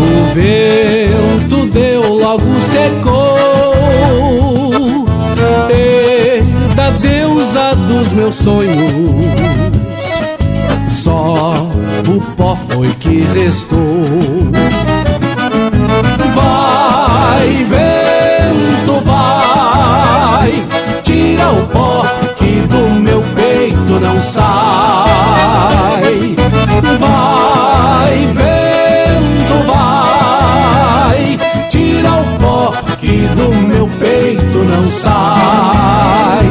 O vento deu, logo secou. Da deusa dos meus sonhos, só o pó foi que restou. Vai, vento, vai, tira o pó que do meu peito não sai. Sai.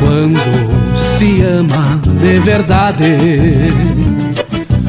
Quando se ama de verdade,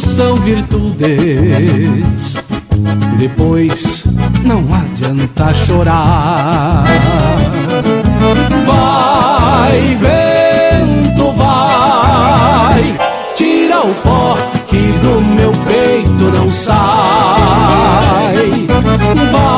São virtudes, depois não adianta chorar. Vai, vento, vai, tira o pó que do meu peito não sai. Vai,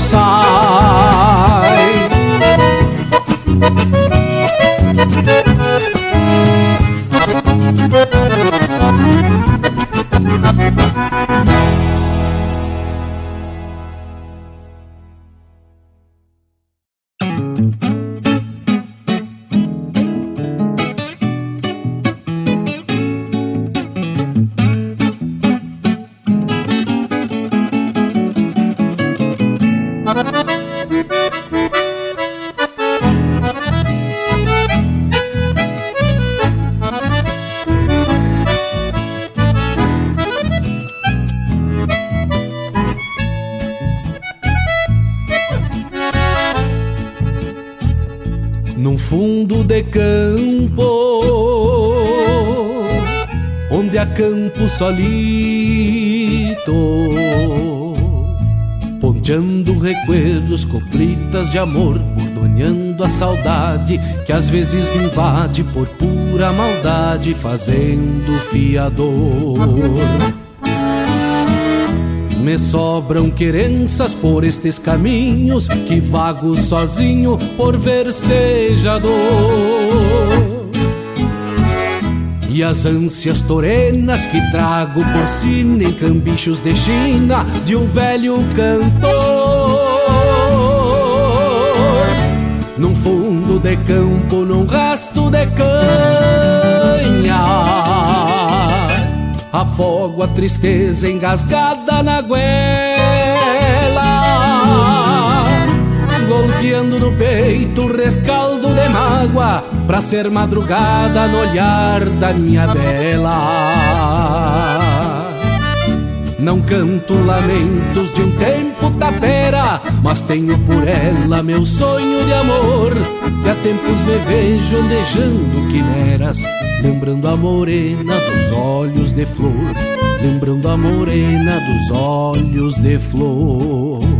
peito não campo, onde há campo solito, ponteando recuerdos, coplitas de amor, bordoneando a saudade que às vezes me invade por pura maldade, fazendo fiador. Me sobram querenças por estes caminhos que vago sozinho por versejador. E as ânsias torenas que trago por sina em cambichos de China de um velho cantor. Num fundo de campo, num rasto de canha afogo a tristeza engasgada na goela. Golpeando no peito o rescaldo de mágoa Pra ser madrugada no olhar da minha bela Não canto lamentos de um tempo tapera Mas tenho por ela meu sonho de amor Que há tempos me vejo andejando quimeras Lembrando a morena dos olhos de flor Lembrando a morena dos olhos de flor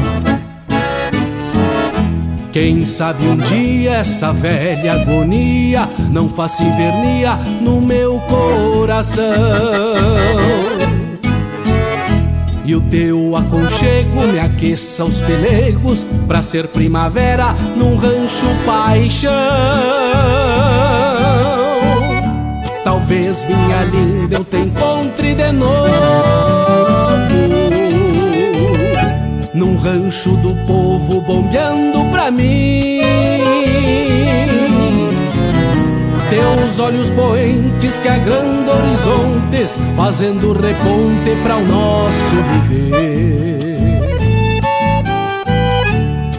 Quem sabe um dia essa velha agonia não faça invernia no meu coração. E o teu aconchego me aqueça os pelegos pra ser primavera num rancho paixão. Talvez minha linda eu te encontre de novo num rancho do povo bombeando pra mim. Teus olhos poentes que agrandam horizontes, fazendo reponte para o nosso viver.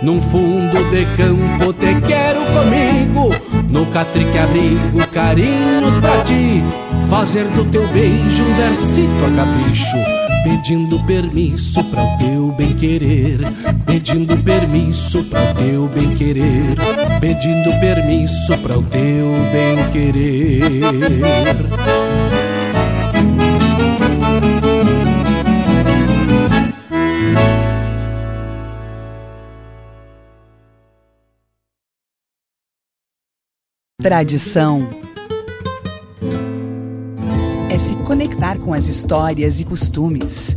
Num fundo de campo te quero comigo, no catrique abrigo carinhos pra ti, fazer do teu beijo um versito a capricho pedindo permisso para o teu bem querer, pedindo permisso para o teu bem querer, pedindo permisso para o teu bem querer. Tradição se conectar com as histórias e costumes.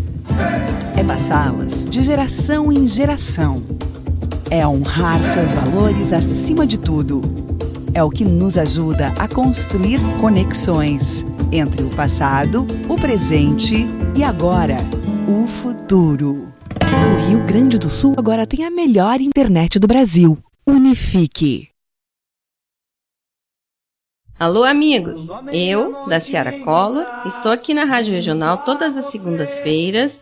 É passá-las de geração em geração. É honrar seus valores acima de tudo. É o que nos ajuda a construir conexões entre o passado, o presente e agora, o futuro. O Rio Grande do Sul agora tem a melhor internet do Brasil. Unifique. Alô, amigos! Eu, da Ciara Cola, estou aqui na Rádio Regional todas as segundas-feiras,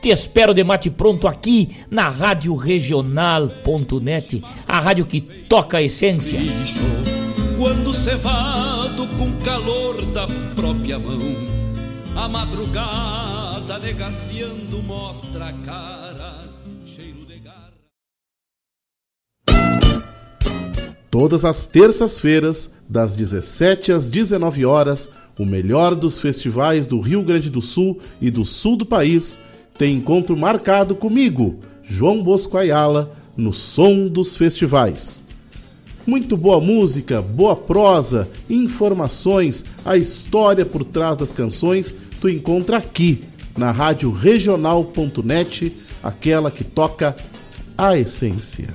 Te espero de mate pronto aqui na Rádio Regional.net, a rádio que toca a essência. Quando cevado com calor da própria mão, a madrugada negaciando mostra a cara, cheiro de garra. Todas as terças-feiras, das 17 às 19 horas, o melhor dos festivais do Rio Grande do Sul e do sul do país tem encontro marcado comigo, João Bosco Ayala, no Som dos Festivais. Muito boa música, boa prosa, informações, a história por trás das canções, tu encontra aqui na rádio regional.net, aquela que toca a essência.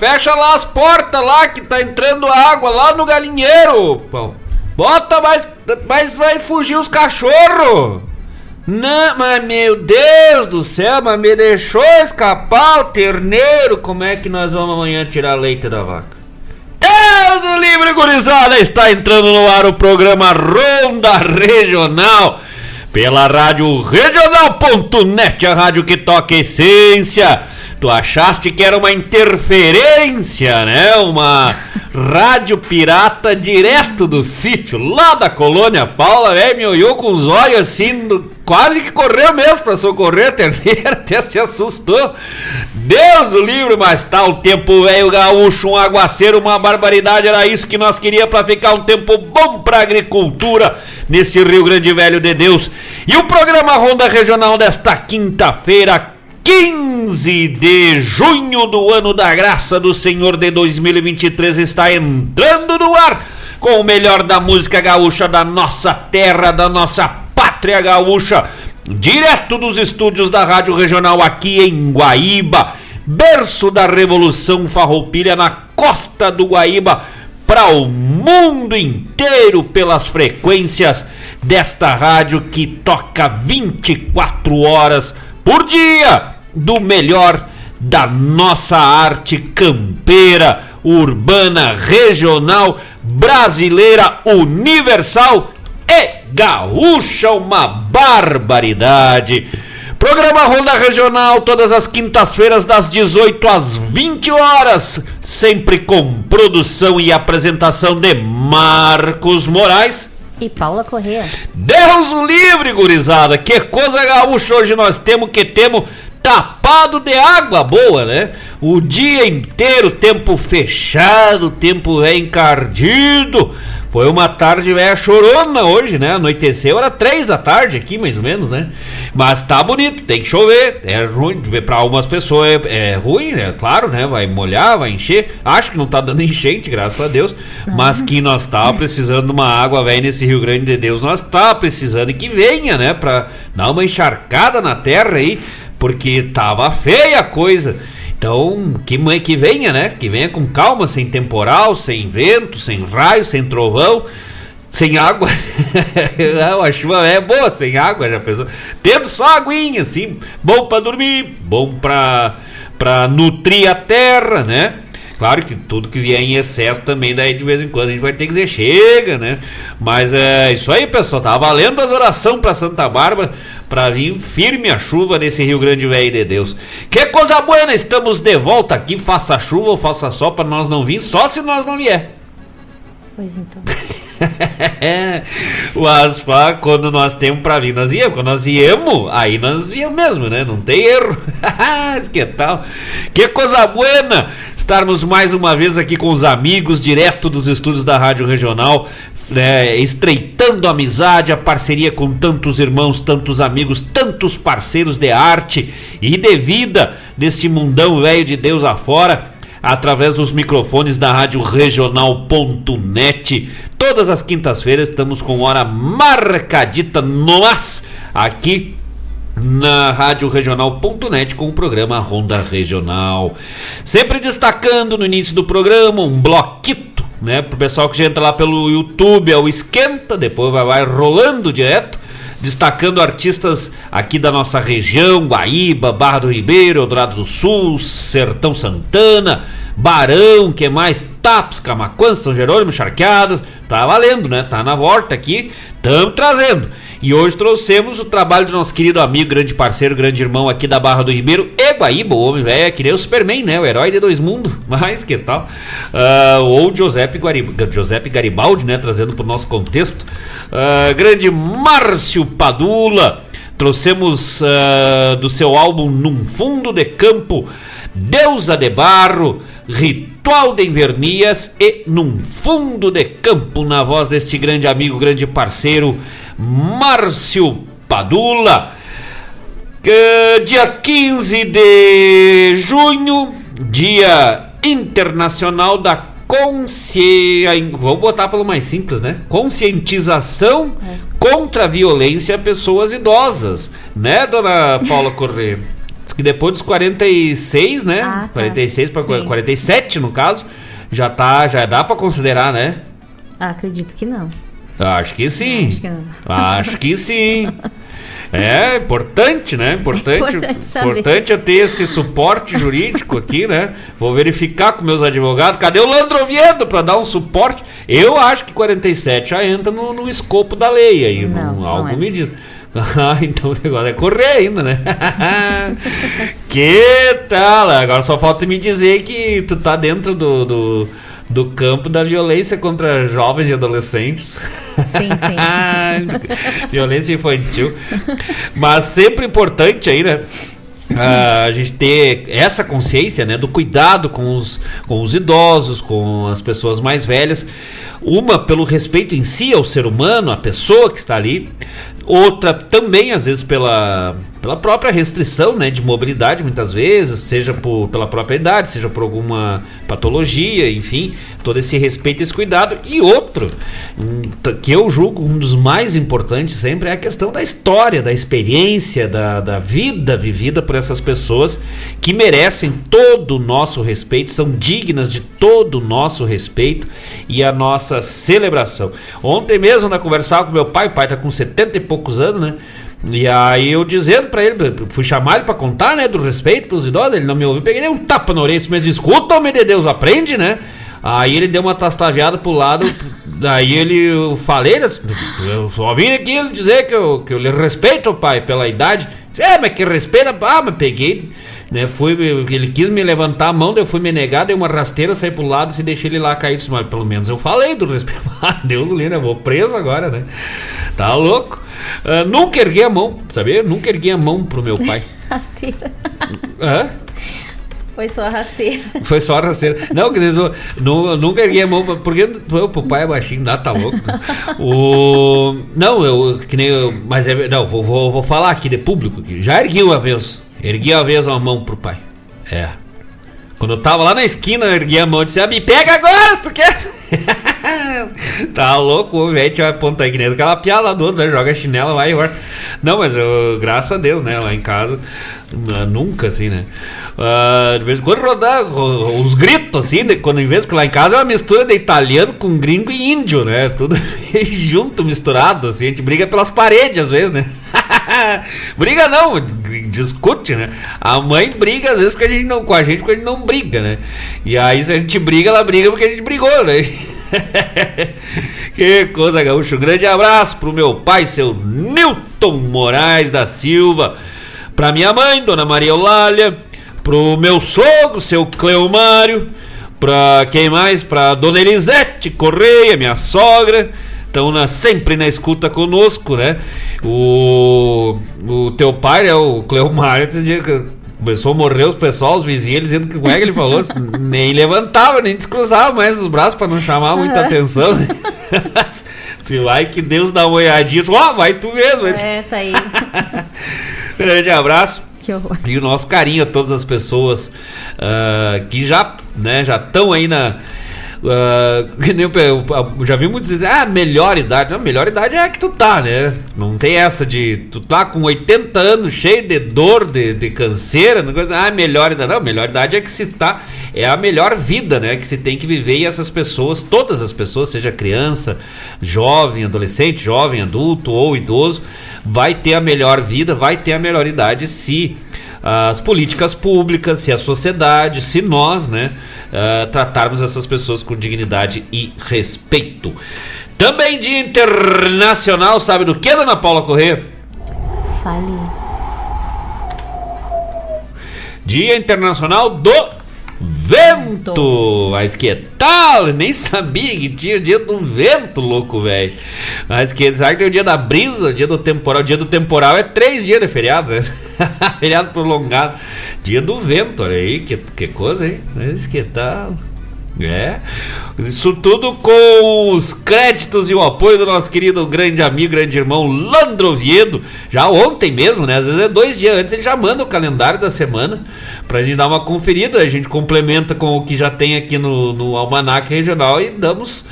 Fecha lá as portas lá que tá entrando água lá no galinheiro. Pão. Bota mais, mas vai fugir os cachorros. Não, mas meu Deus do céu, mas me deixou escapar o terneiro. Como é que nós vamos amanhã tirar leite da vaca? Deus o livre gurizada, está entrando no ar o programa Ronda Regional pela rádio regional.net, a rádio que toca essência. Tu achaste que era uma interferência, né? Uma rádio pirata direto do sítio, lá da colônia Paula, velho, me olhou com os olhos assim, quase que correu mesmo pra socorrer a até se assustou. Deus o livre, mas tá o tempo velho gaúcho, um aguaceiro, uma barbaridade, era isso que nós queria para ficar um tempo bom pra agricultura nesse Rio Grande Velho de Deus. E o programa Ronda Regional desta quinta-feira, 15 de junho do ano da graça do Senhor de 2023 está entrando no ar com o melhor da música gaúcha da nossa terra, da nossa pátria gaúcha, direto dos estúdios da Rádio Regional aqui em Guaíba, berço da Revolução Farroupilha na costa do Guaíba, para o mundo inteiro pelas frequências desta rádio que toca 24 horas por dia do melhor da nossa arte campeira, urbana, regional, brasileira, universal e gaúcha, uma barbaridade. Programa Ronda Regional, todas as quintas-feiras, das 18 às 20 horas, sempre com produção e apresentação de Marcos Moraes e Paula Corrêa. Deus o livre, gurizada. Que coisa gaúcha hoje nós temos que temos tapado de água boa, né? O dia inteiro, tempo fechado, tempo é encardido. Foi uma tarde velha chorona hoje, né? Anoiteceu, era três da tarde aqui, mais ou menos, né? Mas tá bonito, tem que chover. É ruim, para algumas pessoas é, é ruim, é claro, né? Vai molhar, vai encher. Acho que não tá dando enchente, graças a Deus. Mas que nós tá precisando de uma água velha nesse Rio Grande de Deus, nós tá precisando que venha, né? Pra dar uma encharcada na terra aí, porque tava feia a coisa. Então, que, que venha, né? Que venha com calma, sem temporal, sem vento, sem raio, sem trovão, sem água. a chuva é boa sem água, já pensou? Tendo só aguinha, assim, bom para dormir, bom para para nutrir a terra, né? Claro que tudo que vier em excesso também, daí de vez em quando a gente vai ter que dizer chega, né? Mas é isso aí, pessoal. Tá valendo as orações para Santa Bárbara para vir firme a chuva nesse Rio Grande Velho de Deus. Que coisa boa, estamos de volta aqui, faça chuva ou faça sol para nós não vir, só se nós não vier. Pois então. Mas pá, quando nós temos pra vir, nós íamos. Quando nós íamos, aí nós íamos mesmo, né? Não tem erro. que tal? Que coisa buena estarmos mais uma vez aqui com os amigos, direto dos estúdios da Rádio Regional, né, estreitando a amizade, a parceria com tantos irmãos, tantos amigos, tantos parceiros de arte e de vida desse mundão velho de Deus afora através dos microfones da Rádio Regional.net. Todas as quintas-feiras estamos com hora marcadita nós aqui na Rádio Regional.net com o programa Ronda Regional. Sempre destacando no início do programa um bloquito, né? Pro pessoal que já entra lá pelo YouTube, é o Esquenta, depois vai, vai rolando direto destacando artistas aqui da nossa região, Guaíba, Barra do Ribeiro, Eldorado do Sul, Sertão Santana, Barão, que mais? Taps, Camaquã, São Jerônimo, Charqueadas, tá valendo, né? Tá na volta aqui, estamos trazendo. E hoje trouxemos o trabalho do nosso querido amigo, grande parceiro, grande irmão aqui da Barra do Ribeiro, Eguaíba, o homem velho, que nem o Superman, né? O herói de dois mundos, mas que tal? Uh, ou Giuseppe, Guarib Giuseppe Garibaldi, né? Trazendo para o nosso contexto. Uh, grande Márcio Padula, trouxemos uh, do seu álbum Num Fundo de Campo, Deusa de Barro, Ritual de Invernias e Num Fundo de Campo, na voz deste grande amigo, grande parceiro, Márcio Padula. Uh, dia 15 de junho, dia internacional da consciência. Vou botar pelo mais simples, né? Conscientização é. contra a violência a pessoas idosas, né, dona Paula Corrêa? Que depois dos 46, né? Ah, tá. 46 para 47 no caso, já tá, já dá para considerar, né? Ah, acredito que não. Acho que sim. Acho que, não. Acho que sim. É importante, né? Importante, importante, importante eu ter esse suporte jurídico aqui, né? Vou verificar com meus advogados. Cadê o Landro Oviedo para dar um suporte? Eu acho que 47 já entra no, no escopo da lei aí. Não, não algo é me diz. Ah, então o negócio é correr ainda, né? que tal? Agora só falta me dizer que tu tá dentro do, do do campo da violência contra jovens e adolescentes. Sim, sim. violência infantil. Mas sempre importante aí, né? Uh, a gente ter essa consciência né, do cuidado com os, com os idosos, com as pessoas mais velhas. Uma pelo respeito em si ao ser humano, a pessoa que está ali. Outra também, às vezes, pela, pela própria restrição né, de mobilidade, muitas vezes, seja por, pela própria idade, seja por alguma patologia, enfim, todo esse respeito esse cuidado. E outro, que eu julgo um dos mais importantes sempre, é a questão da história, da experiência, da, da vida vivida por essas pessoas que merecem todo o nosso respeito, são dignas de todo o nosso respeito e a nossa celebração. Ontem mesmo, na conversava com meu pai, o pai está com 70 e poucos anos, né? E aí eu dizendo pra ele, fui chamar ele pra contar, né, do respeito pelos idosos, ele não me ouviu, peguei um tapa na orelha, mas escuta, homem de Deus, aprende, né? Aí ele deu uma tastaviada pro lado, daí ele, eu falei, eu só vim aqui ele dizer que eu, que eu lhe respeito, pai, pela idade. Disse, é, mas que respeita, ah, mas peguei, né, fui, ele quis me levantar a mão, eu fui me negar, dei uma rasteira, saí pro lado e deixei ele lá cair, disse, mas pelo menos eu falei do respeito. Ah, Deus o eu vou preso agora, né? Tá louco? Uh, nunca erguei a mão, sabia? Nunca erguei a mão pro meu pai. rasteira. Hã? Foi só rasteira. Foi só rasteira. Não, que eu, não, nunca erguei a mão, porque o pai é baixinho, dá, tá louco. O, não, eu, que nem eu, mas é, não, vou, vou, vou falar aqui de público, aqui. já ergui uma vez, ergui uma vez a mão pro pai. É. Quando eu tava lá na esquina, eu ergui a mão e disse, ah, me pega agora, tu quer? tá louco, o velho vai apontar que nem aquela piada do outro, né? joga chinela, vai embora. Não, mas eu, graças a Deus, né? Lá em casa, nunca assim, né? Uh, de vez em quando rodar os gritos, assim, de, quando em vez que lá em casa é uma mistura de italiano com gringo e índio, né? Tudo junto, misturado, assim, a gente briga pelas paredes às vezes, né? briga não, discute, né? A mãe briga às vezes porque a gente não, com a gente porque a gente não briga, né? E aí se a gente briga, ela briga porque a gente brigou, né? que coisa gaúcho. Um grande abraço pro meu pai, seu Newton Moraes da Silva. Pra minha mãe, Dona Maria Eulália. Pro meu sogro, seu Cleomário. Pra quem mais? Pra Dona Elisete Correia, minha sogra estão na, sempre na escuta conosco, né? O, o teu pai, é o que começou a morrer os pessoal, os vizinhos, dizendo que como é que ele falou? nem levantava, nem descruzava mais os braços para não chamar muita atenção. Né? Se vai que Deus dá uma olhadinha, ó, oh, vai tu mesmo. É, tá aí. Grande abraço. Que horror. E o nosso carinho a todas as pessoas uh, que já né, já estão aí na. Uh, eu já vi muitos dizer, ah, melhor idade. Não, melhor idade é a que tu tá, né? Não tem essa de tu tá com 80 anos, cheio de dor, de, de canseira, não ah, melhor idade. Não, melhor idade é que se tá. É a melhor vida, né? Que se tem que viver e essas pessoas, todas as pessoas, seja criança, jovem, adolescente, jovem, adulto ou idoso, vai ter a melhor vida, vai ter a melhor idade se as políticas públicas, se a sociedade, se nós, né, uh, tratarmos essas pessoas com dignidade e respeito. Também Dia Internacional, sabe do que, dona Paula Corrêa? Fale. Dia Internacional do Vento! Mas que tal? Nem sabia que tinha o dia do vento, louco, velho. Mas que sabe que tem o dia da brisa, o dia do temporal. O dia do temporal é três dias de feriado, né? feriado prolongado. Dia do vento, olha aí, que, que coisa, hein? Mas que tal? É. Isso tudo com os créditos e o apoio do nosso querido grande amigo, grande irmão Landro Oviedo. Já ontem mesmo, né? Às vezes é dois dias antes, ele já manda o calendário da semana pra gente dar uma conferida. A gente complementa com o que já tem aqui no, no Almanac Regional e damos.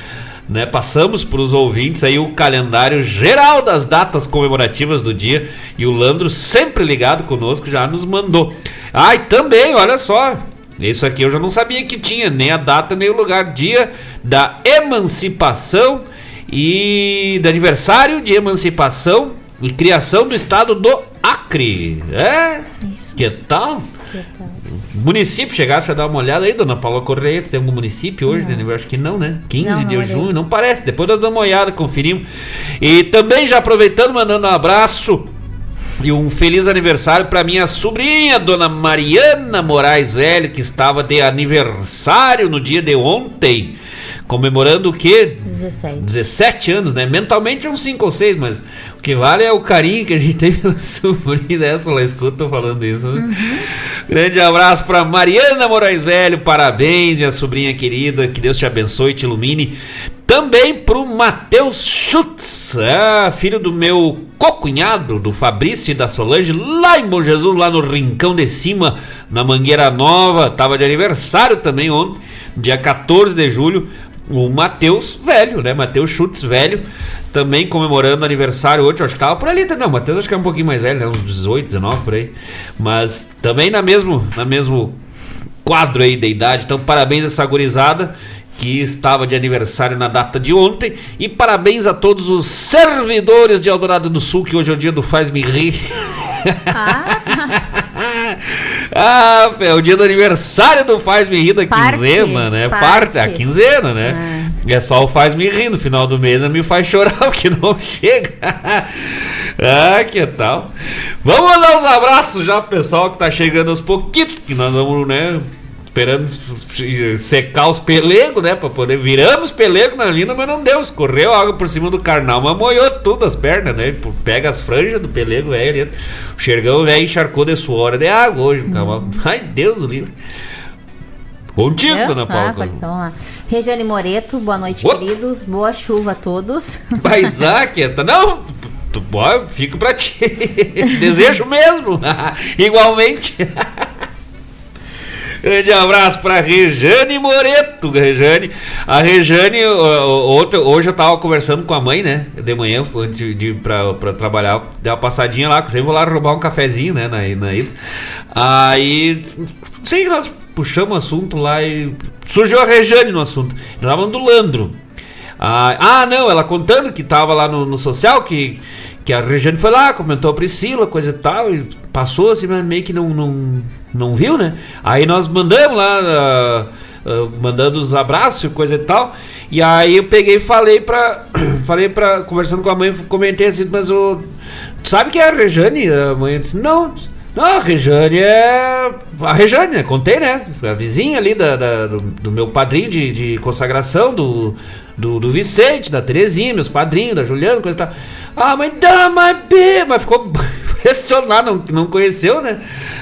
Né, passamos para os ouvintes aí o calendário geral das datas comemorativas do dia e o Landro sempre ligado conosco já nos mandou. Ah, e também, olha só, isso aqui eu já não sabia que tinha, nem a data, nem o lugar. Dia da emancipação e do aniversário de emancipação e criação do estado do Acre. É? Isso. Que tal? Que tal? Município, chegasse a dar uma olhada aí, dona Paula Correia, se tem algum município hoje, né? Eu acho que não, né? 15 não, de não junho, não parece. Depois nós damos uma olhada, conferimos. E também já aproveitando, mandando um abraço e um feliz aniversário para minha sobrinha, dona Mariana Moraes Velho, que estava de aniversário no dia de ontem. Comemorando o quê? 17. 17 anos, né? Mentalmente é uns 5 ou 6, mas o que vale é o carinho que a gente tem pela sobrinha dessa. Ela escuta falando isso. Né? Uhum. Grande abraço para Mariana Moraes Velho, parabéns, minha sobrinha querida. Que Deus te abençoe e te ilumine. Também pro Matheus Schutz, é, filho do meu cocunhado, do Fabrício e da Solange, lá em Bom Jesus, lá no Rincão de Cima, na Mangueira Nova. Tava de aniversário também ontem, dia 14 de julho. O Matheus velho, né? Matheus Schutz velho, também comemorando aniversário hoje. Acho que tava por ali também. Não, o Matheus acho que é um pouquinho mais velho, né? Uns 18, 19 por aí. Mas também na mesmo, na mesmo quadro aí de idade. Então, parabéns a essa gurizada que estava de aniversário na data de ontem. E parabéns a todos os servidores de Eldorado do Sul, que hoje é o dia do Faz-me Rir. Ah, ah, é o dia do aniversário do Faz-me Rir da parte, quinzena, né? Parte. parte. a quinzena, né? É. é só o Faz-me Rir, no final do mês me faz chorar, o que não chega. ah, que tal? Vamos mandar uns abraços já pro pessoal que tá chegando aos pouquitos, que nós vamos, né? Esperando secar os pelegos, né? Pra poder. Viramos pelego na linda, mas não deu. Escorreu água por cima do carnal, mas moiou tudo as pernas, né? Pega as franjas do pelego velho. O xergão velho encharcou de suor de água hoje, o cavalo. Hum. Ai, Deus o livre. Contigo, Eu? dona Paula. Ah, então lá. Regiane Moreto, boa noite, queridos. Boa chuva a todos. Mas, ah, quieta. Não, tu, fico pra ti. Desejo mesmo. Igualmente. Grande abraço pra Rejane Moreto, Rejane. A Rejane, outra, hoje eu tava conversando com a mãe, né? De manhã, antes de ir pra, pra trabalhar, dei uma passadinha lá, sempre vou lá roubar um cafezinho, né? Na, na ida. Aí, sei nós puxamos o assunto lá e surgiu a Rejane no assunto. Tava falando do Landro. Ah, ah, não, ela contando que tava lá no, no social, que, que a Rejane foi lá, comentou a Priscila, coisa e tal, e passou assim, mas meio que não, não, não viu, né? Aí nós mandamos lá, uh, uh, mandando os abraços, coisa e tal. E aí eu peguei e falei pra. falei pra. Conversando com a mãe, comentei assim, mas o. Sabe que é a Rejane? A mãe disse, não. Não, a Rejane é. A Rejane, né? Contei, né? A vizinha ali da, da do, do, meu padrinho de, de consagração, do do, do Vicente, da Terezinha, meus padrinhos, da Juliana, coisa e tal. Ah, mãe, dá, mas B, mas ficou impressionado, não, não conheceu, né?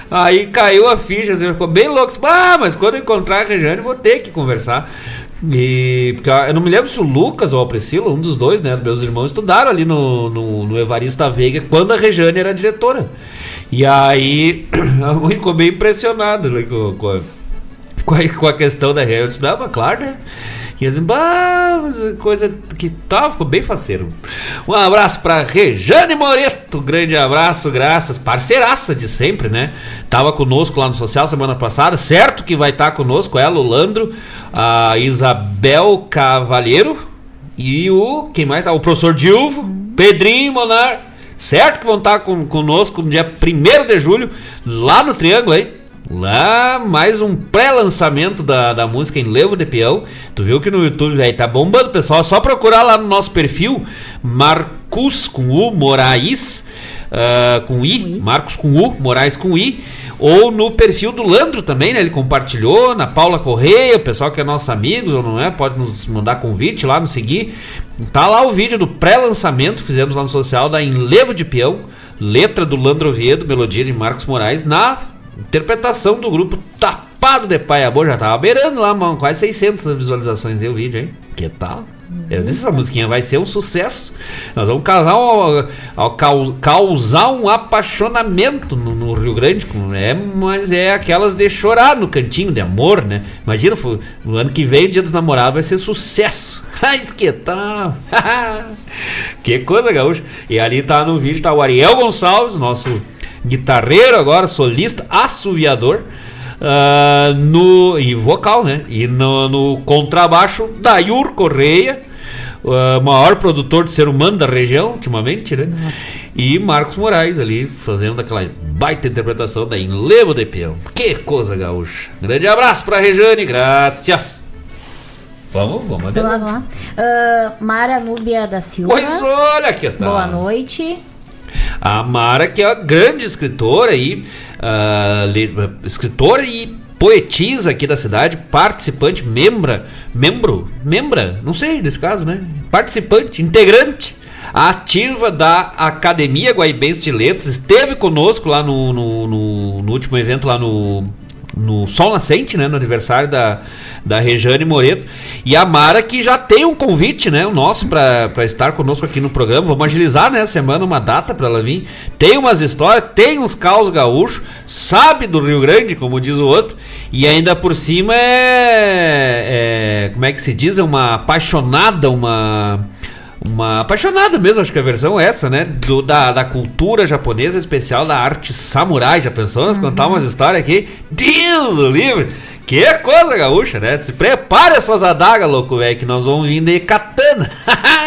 Aí caiu a ficha, assim, ficou bem louco. Ah, mas quando eu encontrar a Regiane, vou ter que conversar. E porque eu não me lembro se o Lucas ou a Priscila, um dos dois, né? Meus irmãos estudaram ali no, no, no Evarista Veiga quando a Rejane era diretora. E aí mãe ficou bem impressionada né, com, com, com, a, questão da Rejane. Eu disse, não, mas claro, né? E eles, bah, coisa que tal, ficou bem faceiro. Um abraço pra Rejane Moreto, grande abraço, graças, parceiraça de sempre, né? Tava conosco lá no Social semana passada, certo que vai estar tá conosco ela, o Landro, a Isabel Cavalheiro e o, quem mais tá? O professor Dilvo, Pedrinho Monar, certo que vão estar tá com, conosco no dia 1 de julho, lá no Triângulo aí. Lá, mais um pré-lançamento da, da música em Levo de Peão. Tu viu que no YouTube aí tá bombando, pessoal. É só procurar lá no nosso perfil Marcos com U, Moraes uh, com I, Marcos com U, Moraes com I. Ou no perfil do Landro também, né? Ele compartilhou, na Paula Correia, o pessoal que é nossos amigos ou não é, pode nos mandar convite lá, nos seguir. Tá lá o vídeo do pré-lançamento, fizemos lá no social da Enlevo de Peão, letra do Landro Oviedo, melodia de Marcos Moraes, na Interpretação do grupo Tapado de Pai Amor. Já tava beirando lá, mano, quase 600 visualizações aí o vídeo, hein? Que tal? Eu disse, essa musiquinha vai ser um sucesso. Nós vamos causar um, causar um apaixonamento no, no, Rio Grande. É, mas é aquelas de chorar no cantinho de amor, né? Imagina, no ano que vem, Dia dos Namorados vai ser sucesso. Ai, que tal? que coisa, gaúcha. E ali tá no vídeo, tá o Ariel Gonçalves, nosso guitarreiro agora, solista, assoviador. Uh, no, e vocal, né? E no, no contrabaixo, Dayur Correia, uh, maior produtor de ser humano da região, ultimamente, né? E Marcos Moraes ali, fazendo aquela baita interpretação da Enlevo de Peão. Que coisa gaúcha. Grande abraço pra Rejane, graças. Vamos, vamos. Vamos lá, vamos lá. Uh, Mara Núbia da Silva. Pois olha que tal. Boa noite. A Mara, que é a grande escritora e uh, escritora e poetisa aqui da cidade, participante, membra, membro, membra, não sei nesse caso, né? Participante, integrante ativa da Academia Guaibense de Letras, esteve conosco lá no, no, no, no último evento lá no no Sol Nascente, né, no aniversário da, da Rejane Moreto. E a Mara, que já tem um convite, né, o nosso, para estar conosco aqui no programa. Vamos agilizar, né, semana, uma data para ela vir. Tem umas histórias, tem uns caos gaúchos, sabe do Rio Grande, como diz o outro. E ainda por cima é, é como é que se diz? É uma apaixonada, uma uma apaixonada mesmo, acho que a versão é essa, né? Do, da, da cultura japonesa, especial da arte samurai. Já pensou nós uhum. contar umas histórias aqui? Deus o livre! Que coisa gaúcha, né? Se prepare as suas adagas, louco, velho, que nós vamos vir de katana.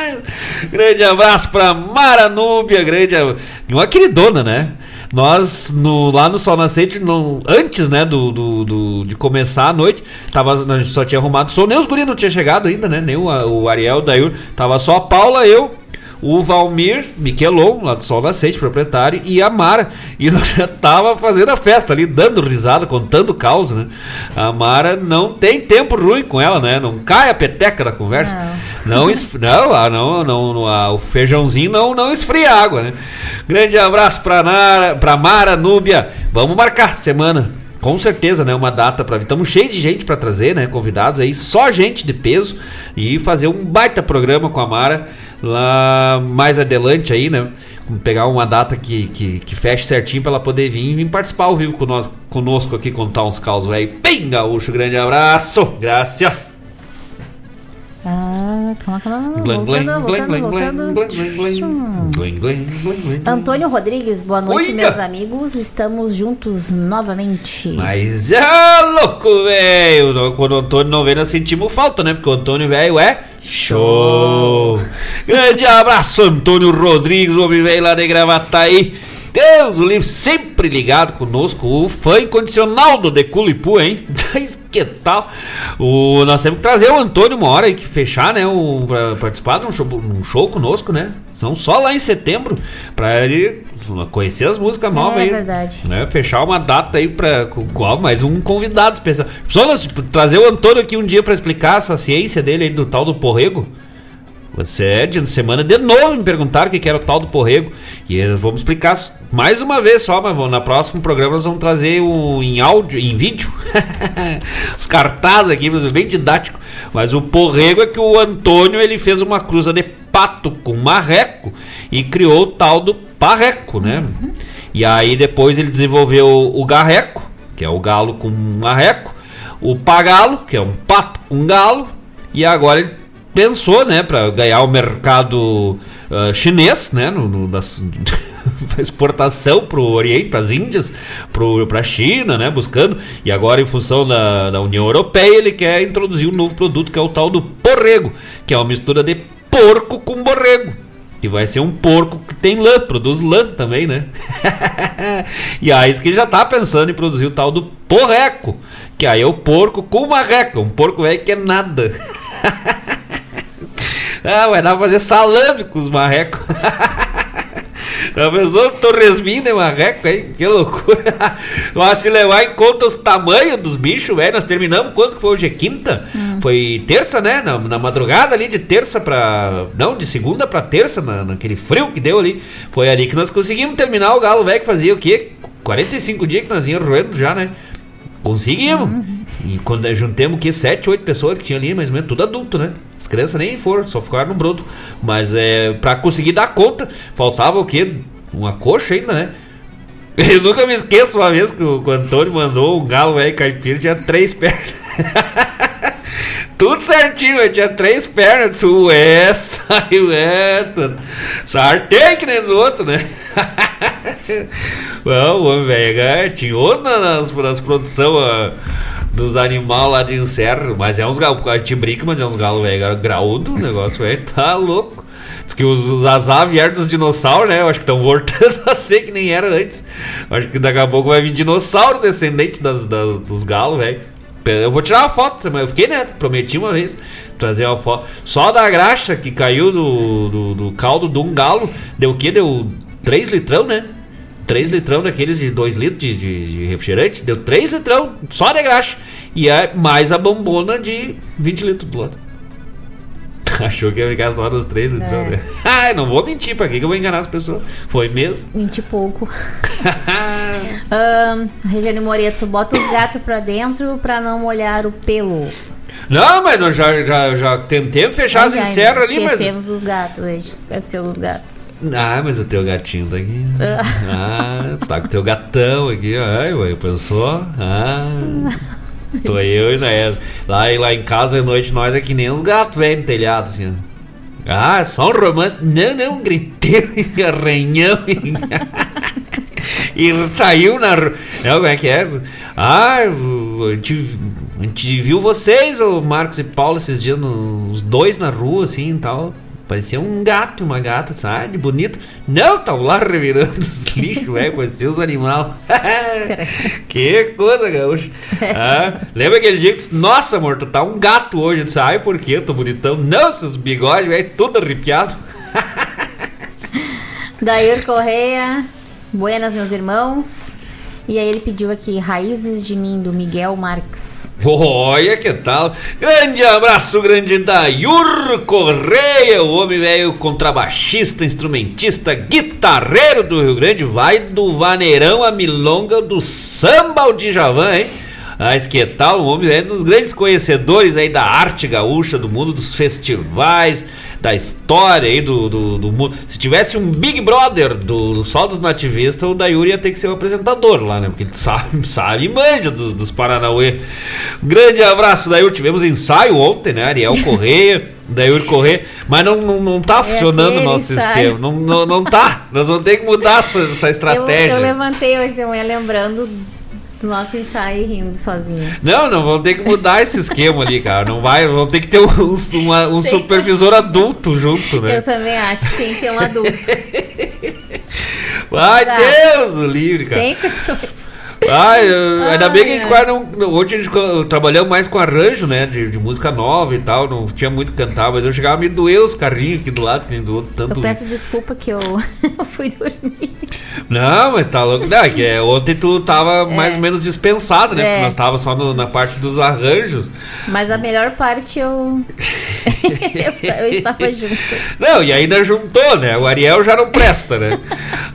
grande abraço pra Mara Núbia, grande. Uma queridona, né? Nós, no, lá no Sol Nascente, no, antes, né, do, do, do, de começar a noite, tava, a gente só tinha arrumado o som, nem os guris não tinham chegado ainda, né? Nem o, o Ariel, o Dair, tava só a Paula, eu, o Valmir Miquelon, lá do Sol Nascente, proprietário, e a Mara. E nós já tava fazendo a festa ali, dando risada, contando causa, né? A Mara não tem tempo ruim com ela, né? Não cai a peteca da conversa. Não, não, não, ah, não, não, não ah, o feijãozinho não, não esfria a água, né? Grande abraço pra, Nara, pra Mara, Núbia. Vamos marcar semana. Com certeza, né? Uma data para Estamos cheios de gente para trazer, né? Convidados aí, só gente de peso e fazer um baita programa com a Mara lá mais adelante aí, né? Pegar uma data que, que, que feche certinho para ela poder vir e vir participar ao vivo conosco, conosco aqui, contar uns causos aí. Bem gaúcho, grande abraço, graças! Ah, calma, calma. Voltando, voltando, voltando. Antônio Rodrigues, boa noite, meus amigos. Estamos juntos novamente. Mas é louco, velho. Quando o Antônio não vem, nós sentimos falta, né? Porque o Antônio, velho, é show. Grande abraço, Antônio Rodrigues, o homem velho lá de Gravataí. Deus, o livro sempre ligado conosco, o fã incondicional do Deculipu, hein? Que tal? O, nós temos que trazer o Antônio uma hora aí que fechar, né? O, pra participar de um show, um show conosco, né? São só lá em setembro. Pra ele conhecer as músicas novas É aí. verdade. Né? Fechar uma data aí pra, com, com mais um convidado especial. Só nós, tipo, trazer o Antônio aqui um dia pra explicar essa ciência dele aí do tal do porrego. Você é de semana de novo me perguntaram o que que era o tal do porrego. E vamos explicar mais uma vez só, mas na próximo programa nós vamos trazer em áudio, em vídeo. Os cartazes aqui, bem didático. Mas o porrego é que o Antônio ele fez uma cruza de pato com marreco e criou o tal do parreco, né? E aí depois ele desenvolveu o garreco, que é o galo com marreco, o pagalo, que é um pato com galo, e agora ele pensou, né, para ganhar o mercado ah, chinês, né, no, no, das, exportação pro Oriente, para as Índias, pro, pra China, né, buscando, e agora em função da, da União Europeia ele quer introduzir um novo produto que é o tal do porrego, que é uma mistura de porco com borrego. Que vai ser um porco que tem lã, produz lã também, né? e aí que ele já tá pensando em produzir o tal do porreco. Que aí é o porco com marreco. Um porco velho que é nada. ah, vai dar pra fazer salame com os marrecos. Já pensou o torresminho de marreco, hein? Que loucura. Mas se levar em conta os tamanhos dos bichos, velho, nós terminamos quando que foi hoje? É quinta? Foi terça, né? Na, na madrugada ali de terça pra. Não, de segunda pra terça, na, naquele frio que deu ali. Foi ali que nós conseguimos terminar o galo velho que fazia o quê? 45 dias que nós íamos roendo já, né? Conseguimos. E quando juntemos o quê? 7, 8 pessoas que tinha ali, mais ou menos, tudo adulto, né? As crianças nem foram, só ficaram no broto. Mas é, pra conseguir dar conta, faltava o quê? Uma coxa ainda, né? Eu nunca me esqueço uma vez que o, o Antônio mandou um galo velho caipira, tinha três pernas. Tudo certinho, eu tinha três pernas. Ué, saiu, é. Sartei que nem os outros, né? Não, o homem velho é tinhoso na- nas, nas produções dos animais lá de encerro. Mas é uns galos, a gente brinca, mas é uns galos velho graúdo, o negócio velho tá louco. Diz que os, os azar vieram dos dinossauros, né? Eu acho que estão voltando a ser que nem era antes. Eu acho que daqui a pouco vai vir dinossauro descendente das, das- dos galos, velho. Eu vou tirar uma foto, mas eu fiquei, né? Prometi uma vez trazer uma foto. Só da graxa que caiu do, do, do caldo de um galo, deu o quê? Deu 3 litrão, né? 3 litrão daqueles de 2 litros de, de- de refrigerante, deu 3 litrão só de graxa. E é mais a bombona de 20 litros do lado. Achou que ia ficar só nos 3 litrão, É. né? Ai, não vou mentir, pra que eu vou enganar as pessoas? Foi mesmo? 20 e pouco. Ahn, Regiane Moreto, bota os gatos pra dentro pra não molhar o pelo. Não, mas nós já, já, já tentei fechar as encerras ali, mas. Esquecemos dos gatos, a gente esqueceu dos gatos. Ah, mas o teu gatinho tá aqui. Ah, tu tá com o teu gatão aqui. Ai, ué, pensou? Ah. Tô eu e né, lá, lá em casa à noite nós é que nem os gatos, velho, no telhado, assim. Ah, só um romance. Não, não, um griteiro e arranhão. e saiu na rua. Não, como é que é? Ah, o- a gente, a gente viu vocês, o Marcos e Paulo, esses dias, no- os dois na rua, assim e tal. Parecia um gato uma gata, sabe? Bonito. Não, tava lá revirando os lixos, velho. Parecia os animais. que coisa, gaúcho. Ah, lembra aquele dia que disse, nossa, amor, tu tá um gato hoje. Eu disse, ai, por quê? Eu tô bonitão. Não, seus bigodes, velho, tudo arrepiado. Dair Correia, buenas, meus irmãos. E aí ele pediu aqui Raízes de Mim, do Miguel Marques. Olha que tal. Grande abraço, grande Dayur Correia, o homem velho contrabaixista, instrumentista, guitarreiro do Rio Grande, vai do vaneirão à milonga do samba ao Djavan, hein? Mas que tal, o homem é um dos grandes conhecedores aí da arte gaúcha, do mundo dos festivais, da história aí do, do, do mundo. Se tivesse um Big Brother do, só dos nativistas, o Dayuri ia ter que ser o apresentador lá, né? Porque ele sabe, sabe e manja dos, dos Paranauê. Um grande abraço, Dayuri. Tivemos ensaio ontem, né? Ariel Correia. Dayuri Correia, mas não, não, não tá funcionando o nosso ensaio. sistema. Não, não, não tá. Nós vamos ter que mudar essa, essa Eu, estratégia. eu levantei hoje de manhã lembrando do nosso ensaio e rindo sozinho. Não, não, vamos ter que mudar esse esquema ali, cara. Não vai, vamos ter que ter um, uma- um supervisor adulto junto, Eu né? também acho que tem que ter um adulto. Ai. Deus, o livre, cara. Sem pessoas. Ah, eu- ainda bem que a gente quase não. Hoje a gente trabalhamos mais com arranjo, né? De, de música nova e tal. Não tinha muito que cantar, mas eu chegava a me doer os carrinhos aqui do lado, que nem do outro, tanto. Eu peço desculpa que eu, eu fui dormir. Não, mas tá louco. Não, é que é, ontem tu tava mais ou menos dispensado, né? É. Porque nós tava só no- na parte dos arranjos. Mas a melhor parte eu. eu, estava junto. Não, e ainda juntou, né? O Ariel já não presta, né?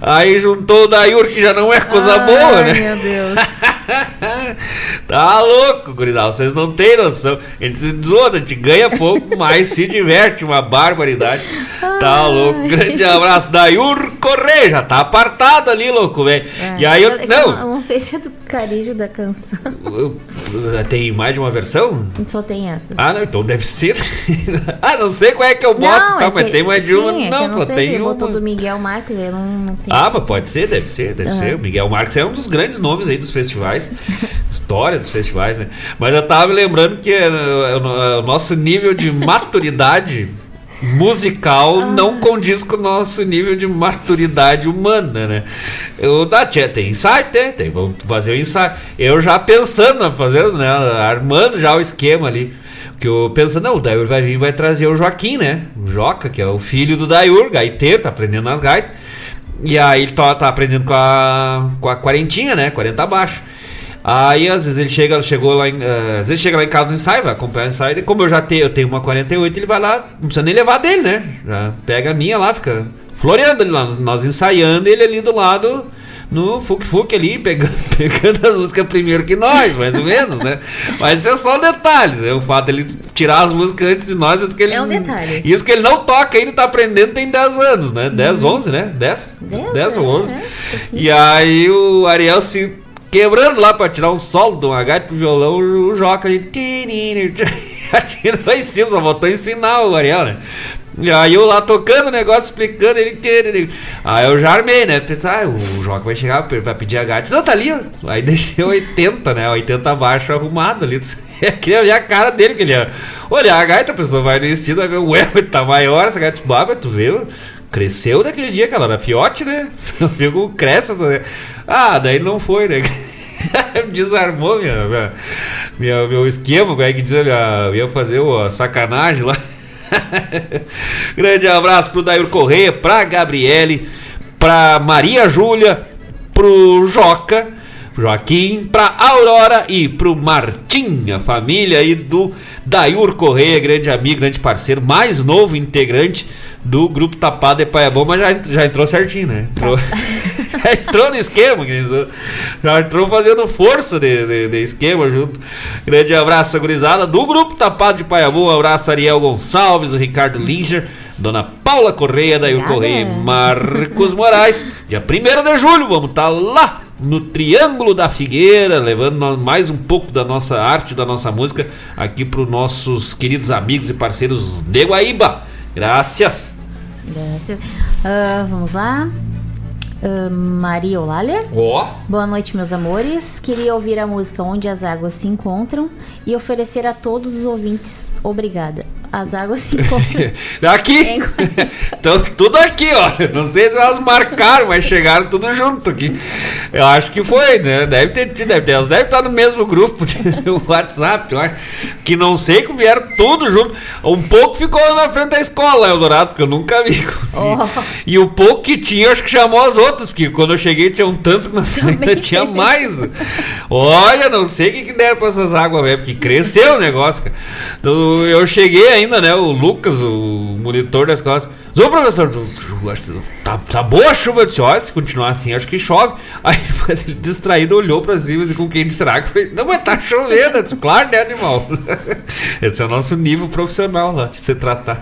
Aí juntou o Dayur, que já não é coisa boa, Ai, né? Meu Deus. tá louco, gurizada. Vocês não têm noção. A gente se desonra, a gente ganha pouco, mas se diverte, uma barbaridade. Tá louco. Grande abraço. Dayur Correia, já tá apartado ali, louco, velho. É, E aí eu. eu, Não, eu não sei se é do carijo da canção. tem mais de uma versão? Só tem essa. Ah, não, então deve ser. ah, não sei qual é que eu boto, tá? é mas que- tem mais de sim, uma. é não, só sei, tem uma. botou do Miguel Marques, eu não, não. Ah, mas pode ser, deve ser, deve Aham. ser. O Miguel Marques é um dos grandes nomes aí dos festivais. História dos festivais, né? Mas eu tava me lembrando que eh, o o nosso nível de maturidade musical Ah. não condiz com o nosso nível de maturidade humana, né? Eu, ah, tia, tem ensaio? Tem, tem. Vamos fazer o ensaio. Eu já pensando, fazendo, né? Armando já o esquema ali. Que eu pensando, não, o Dayur vai vir e vai trazer o Joaquim, né? O Joca, que é o filho do Dayur, gaiteiro, tá aprendendo nas gaitas. E aí ele tá, tá aprendendo com a, com a quarentinha, né? 40 abaixo. Aí às vezes ele chega, chegou lá em, eh, às vezes chega lá em casa do ensaio, vai acompanhar o ensaio, e como eu já tenho, eu tenho uma 48, ele vai lá, não precisa nem levar dele, né? Já pega a minha lá, fica floreando ali lá, nós ensaiando, ele ali do lado no Fuk Fuk ali, pegando, pegando as músicas primeiro que nós, mais ou menos, né? Mas isso é só um detalhe, né? O fato dele tirar as músicas antes de nós, isso que ele É um detalhe. Isso que ele não toca ainda, tá aprendendo tem 10 anos, né? 10, 11, né? 10? Dez, 10 ou é, 11. é, E aí o Ariel se quebrando lá pra tirar um solo de uma gaita pro violão, o Joca ali. Atirou em cima, só voltou a ensinar o Ariel, né? E aí eu lá tocando o negócio, explicando, ele. Aí eu já armei, né? Pensei, ah, o Joca vai chegar, vai pedir a gaita. Não, tá ali, ó. Aí deixei 80, né? 80 abaixo arrumado ali. Queria ver a cara dele, que ele ia olhar a gaita, a pessoa vai no estilo, vai ver, ué, tá maior essa gaita. Baba, tu viu? Cresceu daquele dia que ela era fiote, né? Viu como cresce essa. Ah, daí não foi, né? Desarmou minha, minha, minha- meu esquema, como é que diz? Minha, ia fazer a sacanagem lá. Grande abraço pro Dair Correia, pra Gabriele, pra Maria Júlia, pro Joca, Joaquim, pra Aurora e pro Martim, a família aí do Dayur Correia, grande amigo, grande parceiro, mais novo integrante do grupo Tapado e Paia Bom, mas já, já entrou certinho, né? Entrou, já entrou no esquema, já entrou fazendo força de, de- de esquema junto. Grande abraço, gurizada, do grupo Tapado de Paiabu, um abraço Ariel Gonçalves, o Ricardo Linger, Dona Paula Correia, Obrigada. Correia e Marcos Moraes. Dia 1 de julho, vamos estar lá no Triângulo da Figueira, levando mais um pouco da nossa arte, da nossa música, aqui para os nossos queridos amigos e parceiros de Guaíba. Graças. Graças. Ah, vamos lá. Ah, Maria Olália. Ó. Boa noite, meus amores. Queria ouvir a música Onde as Águas se Encontram e oferecer a todos os ouvintes. Obrigada. As águas se encontram. Aqui! Então, tudo aqui, ó. Não sei se elas marcaram, mas chegaram tudo junto aqui. Eu acho que foi, né? Deve ter, deve ter, elas devem estar no mesmo grupo de WhatsApp, eu acho. Que não sei como vieram tudo junto. Um pouco ficou na frente da escola, Eldorado, porque eu nunca vi. Oh. E o pouco que tinha, eu acho que chamou as outras, porque quando eu cheguei tinha um tanto que na saída tinha mais. Olha, não sei o que, que deram pra essas águas, velho, porque cresceu o negócio, cara. Então, eu cheguei ainda, né? O Lucas, o monitor da escola. Ô professor, tá, tá boa a chuva? Eu disse, se continuar assim, acho que chove. Aí ele distraído olhou pra cima e com quem será que foi? Não, mas tá chovendo. Eu disse, claro, né, animal? Esse é o nosso nível profissional lá, de se tratar.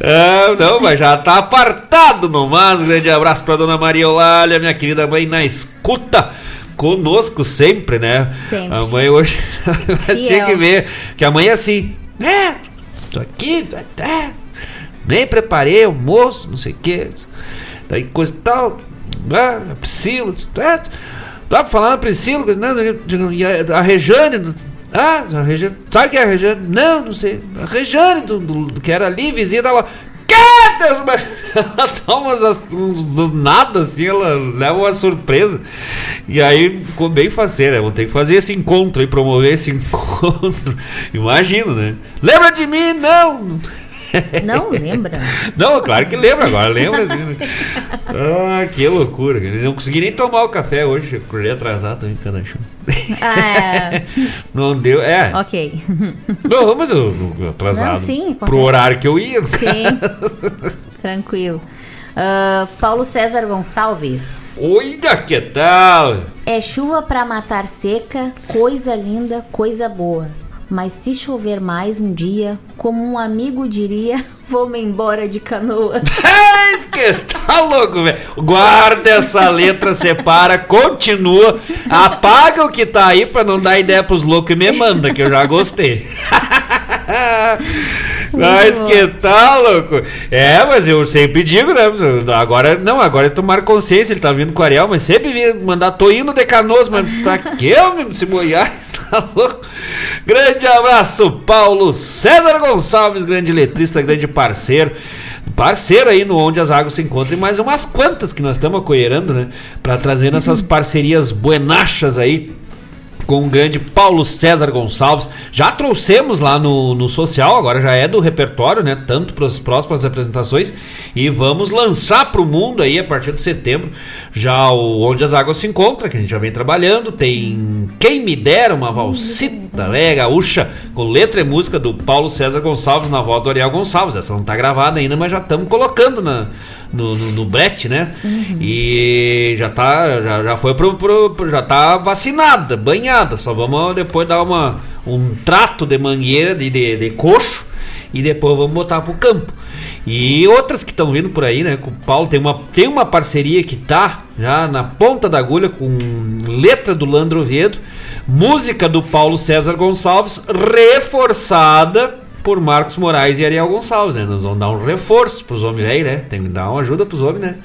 Ah, não, mas já tá apartado no mas. Grande abraço pra dona Maria Olália, minha querida mãe na escuta. Conosco sempre, né? Sempre. A mãe hoje tinha que ver que a mãe é assim, né? Tô aqui, tá, tá. nem preparei almoço, não sei o que. Daí coisa e tal, ah, a Priscila, tá, dá pra falar na Priscila, não, e a, a Rejane, ah, a Rejane, sabe quem é a Rejane? Não, não sei, a Rejane, do, do- do que era ali, vizinha dela, Deus, mas ela dá umas, do nada, assim, ela leva uma surpresa. E aí ficou bem faceira. Vou ter que fazer esse encontro e promover esse encontro. Imagino, né? Lembra de mim? Não! Não lembra? Não, claro que lembra agora, lembra assim. Ah, que loucura. Eu não consegui nem tomar o café hoje, acordei atrasado também, cada show. Ah, Não deu, é. ok. Não, mas eu, eu atrasado. Não, sim, Pro horário que eu ia. Sim. Tranquilo. Ah, Paulo César Gonçalves. Oi, da que tal? É chuva pra matar seca, coisa linda, coisa boa. Mas se chover mais um dia, como um amigo diria, vou-me embora de canoa. Que tá louco, velho. Guarda essa letra, separa, continua. Apaga o que tá aí pra não dar ideia pros loucos e me manda, que eu já gostei. Mas que tal, louco? É, mas eu sempre digo, né? Agora, não, agora é tomar consciência, ele tá vindo com o Ariel, mas sempre vinha mandar, tô indo de canoas, mas pra que eu me se molhar? Tá louco? Grande abraço, Paulo César Gonçalves, grande letrista, grande parceiro. Parceiro aí no Onde as Águas se Encontram e mais umas quantas que nós estamos acoerando, né? Pra trazer nessas parcerias buenachas aí com o grande Paulo César Gonçalves. Já trouxemos lá no, no social, agora já é do repertório, né? Tanto para as próximas apresentações. E vamos lançar para o mundo aí a partir de setembro já o Onde as Águas se Encontram, que a gente já vem trabalhando. Tem Quem Me Dera, uma valsita né, gaúcha, com letra e música do Paulo César Gonçalves na voz do Ariel Gonçalves. Essa não tá gravada ainda, mas já estamos colocando na, no, no, no brete, né? E já tá, já, já foi pro- pro- já tá vacinada, banhada. Só vamos depois dar uma, um trato de mangueira de, de, de coxo e depois vamos botar pro campo. E outras que estão vindo por aí, né? Com o Paulo tem uma, tem uma parceria que tá já na ponta da agulha com letra do Landro Oviedo, música do Paulo César Gonçalves, reforçada por Marcos Moraes e Ariel Gonçalves, né? Nós vamos dar um reforço pros homens aí, né? Tem que dar uma ajuda pros homens, né?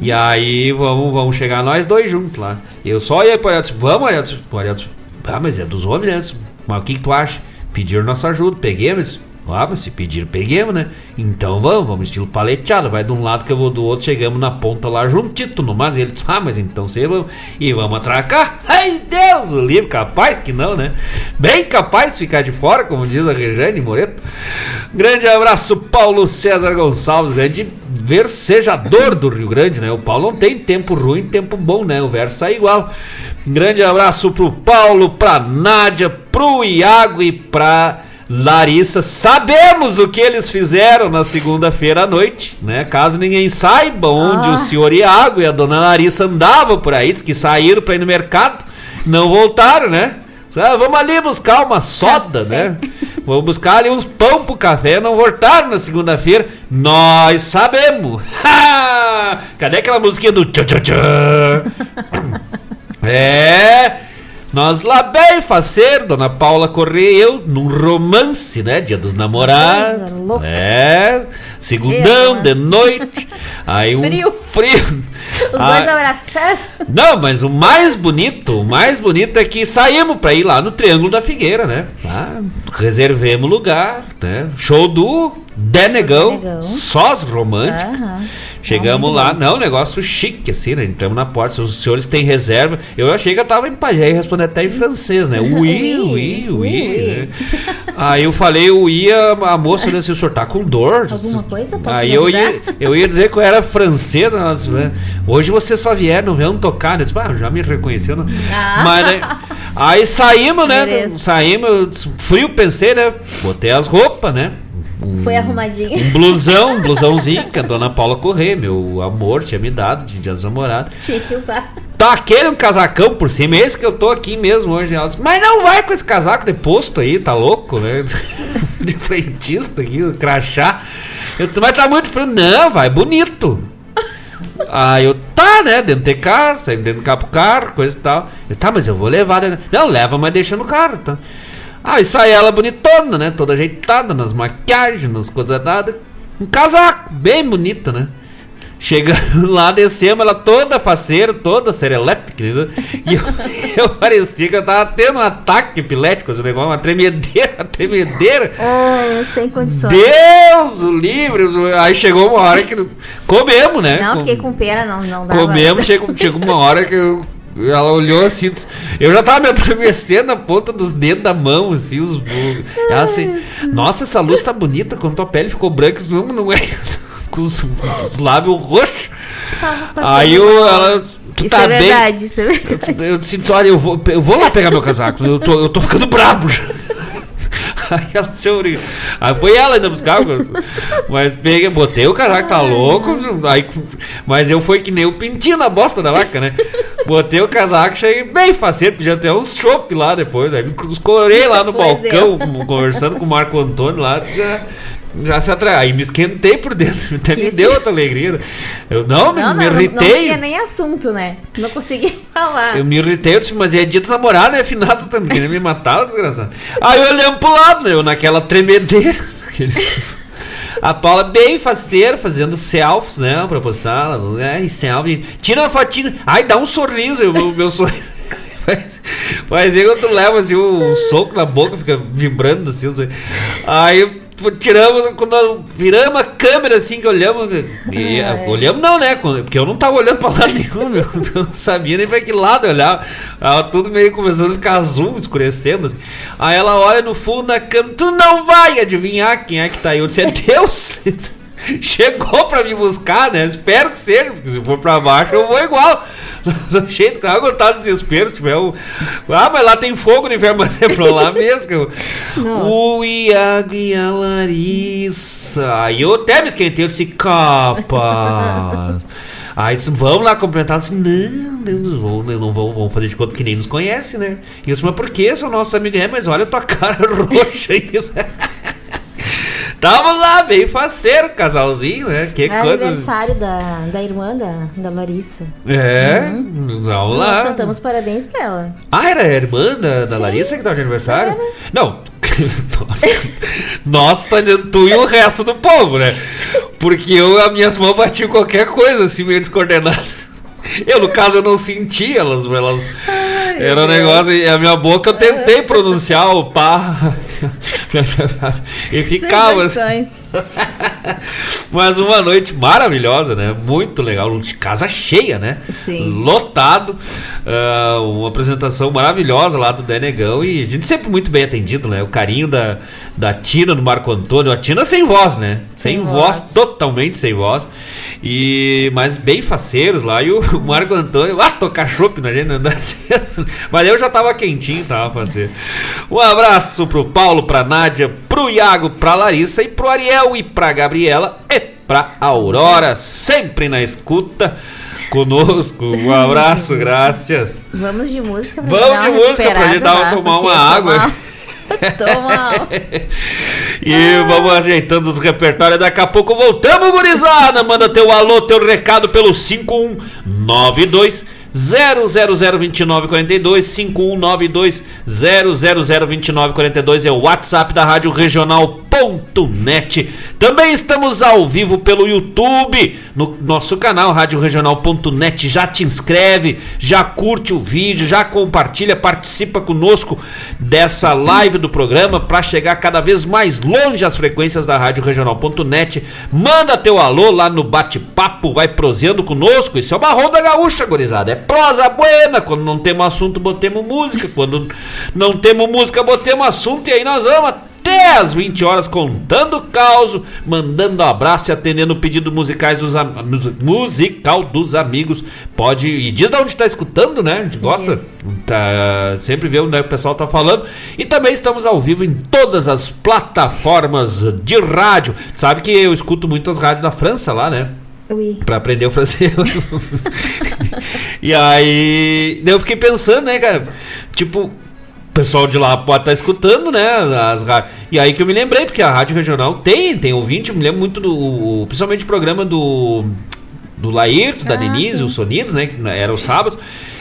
E aí vamos, vamos chegar nós dois juntos lá. Eu só ia pro Ariel, disse, vamos, Ariel, o Ariel disse, ah, mas é dos homens, né? Mas o que, que tu acha? Pediram nossa ajuda, peguemos. Ah, mas se pediram, peguemos, né? Então vamos, vamos estilo paleteado. Vai de um lado que eu vou do outro, chegamos na ponta lá juntito no mas ele ah, mas então você vamos. E vamos atracar. Ai, Deus, o livro, capaz que não, né? Bem capaz de ficar de fora, como diz a Rejane Moreto. Grande abraço, Paulo César Gonçalves, grande versejador do Rio Grande, né? O Paulo não tem tempo ruim, tempo bom, né? O verso sai igual. Grande abraço pro Paulo, pra Nádia, pro Iago e pra Larissa. Sabemos o que eles fizeram na segunda-feira à noite, né? Caso ninguém saiba onde Ah. o senhor Iago e a dona Larissa andavam por aí, diz que saíram pra ir no mercado, não voltaram, né? Ah, vamos ali buscar uma soda, né? Vamos buscar ali uns pão pro café, não voltaram na segunda-feira. Nós sabemos. Ha! Cadê aquela musiquinha do tchá tchá tchá? É, nós lá bem faceiro, Dona Paula Correia e eu, num romance, né? Dia dos namorados. Louca. É, segundão, Que de noite. Aí um Frio. frio. Os Ah, dois abraçaram. não, mas o mais bonito, o mais bonito é que saímos pra ir lá no Triângulo da Figueira, né? Ah, reservemos lugar, né? Show do Denegão, Denegão. sós romântico. Aham. Chegamos Não, lá, muito não, negócio chique, assim, né? Entramos na porta, os senhores têm reserva. Eu achei que eu tava em pajé e responder até em francês, né? Oui, oui, oui, Oui, né? Aí eu falei, eu ia, a moça disse o senhor tá com dor? Alguma coisa? Posso Aí eu ajudar? ia, eu ia dizer que eu era francesa, mas, né, hoje você só vier, não vieram tocar, né? Eu disse, ah, já me reconheceu, né? Ah. Mas, né, aí saímos, né? Mereço. Saímos, frio, pensei, né? Botei as roupas, né? Foi arrumadinho. Um blusão, um blusãozinho que a dona Paula Corrêa, meu amor, tinha me dado de dia dos namorados. Tinha que usar. Taquei um casacão por cima, esse que eu tô aqui mesmo hoje. Ela disse, mas não vai com esse casaco de posto aí, tá louco, né? De frentista aqui, crachá. Eu mas tá muito frio. Não, vai, bonito. Aí eu, tá, né, dentro de casa, dentro do carro pro carro, coisa e tal. Eu, tá, mas eu vou levar. Né? Não, leva, mas deixa no carro, tá? Aí sai ela bonitona, né, toda ajeitada, nas maquiagens, nas coisas nada. Um casaco, bem bonita, né? Chegando lá, descemos, ela toda faceira, toda serelepe, e eu, eu parecia que eu tava tendo um ataque epilético, esse negócio, uma tremedeira, uma tremedeira. Ah, sem condições. Deus, o livre. Aí chegou uma hora que. Comemos, né? Não, fiquei com pena, não, não dava. Comemos, chegou, chegou uma hora que eu- ela olhou assim, eu já tava me atravessando na ponta dos dedos da mão, assim, os. Ela assim, nossa, essa luz tá bonita, quando tua pele ficou branca, isso não, não é. Com os, os lábios roxos. Aí eu, ela. Tu Isso tá é bem. verdade, isso é Eu verdade. disse, eu disse, olha, eu vou, eu vou lá pegar meu casaco, eu tô, eu tô ficando brabo já. Aí ela se oriu. Aí foi ela ainda buscar, mas peguei, botei o casaco, tá louco. Aí, mas eu fui que nem o pintinho na bosta da vaca, né? Botei o casaco, cheguei bem faceiro, podia ter uns chopp lá depois. Aí me escorei lá no balcão, conversando com o Marco Antônio lá. Já, se atraiu. Aí me esquentei por dentro, até me Que deu esse- outra alegria. Eu não, me, Não, me não, não, não irritei. tinha nem assunto, né? Não consegui falar. Eu me irritei, eu disse, mas é dia dos namorados, né? Finado também, queria me matar, desgraçado. Aí eu olhando pro lado, né? Eu naquela tremedeira. aqueles- A Paula bem faceira, fazendo selfies, né? Pra postar, né? E selfie. Tira uma fotinha. Ai, dá um sorriso, o meu, meu sorriso. Mas aí quando tu leva assim, um soco na boca, fica vibrando assim. Aí tiramos, quando viramos a câmera assim que olhamos. e, Ai. olhamos não, né? Porque eu não tava olhando pra lado nenhum, meu. Eu não sabia nem pra que lado. Tava tudo meio começando a ficar azul, escurecendo. Assim. Aí ela olha no fundo da câmera, tu não vai adivinhar quem é que tá aí. Eu disse, é Deus! Chegou pra me buscar, né? Espero que seja, porque se for pra baixo eu vou igual. Do jeito que eu no desespero, se tiver um. Ah, mas lá tem fogo no inverno, mas é pra lá mesmo. Eu... O Iago e a Larissa. Aí eu até me esquentei, eu disse, capa. Aí disse, vamos lá complementar. Assim, não, não, não, vão, não vão, vão fazer de conta que nem nos conhece, né? E eu disse, mas por que, são nossos amigos? É, mas olha a tua cara roxa isso. Tava lá, bem faceiro, casalzinho, né? Que É aniversário da, da irmã da, da Larissa. É, vamos Nós lá. cantamos parabéns pra ela. Ah, era a irmã da, da Sim. Larissa que tava de aniversário? Não. Nossa, Nossa, tá dizendo tu e o resto do povo, né? Porque eu, as minhas mãos batiam qualquer coisa, assim, meio descoordenada. Eu, no caso, eu não senti elas, elas. Era um negócio, e a minha boca eu tentei pronunciar o pá. e ficava assim. Mas uma noite maravilhosa, né? Muito legal. De casa cheia, né? Sim. Lotado. Ah, uma apresentação maravilhosa lá do Denegão. E a gente sempre muito bem atendido, né? O carinho da, da Tina, do Marco Antônio. A Tina sem voz, né? Sem, Sem voz, voz. totalmente sem voz. E, mas bem faceiros lá. E o Marco Antônio, ah, tocar chopp na gente. Né? Mas eu já tava quentinho, tava faceiro. Um abraço pro Paulo, pra Nádia, pro Iago, pra Larissa e pro Ariel e pra Gabriela e pra Aurora, sempre na escuta conosco. Um abraço, graças. Vamos de música pra Vamos de música pra gente dar- tomar uma água. tomar- Toma. E vamos ajeitando os repertórios. Daqui a pouco voltamos, gurizada. Manda teu alô, teu recado pelo 5192 0002942 5192 0002942 é o WhatsApp da Rádio Regional.net. Também estamos ao vivo pelo YouTube, no nosso canal Rádio Regional.net. Já te inscreve, já curte o vídeo, já compartilha, participa conosco dessa live do programa para chegar cada vez mais longe as frequências da Rádio Regional.net. Manda teu alô lá no bate-papo, vai proseando conosco. Isso é uma ronda gaúcha, gurizada. É prosa buena. Quando não temos assunto, botemos música. Quando não temos música, botemos assunto. E aí nós vamos até às 20 horas contando o caos, mandando abraço e atendendo pedido musicais dos musical dos amigos. Pode e diz de onde está escutando, né? A gente gosta. Tá, sempre vê onde é que o pessoal tá falando. E também estamos ao vivo em todas as plataformas de rádio. Sabe que eu escuto muitas rádios da França lá, né? Ui. Pra aprender o francês. e aí. Eu fiquei pensando, né, cara? Tipo, o pessoal de lá pode estar escutando, né? As. E aí que eu me lembrei, porque a Rádio Regional tem, tem ouvinte, eu me lembro muito do. Principalmente o programa do. Do Laírto, da Ah, Denise, sim. os Sonidos, né? Que era os sábados.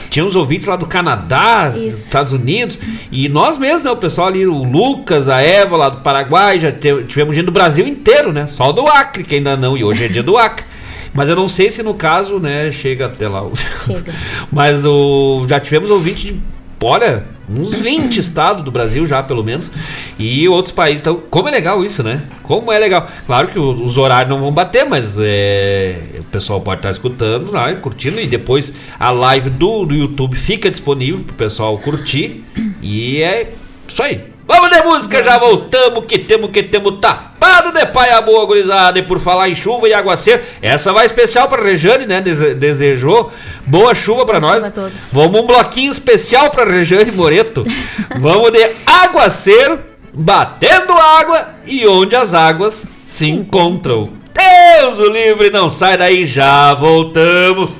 Tinha uns ouvintes lá do Canadá, Isso. Estados Unidos. E nós mesmos, né? O pessoal ali, o Lucas, a Eva lá do Paraguai, já te- tivemos gente do Brasil inteiro, né? Só do Acre, que ainda não. E hoje é dia do Acre. Mas eu não sei se no caso, né, chega até lá. Chega. Mas o, já tivemos ouvinte de, olha, uns 20 estados do Brasil já, pelo menos. E outros países. Então, como é legal isso, né? Como é legal. Claro que o- os horários não vão bater, mas é, o pessoal pode estar escutando, e curtindo. E depois a live do, do YouTube fica disponível pro pessoal curtir. E é isso aí. Vamos de música, já voltamos, que temos, que temos tapado de paia boa, gurizada. E por falar em chuva e aguaceiro, essa vai especial pra Rejane, né? Dese- desejou boa chuva pra Boa nós. chuva. Vamos um bloquinho especial pra Rejane Moreto. Vamos de aguaceiro, batendo água e onde as águas se encontram. Deus o livre, não sai daí, já voltamos.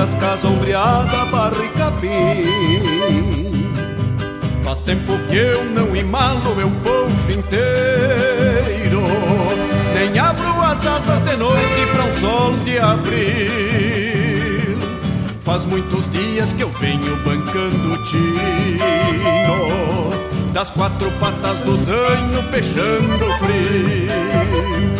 Das casas ombreada, barra e capim. Faz tempo que eu não imalo meu poncho inteiro. Nem abro as asas de noite para um sol de abril. Faz muitos dias que eu venho bancando tino Das quatro patas do zanho peixando frio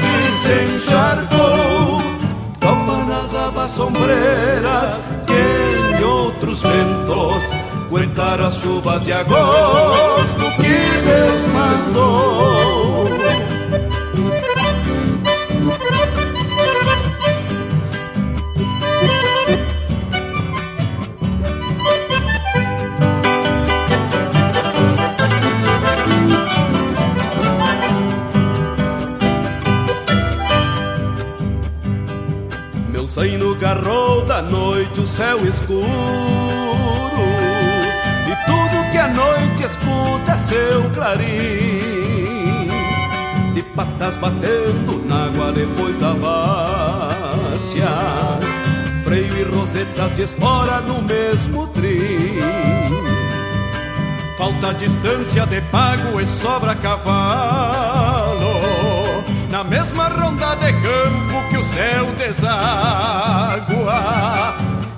se encharcou Topa nas abas sombreiras que em outros ventos Aguentaram as chuvas de agosto que Deus mandou Meu zaino garrou da noite o céu escuro. E tudo que a noite escuta é seu clarim. De patas batendo na água depois da várzea. Freio e rosetas de espora no mesmo trim. Falta distância de pago e sobra cavalo. Na mesma de campo que o céu deságua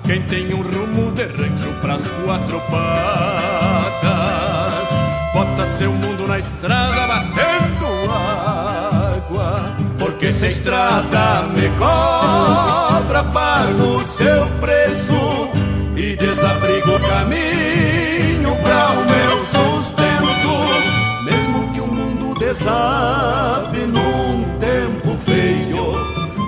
Quem tem um rumo de rancho pras quatro patas Bota seu mundo na estrada batendo água. Porque se a estrada me cobra Pago o seu preço E desabrigo o caminho pra o meu sustento. Mesmo que o mundo desabe feio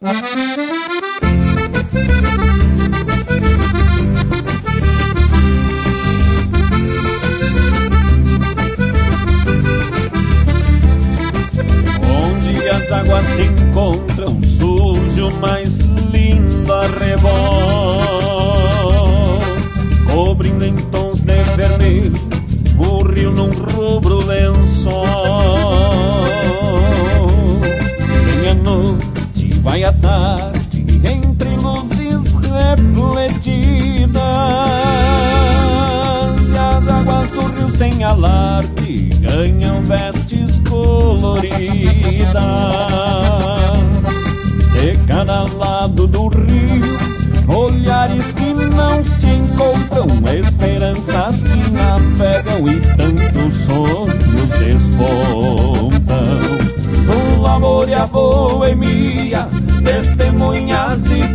Onde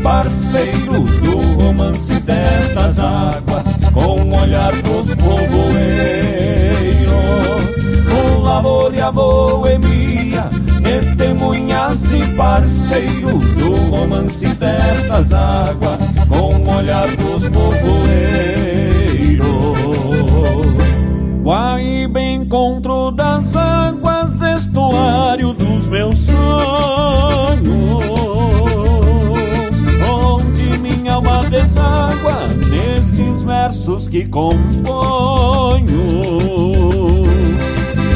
parceiros do romance destas águas, com o olhar dos povoeiros. O amor e a boemia, testemunhas e parceiros do romance destas águas, com o olhar dos povoeiros. Guaíba, encontro das águas, estuário dos meus sonhos, deságua nestes versos que componho.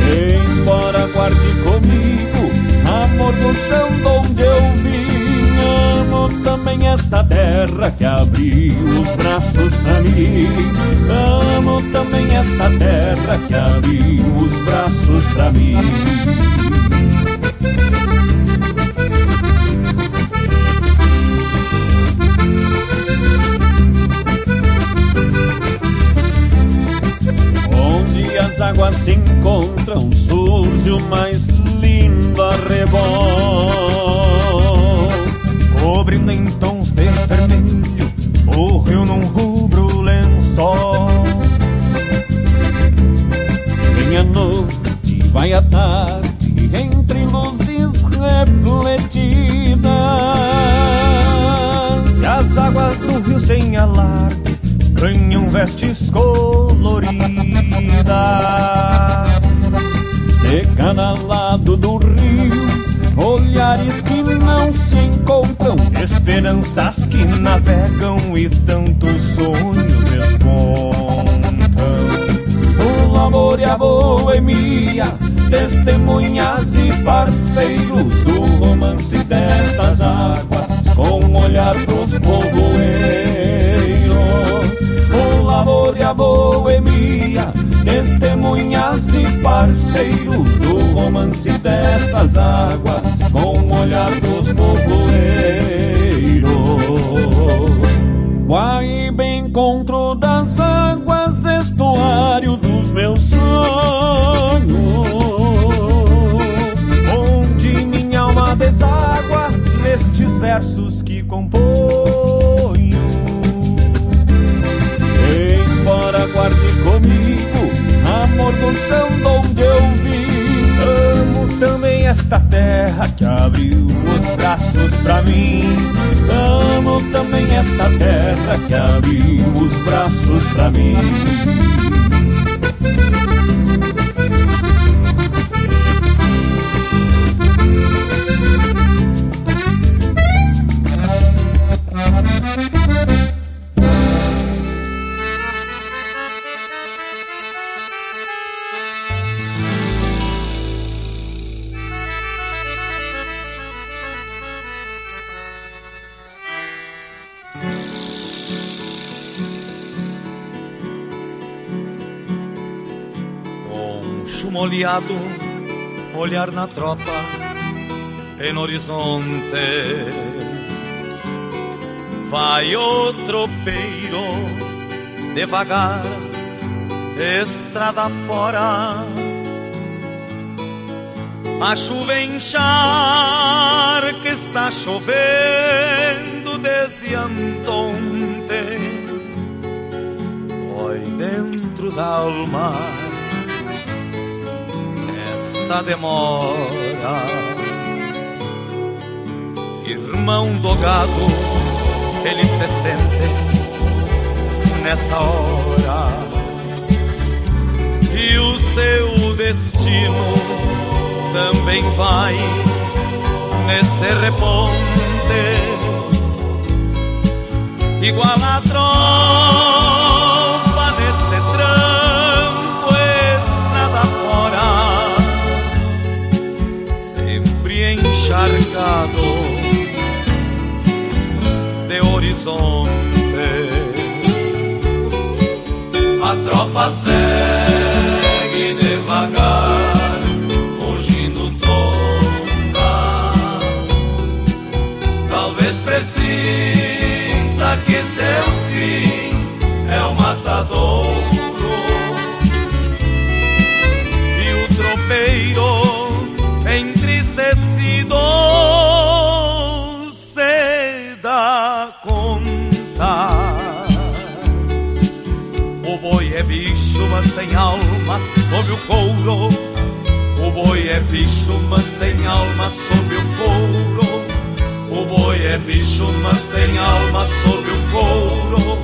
Embora guarde comigo amor do chão de onde eu vim, amo também esta terra que abriu os braços pra mim. Amo também esta terra que abriu os braços pra mim. As águas se encontram, surge o mais lindo arrebol. Cobrindo em tons de vermelho o rio num rubro lençol. Vem a noite, vai a tarde, entre luzes refletidas. E as águas do rio sem alarde ganham vestes coloridas De cada lado do rio Olhares que não se encontram Esperanças que navegam E tantos sonhos despontam. O amor e a boemia Testemunhas e parceiros Do romance destas águas Com olhar pros povoeiros amor e a boemia, testemunhas e parceiros do romance destas águas, com o olhar dos povoeiros. Guaíba encontro das águas, estuário dos meus sonhos, onde minha alma deságua nestes versos que compõe. Guarde comigo Amor do chão de onde eu vim Amo também esta terra que abriu os braços pra mim. Amo também esta terra que abriu os braços pra mim olhar na tropa em horizonte. Vai o tropeiro devagar, estrada fora. A chuva enchar que está chovendo desde antonte. Oi dentro da alma essa demora. Irmão do gado, ele se sente nessa hora. E o seu destino também vai nesse reponte. Igual a tromba A tropa bicho, mas tem alma sob o couro. O boi é bicho, mas tem alma sob o couro.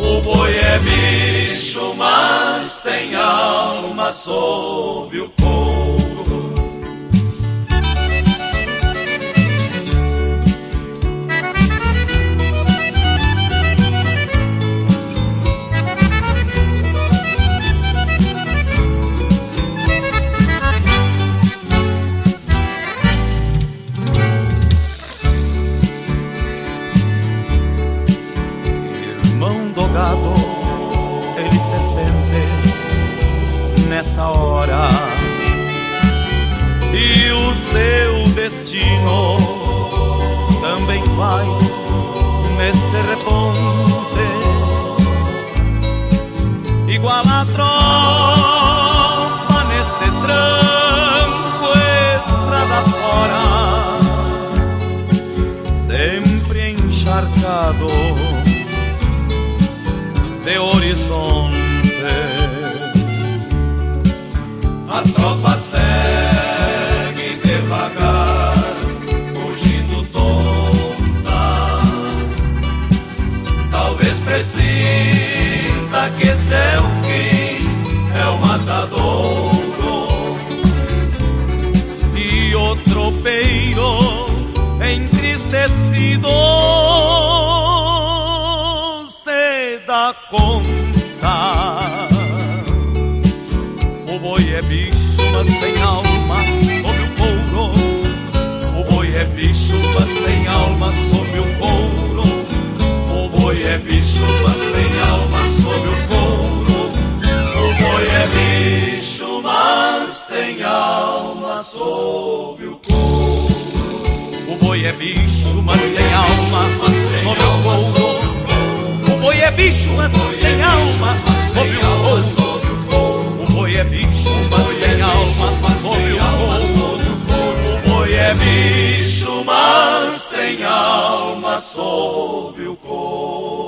O boi é bicho, mas tem alma sob o e o seu destino também vai nesse reponte, igual a tropa nesse tranco estrada fora, sempre encharcado de horizonte. Que seu fim é o matadouro. E o tropeiro entristecido se dá conta. O boi é bicho, mas tem alma sob o couro. O boi é bicho, mas tem alma sob o couro. O boi é bicho, mas tem alma sob o couro. O boi é bicho, mas tem alma sob o couro. O boi é bicho, mas tem alma sob o couro. O boi é bicho, mas tem alma sob o couro. O boi é bicho, mas tem alma sob o couro. Boi é bicho, mas tem alma sob o couro.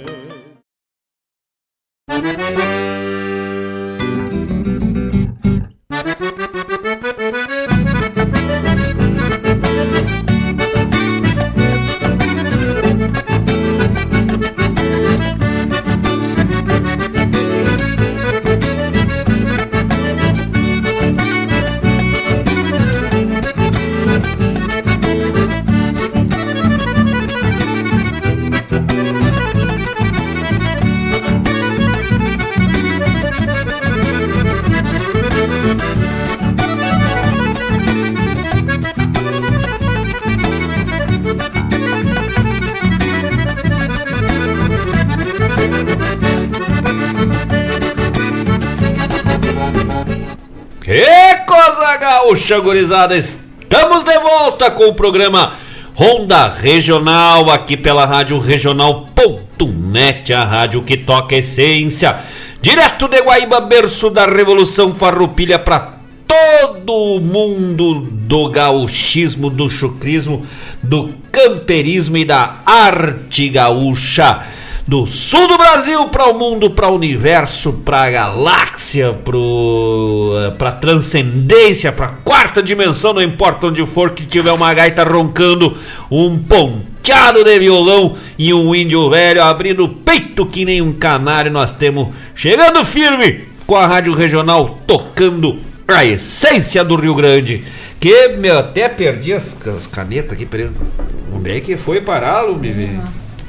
Gaúcha, gurizada! Estamos de volta com o programa Ronda Regional, aqui pela Rádio Regional.net, a rádio que toca essência. Direto de Guaíba, berço da Revolução Farroupilha para todo o mundo do gauchismo, do chucrismo, do camperismo e da arte gaúcha. Do sul do Brasil para o mundo, para o universo, para a galáxia, para a transcendência, para a quarta dimensão, não importa onde for que tiver uma gaita roncando, um ponteado de violão e um índio velho abrindo o peito que nem um canário, nós temos chegando firme com a Rádio Regional tocando a essência do Rio Grande. Que meu, até perdi as, as canetas aqui, peraí. Onde é que foi parar, Lume?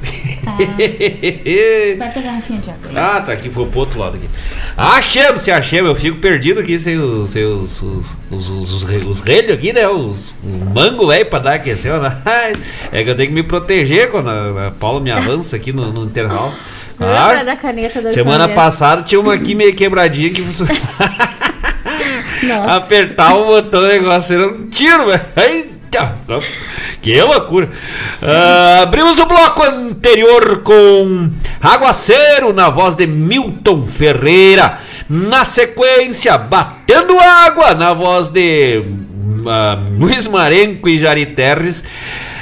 Vai pegar a garrafinha de água. Ah, tá aqui, foi pro outro lado aqui. Achemos, se achemos, eu fico perdido aqui sem os, sem os, os, os, os, os, os relhos aqui, né? Os, o mango, velho, pra dar aquecer. Né? É que eu tenho que me proteger quando a, a Paula me avança aqui no, no intervalo. Lembra da caneta da Semana passada tinha uma aqui meio quebradinha que apertar o botão do negócio era um tiro, velho. Eita, Que loucura. Ah, abrimos o bloco anterior com Aguaceiro na voz de Milton Ferreira. Na sequência, Batendo Água na voz de ah, Luiz Marenco e Jari Terres.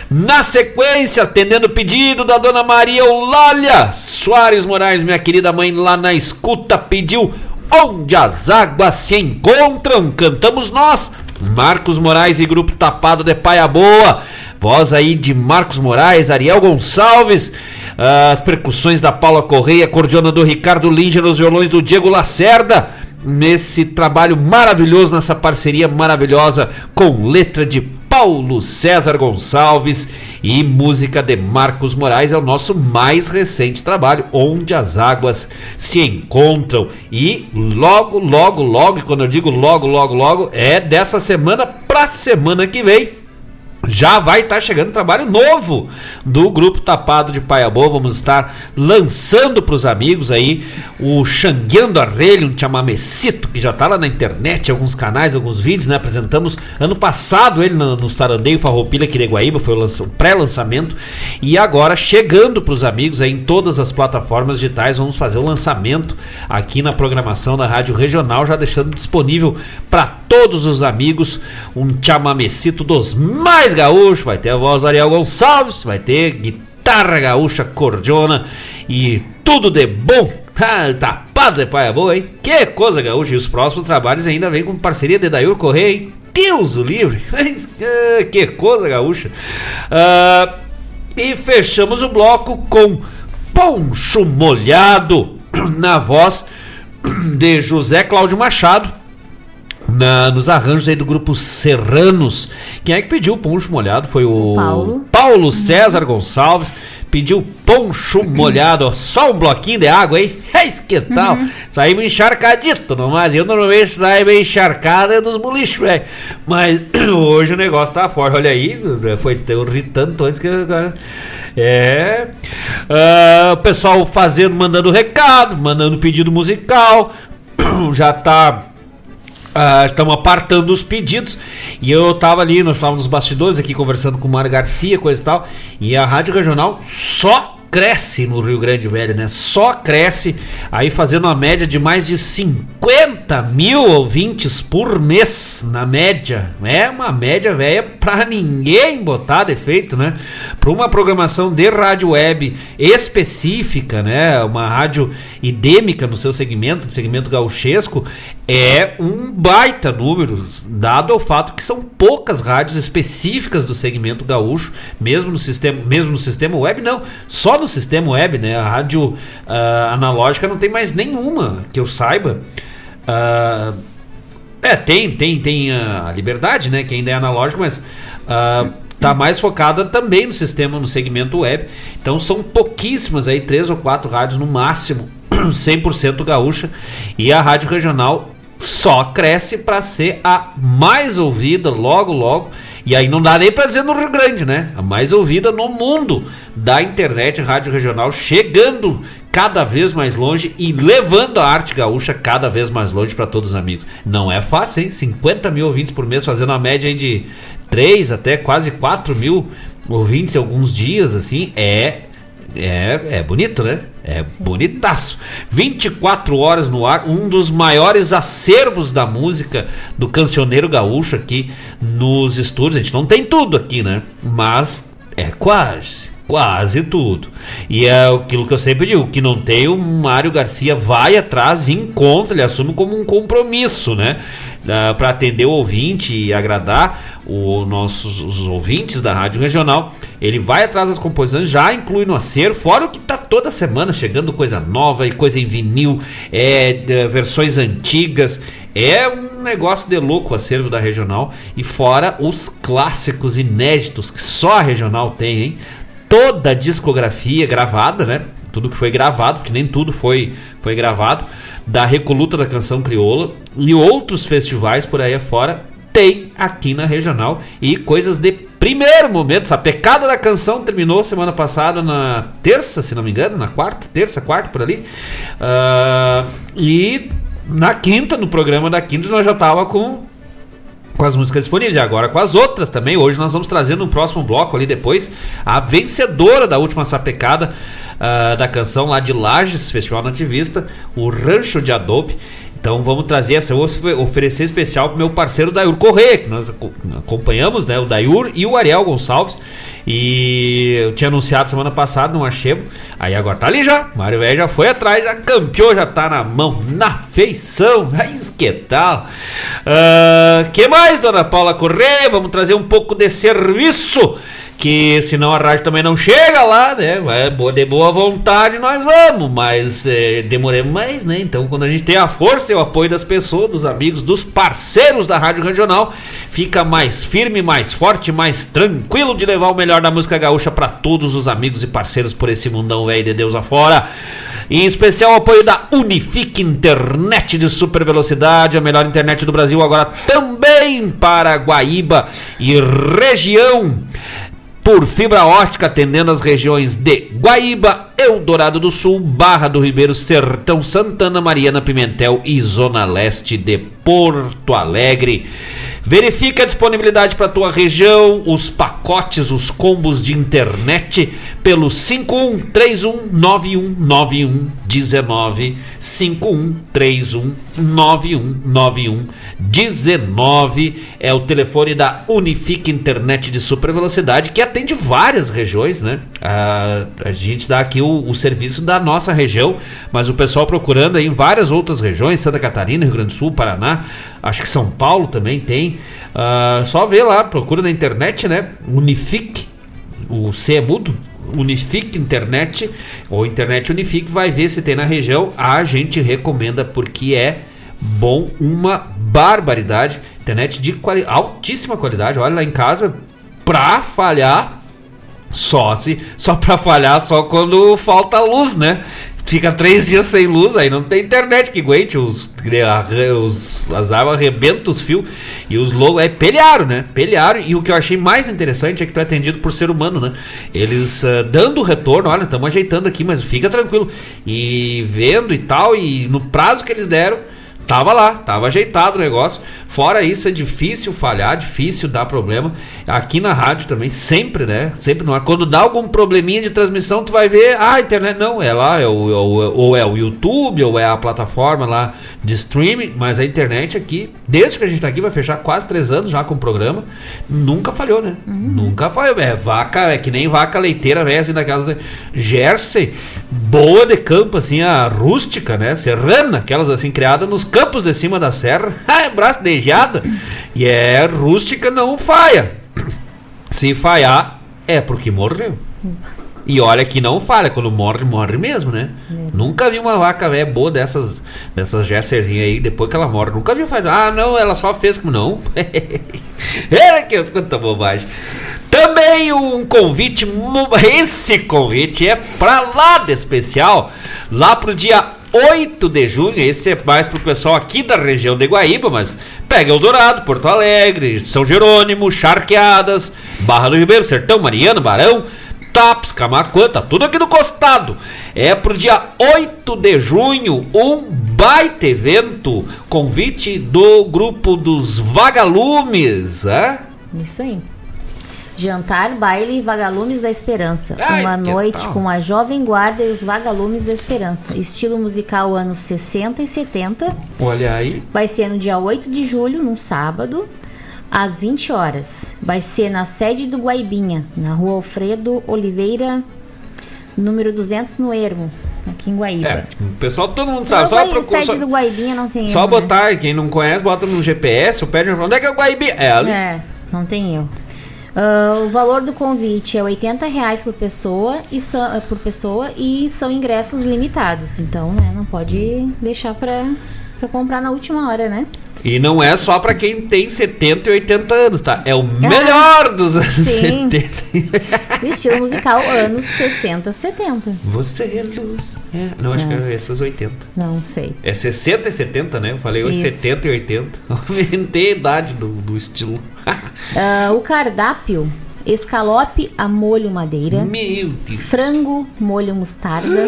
Na sequência, atendendo o pedido da dona Maria Eulália Soares Moraes, minha querida mãe, lá na escuta, pediu Onde as águas se encontram, cantamos nós, Marcos Moraes e Grupo Tapado de Paia Boa. Voz aí de Marcos Moraes, Ariel Gonçalves, as percussões da Paula Correia, cordiona do Ricardo Linger, os violões do Diego Lacerda. Nesse trabalho maravilhoso, nessa parceria maravilhosa com letra de Paulo César Gonçalves e música de Marcos Moraes é o nosso mais recente trabalho, Onde as Águas se Encontram. E logo, logo, logo, e quando eu digo logo, logo, logo, é dessa semana pra semana que vem. Já vai estar chegando trabalho novo do grupo Tapado de Paia Boa. Vamos estar lançando para os amigos aí o Xangueando Arrelho, um chamamecito que já está lá na internet, alguns canais, alguns vídeos, né? Apresentamos ano passado ele no, no Sarandeio Farroupilha Quireguaíba, foi o pré-lançamento. E agora chegando para os amigos aí em todas as plataformas digitais, vamos fazer o lançamento aqui na programação da Rádio Regional, já deixando disponível para todos os amigos um chamamecito dos mais gaúchos. Vai ter a voz do Ariel Gonçalves, vai ter guitarra gaúcha, cordiona e tudo de bom. Ah, tapado de paia boa, hein? Que coisa gaúcha. E os próximos trabalhos ainda vem com parceria de Daír Correia, hein? Deus o livre! Mas, ah, que coisa gaúcha! Ah, e fechamos o bloco com Poncho Molhado na voz de José Cláudio Machado na- nos arranjos aí do grupo Serranos. Quem é que pediu o poncho molhado? Foi o Paulo. Paulo César Gonçalves. Pediu poncho molhado, ó, só um bloquinho de água aí. Eis que tal? Saímos encharcadito, não mas eu normalmente saio meio encharcado é dos bolichos, velho. Mas hoje o negócio tá forte. Olha aí, foi eu ri tanto antes que agora. É. Ah, o pessoal fazendo, mandando recado, mandando pedido musical. Já tá ah, estamos apartando os pedidos e eu tava ali, nós estávamos nos bastidores aqui conversando com o Mário Garcia, coisa e tal, e a Rádio Regional só cresce no Rio Grande Velho, né? Só cresce, aí fazendo uma média de mais de 50 mil ouvintes por mês, na média. É uma média velha pra ninguém botar defeito, né? Para uma programação de rádio web específica, né? Uma rádio idêmica no seu segmento, no segmento gauchesco, é um baita número, dado ao fato que são poucas rádios específicas do segmento gaúcho, mesmo no sistema, mesmo no sistema web, não, só no sistema web, né? A rádio ah, analógica não tem mais nenhuma que eu saiba. Ah, é, tem, tem, tem a liberdade, né? Que ainda é analógico, mas tá mais focada também no sistema, no segmento web. Então são pouquíssimas aí, três ou quatro rádios no máximo, 100% gaúcha. E a rádio regional só cresce para ser a mais ouvida logo, logo. E aí não dá nem para dizer no Rio Grande, né? A mais ouvida no mundo da internet, rádio regional, chegando cada vez mais longe e levando a arte gaúcha cada vez mais longe para todos os amigos. Não é fácil, hein? 50 mil ouvintes por mês, fazendo uma média de 3 até quase 4 mil ouvintes em alguns dias, assim, é. É, é bonito, né? É bonitaço. 24 horas no ar, um dos maiores acervos da música do cancioneiro gaúcho aqui nos estúdios. A gente não tem tudo aqui, né? Mas é quase, Quase tudo. E é aquilo que eu sempre digo, que não tem, o Mário Garcia vai atrás e encontra, ele assume como um compromisso, né? Uh, para atender o ouvinte e agradar o nossos, os ouvintes da Rádio Regional. Ele vai atrás das composições, já inclui no acervo, fora o que tá toda semana chegando coisa nova e coisa em vinil, é, versões antigas. É um negócio de louco o acervo da Regional. E fora os clássicos inéditos que só a Regional tem, hein? Toda a discografia gravada, né? Tudo que foi gravado, porque nem tudo foi, foi gravado da Recoluta da Canção Crioula e outros festivais por aí afora tem aqui na regional e coisas de primeiro momento. Essa pecada da canção terminou semana passada na terça, se não me engano, na quarta, terça, quarta por ali. Uh, e na quinta, no programa da quinta, nós já tava com com as músicas disponíveis e agora com as outras também. Hoje nós vamos trazer no próximo bloco ali depois a vencedora da última sapecada uh, da canção lá de Lages, Festival Nativista, o Rancho de Adobe. Então vamos trazer essa, vou oferecer especial pro meu parceiro Dayur Correia, que nós acompanhamos, né? O Dayur e o Ariel Gonçalves. E eu tinha anunciado semana passada no Achebo. Aí agora tá ali já. Mário Velho já foi atrás, já campeou, já tá na mão, na feição. Mas que tal? Uh, que mais, dona Paula Correia? Vamos trazer um pouco de serviço que senão a rádio também não chega lá, né? De boa vontade nós vamos, mas é, demoremos mais, né? Então, quando a gente tem a força e o apoio das pessoas, dos amigos, dos parceiros da Rádio Regional, fica mais firme, mais forte, mais tranquilo de levar o melhor da música gaúcha para todos os amigos e parceiros por esse mundão velho de Deus afora. Em especial o apoio da Unifique Internet de super velocidade, a melhor internet do Brasil agora também para Guaíba e região por fibra ótica atendendo as regiões de Guaíba, Eldorado do Sul, Barra do Ribeiro, Sertão, Santana, Mariana, Pimentel e Zona Leste de Porto Alegre. Verifique a disponibilidade para tua região, os pacotes, os combos de internet pelo 5131919119 5131919119 é o telefone da Unifique Internet de super velocidade que atende várias regiões, né? A, a gente dá aqui o, o, serviço da nossa região, mas o pessoal procurando aí em várias outras regiões, Santa Catarina, Rio Grande do Sul, Paraná, acho que São Paulo também tem. Uh, só vê lá, procura na internet, né? Unifique, o C é mudo, Unifique Internet ou Internet Unifique, vai ver se tem na região. A gente recomenda porque é bom, uma barbaridade. Internet de quali altíssima qualidade. Olha lá em casa, pra falhar, só se só pra falhar só quando falta luz, né? Fica três dias sem luz, aí não tem internet que aguente, os, os, as armas arrebentam os fios e os logos, é pelharam, né? Pelharam, e o que eu achei mais interessante é que tu é atendido por ser humano, né? Eles uh, dando retorno, olha, estamos ajeitando aqui, mas fica tranquilo, e vendo e tal, e no prazo que eles deram, tava lá, tava ajeitado o negócio. Fora isso, é difícil falhar, difícil dar problema. Aqui na rádio também, sempre, né? Sempre não. Quando dá algum probleminha de transmissão, tu vai ver, ah, a internet não, é lá, é o, ou, ou é o YouTube, ou é a plataforma lá de streaming, mas a internet aqui, desde que a gente tá aqui, vai fechar quase três anos já com o programa, nunca falhou, né? Uhum. Nunca falhou. É vaca, é que nem vaca leiteira, velho, assim, daquelas Jersey, boa de campo, assim, a rústica, né? Serrana, aquelas assim, criadas nos campos de cima da serra. Ah, é braço de e é rústica, não falha. Se falhar, é porque morreu. E olha que não falha, quando morre, morre mesmo, né? É. Nunca vi uma vaca velha boa dessas, dessas gesserzinhas aí, depois que ela morre. Nunca vi fazer. Ah, não, ela só fez como não. Era que quanta bobagem. Também um convite, esse convite é pra lá de especial, lá pro dia 8 de junho, esse é mais pro pessoal aqui da região de Guaíba, mas pega Eldorado, Porto Alegre, São Jerônimo, Charqueadas, Barra do Ribeiro, Sertão, Mariano, Barão, Taps, Camacuã, tá tudo aqui do costado. É pro dia 8 de junho, um baita evento, convite do grupo dos Vagalumes, é? Isso aí. Jantar, baile e vagalumes da esperança. Ah, Uma noite com a jovem guarda e os vagalumes da esperança. Estilo musical anos 60 e 70. Olha aí. Vai ser no dia 8 de julho, num sábado. às 20 horas. Vai ser na sede do Guaibinha, na rua Alfredo Oliveira, número 200, no Ermo, aqui em Guaíba. É, o pessoal, todo mundo sabe. Só, Guai- procura, sede só, do Guaibinha não tem só erro, né? botar, quem não conhece, bota no GPS, ou pede onde é que é o Guaibi? É ali. É, não tem erro. Ah, o valor do convite é 80 reais por pessoa e são, eh, por pessoa e são ingressos limitados. Então, né, não pode deixar pra, pra comprar na última hora, né? E não é só pra quem tem 70 e 80 anos, tá? É o melhor dos anos Ah, sim. 70. O estilo musical anos 60, 70. Você é luz. É, não, acho que é essas 80. Não sei. É 60 e 70, né? Eu falei Isso. 70 e 80. Aumentei a idade do, do estilo. Ah, o cardápio: escalope a molho madeira, frango molho mostarda,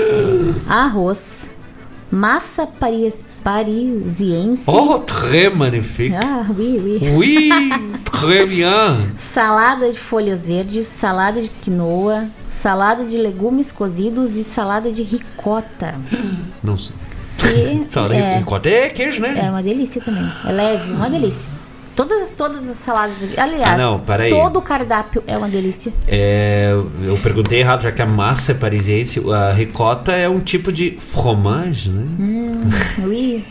arroz, massa paris, parisiense. Oh, très magnifique. Ah, oui, oui. Oui, très bien. Salada de folhas verdes, salada de quinoa, salada de legumes cozidos e salada de ricota. Não sei. Que Salada é, de ricota é queijo, né? é uma delícia também. É leve, uma delícia. Todas, todas as saladas. Aliás, Ah, não, todo o cardápio é uma delícia. É, eu perguntei errado, já que a massa é parisiense. A ricota é um tipo de fromage, né? Hum, oui.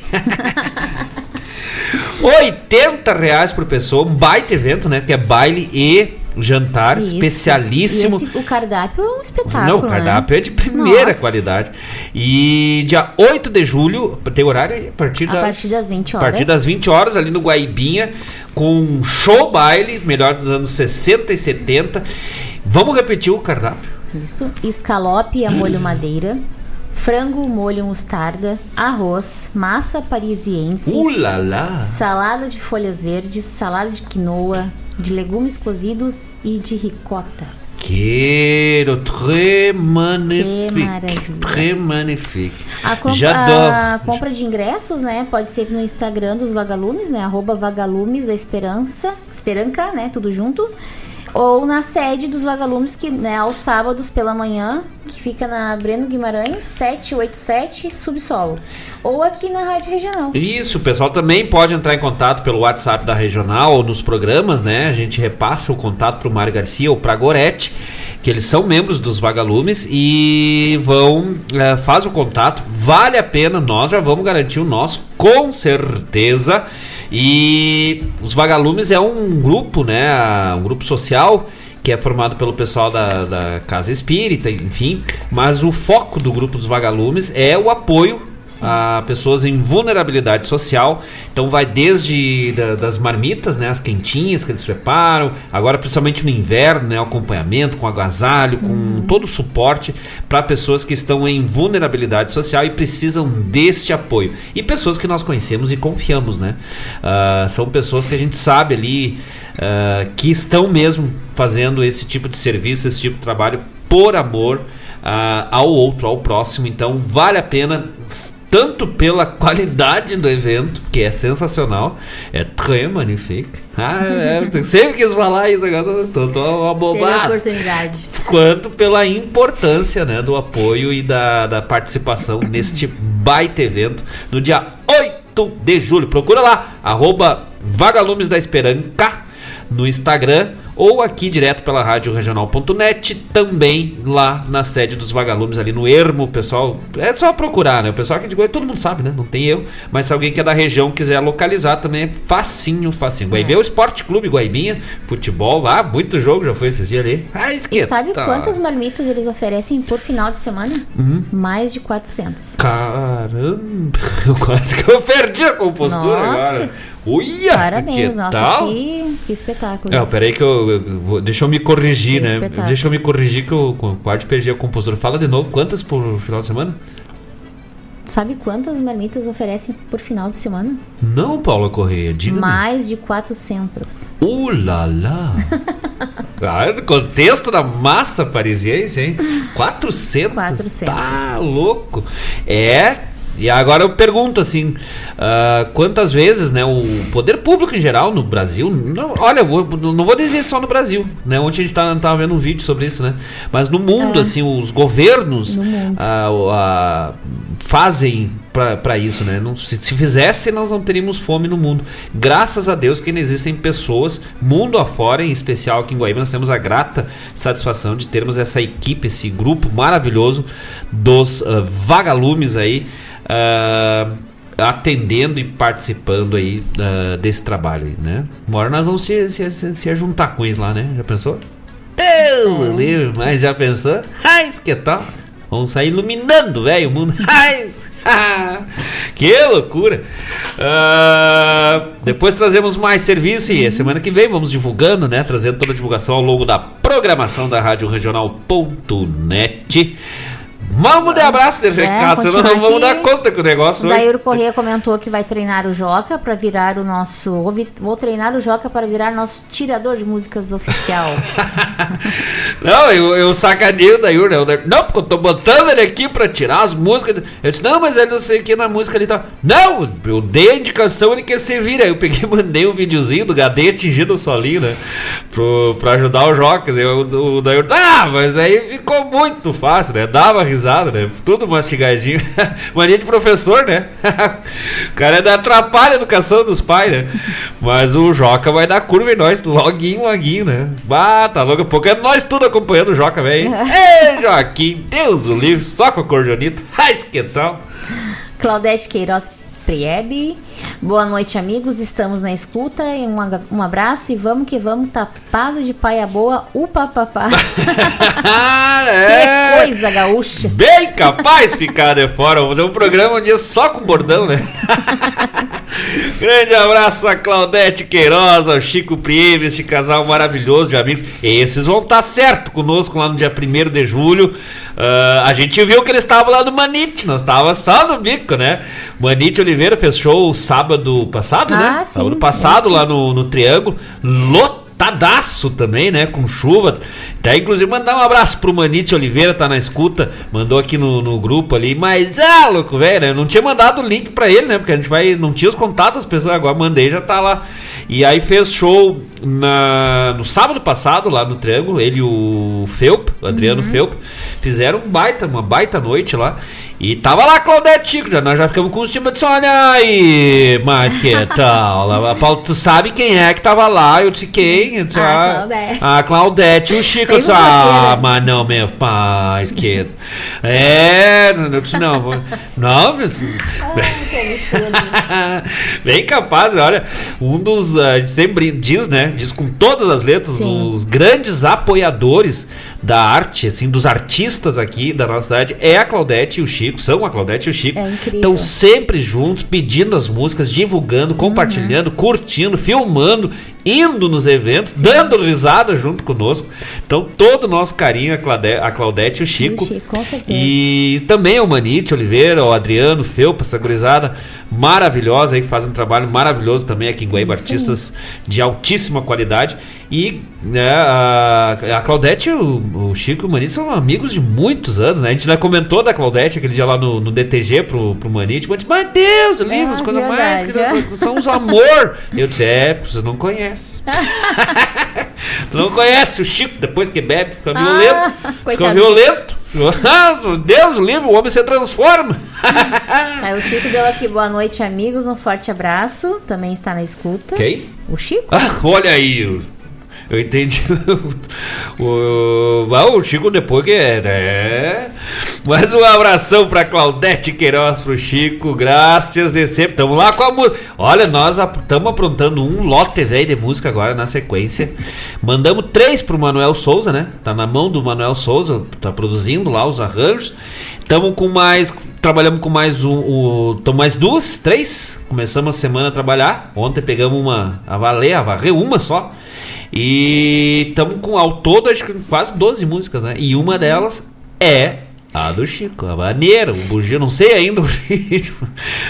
80 reais por pessoa, um baita evento, né? Que é baile e jantar Isso. especialíssimo. Esse- o cardápio é um espetáculo. Não, o cardápio né? é de primeira Nossa. qualidade. E dia 8 de julho, tem horário? A partir A das, partir das 20 a partir horas. das 20 horas, ali no Guaibinha, com um show baile, melhor dos anos 60 e 70. Vamos repetir o cardápio. Isso. Escalope a molho madeira, frango molho mostarda, arroz, massa parisiense, Ulala! salada de folhas verdes, salada de quinoa, de legumes cozidos e de ricota. Quero, très magnifique. Très magnifique. A, com- J'adore. a compra de ingressos, né, pode ser no Instagram dos Vagalumes, né, arroba Vagalumes da Esperança, Esperanca, né, tudo junto. Ou na sede dos Vagalumes, que né, aos sábados pela manhã, que fica na Breno Guimarães, 787, subsolo. Ou aqui na Rádio Regional. Isso, o pessoal também pode entrar em contato pelo WhatsApp da regional ou nos programas, né? A gente repassa o contato para o Mário Garcia ou para Gorete, que eles são membros dos Vagalumes e vão eh, faz o contato. Vale a pena, nós já vamos garantir o nosso, com certeza. E os Vagalumes é um grupo, né? Um grupo social que é formado pelo pessoal da, da Casa Espírita, enfim. Mas o foco do grupo dos Vagalumes é o apoio a pessoas em vulnerabilidade social. Então vai desde da- das marmitas, né, as quentinhas que eles preparam, agora principalmente no inverno, né, o acompanhamento com agasalho, com todo o suporte para pessoas que estão em vulnerabilidade social e precisam deste apoio. E pessoas que nós conhecemos e confiamos, né? Ah, são pessoas que a gente sabe ali ah, que estão mesmo fazendo esse tipo de serviço, esse tipo de trabalho por amor ah, ao outro, ao próximo. Então vale a pena tanto pela qualidade do evento, que é sensacional, é très magnifique. Ah, é, sempre quis falar isso agora, tô, tô, tô abobado. oportunidade. Quanto pela importância né, do apoio e da, da participação neste baita evento no dia 8 de julho. Procura lá, arroba Vagalumes da Esperanca no Instagram ou aqui direto pela rádio regional.net, também lá na sede dos vagalumes ali no Ermo, pessoal, é só procurar, né? O pessoal aqui de Goiás, todo mundo sabe, né? Não tem eu, mas se alguém que é da região quiser localizar também é facinho, facinho. Guaibinha é o Esporte Clube Guaibinha, futebol, ah, muito jogo já foi esses dias ali. Ah, E esquenta. sabe quantas marmitas eles oferecem por final de semana? Uhum. Mais de 400. Caramba, quase que eu perdi a compostura Nossa. agora. Uia, Parabéns, que nossa, tal? que, que espetáculo. Não, peraí que eu, eu vou, deixa eu me corrigir, Que né? espetáculo. Deixa eu me corrigir que eu com- quase perdi a compostura. Fala de novo, quantas por final de semana? Sabe quantas marmitas oferecem por final de semana? Não, Paula Correia, diga Mais de 400. Uh, lá, lá. ah, contexto da massa parisiense, hein? 400. 400. Tá louco. É. E agora eu pergunto assim, ah, quantas vezes, né, o poder público em geral no Brasil, não, olha, vou, não vou dizer só no Brasil, né, ontem a gente tá, tava vendo um vídeo sobre isso, né, mas no mundo, É. assim, os governos ah, o- ah, fazem para isso, né? Não, se, se fizesse, nós não teríamos fome no mundo. Graças a Deus que ainda existem pessoas, mundo afora, em especial aqui em Guaíba, nós temos a grata satisfação de termos essa equipe, esse grupo maravilhoso dos uh, vagalumes aí. Uh, atendendo e participando aí uh, desse trabalho né? Uma hora nós vamos se, se, se, se juntar com eles lá, né? Já pensou? Deus é. livre, mas já pensou? Ai, que tal? Vamos sair iluminando, velho, o mundo. Ai, que loucura! Uh, depois trazemos mais serviço e semana que vem vamos divulgando, né? Trazendo toda a divulgação ao longo da programação da Rádio Regional.net. Vamos de abraço de recado, é, senão não vamos dar conta com o negócio hoje. O Correia comentou que vai treinar o Joca para virar o nosso. Vou treinar o Joca para virar nosso tirador de músicas oficial. não, eu, eu sacaneio o Daí, né? Não, porque eu tô botando ele aqui para tirar as músicas. Eu disse, não, mas ele não sei o que na música ali tá. Não, eu dei a indicação, ele quer servir. Aí eu peguei mandei um videozinho do Gadê atingindo o solinho, né? Pro, pra ajudar o Joca. Eu, o Daí, ah, mas aí ficou muito fácil, né? Dava risada né? Tudo mastigadinho. Mania de professor, né? o cara é atrapalha a educação dos pais, né? Mas o Joca vai dar curva em nós, loguinho, loguinho, né? Bah, tá louco. Pouco é nós tudo acompanhando o Joca, velho. Ei, Joaquim, Deus o livre, só com a cordionita. Ai, que tal? Claudete Queiroz Priebe. Boa noite, amigos. Estamos na escuta. Um, um abraço e vamos que vamos, tapado de paia boa, upa papá. é. Que coisa gaúcha. Bem capaz ficar de fora. Vou fazer um programa um dia só com bordão, né? Grande abraço a Claudete Queiroz, ao Chico Priebe, esse casal maravilhoso de amigos. Esses vão estar certo conosco lá no dia 1 de julho. Uh, a gente viu que eles estavam lá no Manite, nós estávamos só no bico, né? Manite Oliveira fez show sábado passado, né? ah, né? Sim, sábado passado é, lá no, no Triângulo. Lotadaço também, né? Com chuva. Até inclusive mandar um abraço pro Manite Oliveira, tá na escuta. Mandou aqui no, no grupo ali. Mas, ah, louco, velho, eu não tinha mandado o link pra ele, né? Porque a gente vai. Não tinha os contatos das pessoas, agora mandei já tá lá. E aí fez show na, no sábado passado, lá no Triângulo, ele e o Felp, o Adriano uhum. Felp, fizeram um baita, uma baita noite lá. E tava lá Claudete Chico, já, nós já ficamos com cima de olha aí, mas que tal? A Paulo, tu sabe quem é que tava lá? Eu disse quem? Eu disse, ah, ah Claudete. A Claudete e o Chico. Eu disse, ah, mas não, meu pai, que. É, eu disse, não, vou, não, ah, bem capaz, olha, um dos, a gente sempre diz, né, diz com todas as letras, Sim. os grandes apoiadores da arte, assim, dos artistas aqui da nossa cidade é a Claudete e o Chico, são a Claudete e o Chico. É Estão sempre juntos, pedindo as músicas, divulgando, compartilhando, uhum. curtindo, filmando indo nos eventos, Sim. dando risada junto conosco. Então, todo o nosso carinho a Claudete, a Claudete e o Chico. Chico e também o Manite Oliveira, o Adriano Felpa, essa gurizada maravilhosa aí, que faz um trabalho maravilhoso também aqui em Guaíba, artistas de altíssima qualidade. E né, a, a Claudete o, o Chico e o Manite são amigos de muitos anos, né? A gente já comentou da Claudete aquele dia lá no, no DTG pro, pro Manite, mas meu Deus, livros, é, coisa mais que são os amor. Eu disse, é, vocês não conhecem conhece. tu não conhece o Chico depois que bebe, fica ah, violento. Fica violento. Ah, Deus livre, o homem se transforma. Aí o Chico deu aqui boa noite, amigos. Um forte abraço. Também está na escuta. Quem? O Chico. Ah, olha aí. Eu entendi. o, o Chico depois que é, né? Mais um abração pra Claudete Queiroz, pro Chico. Graças e sempre. Tamo lá com a música. Olha, nós estamos aprontando um lote velho de música agora na sequência. Mandamos três pro Manuel Souza, né? Tá na mão do Manuel Souza, tá produzindo lá os arranjos. Estamos com mais. Trabalhamos com mais um. Estamos mais duas, três. Começamos a semana a trabalhar. Ontem pegamos uma. A valer, a varrer uma só. E estamos com ao todo acho que quase 12 músicas, né? E uma delas é a do Chico, a maneira, o bugio, não sei ainda o ritmo.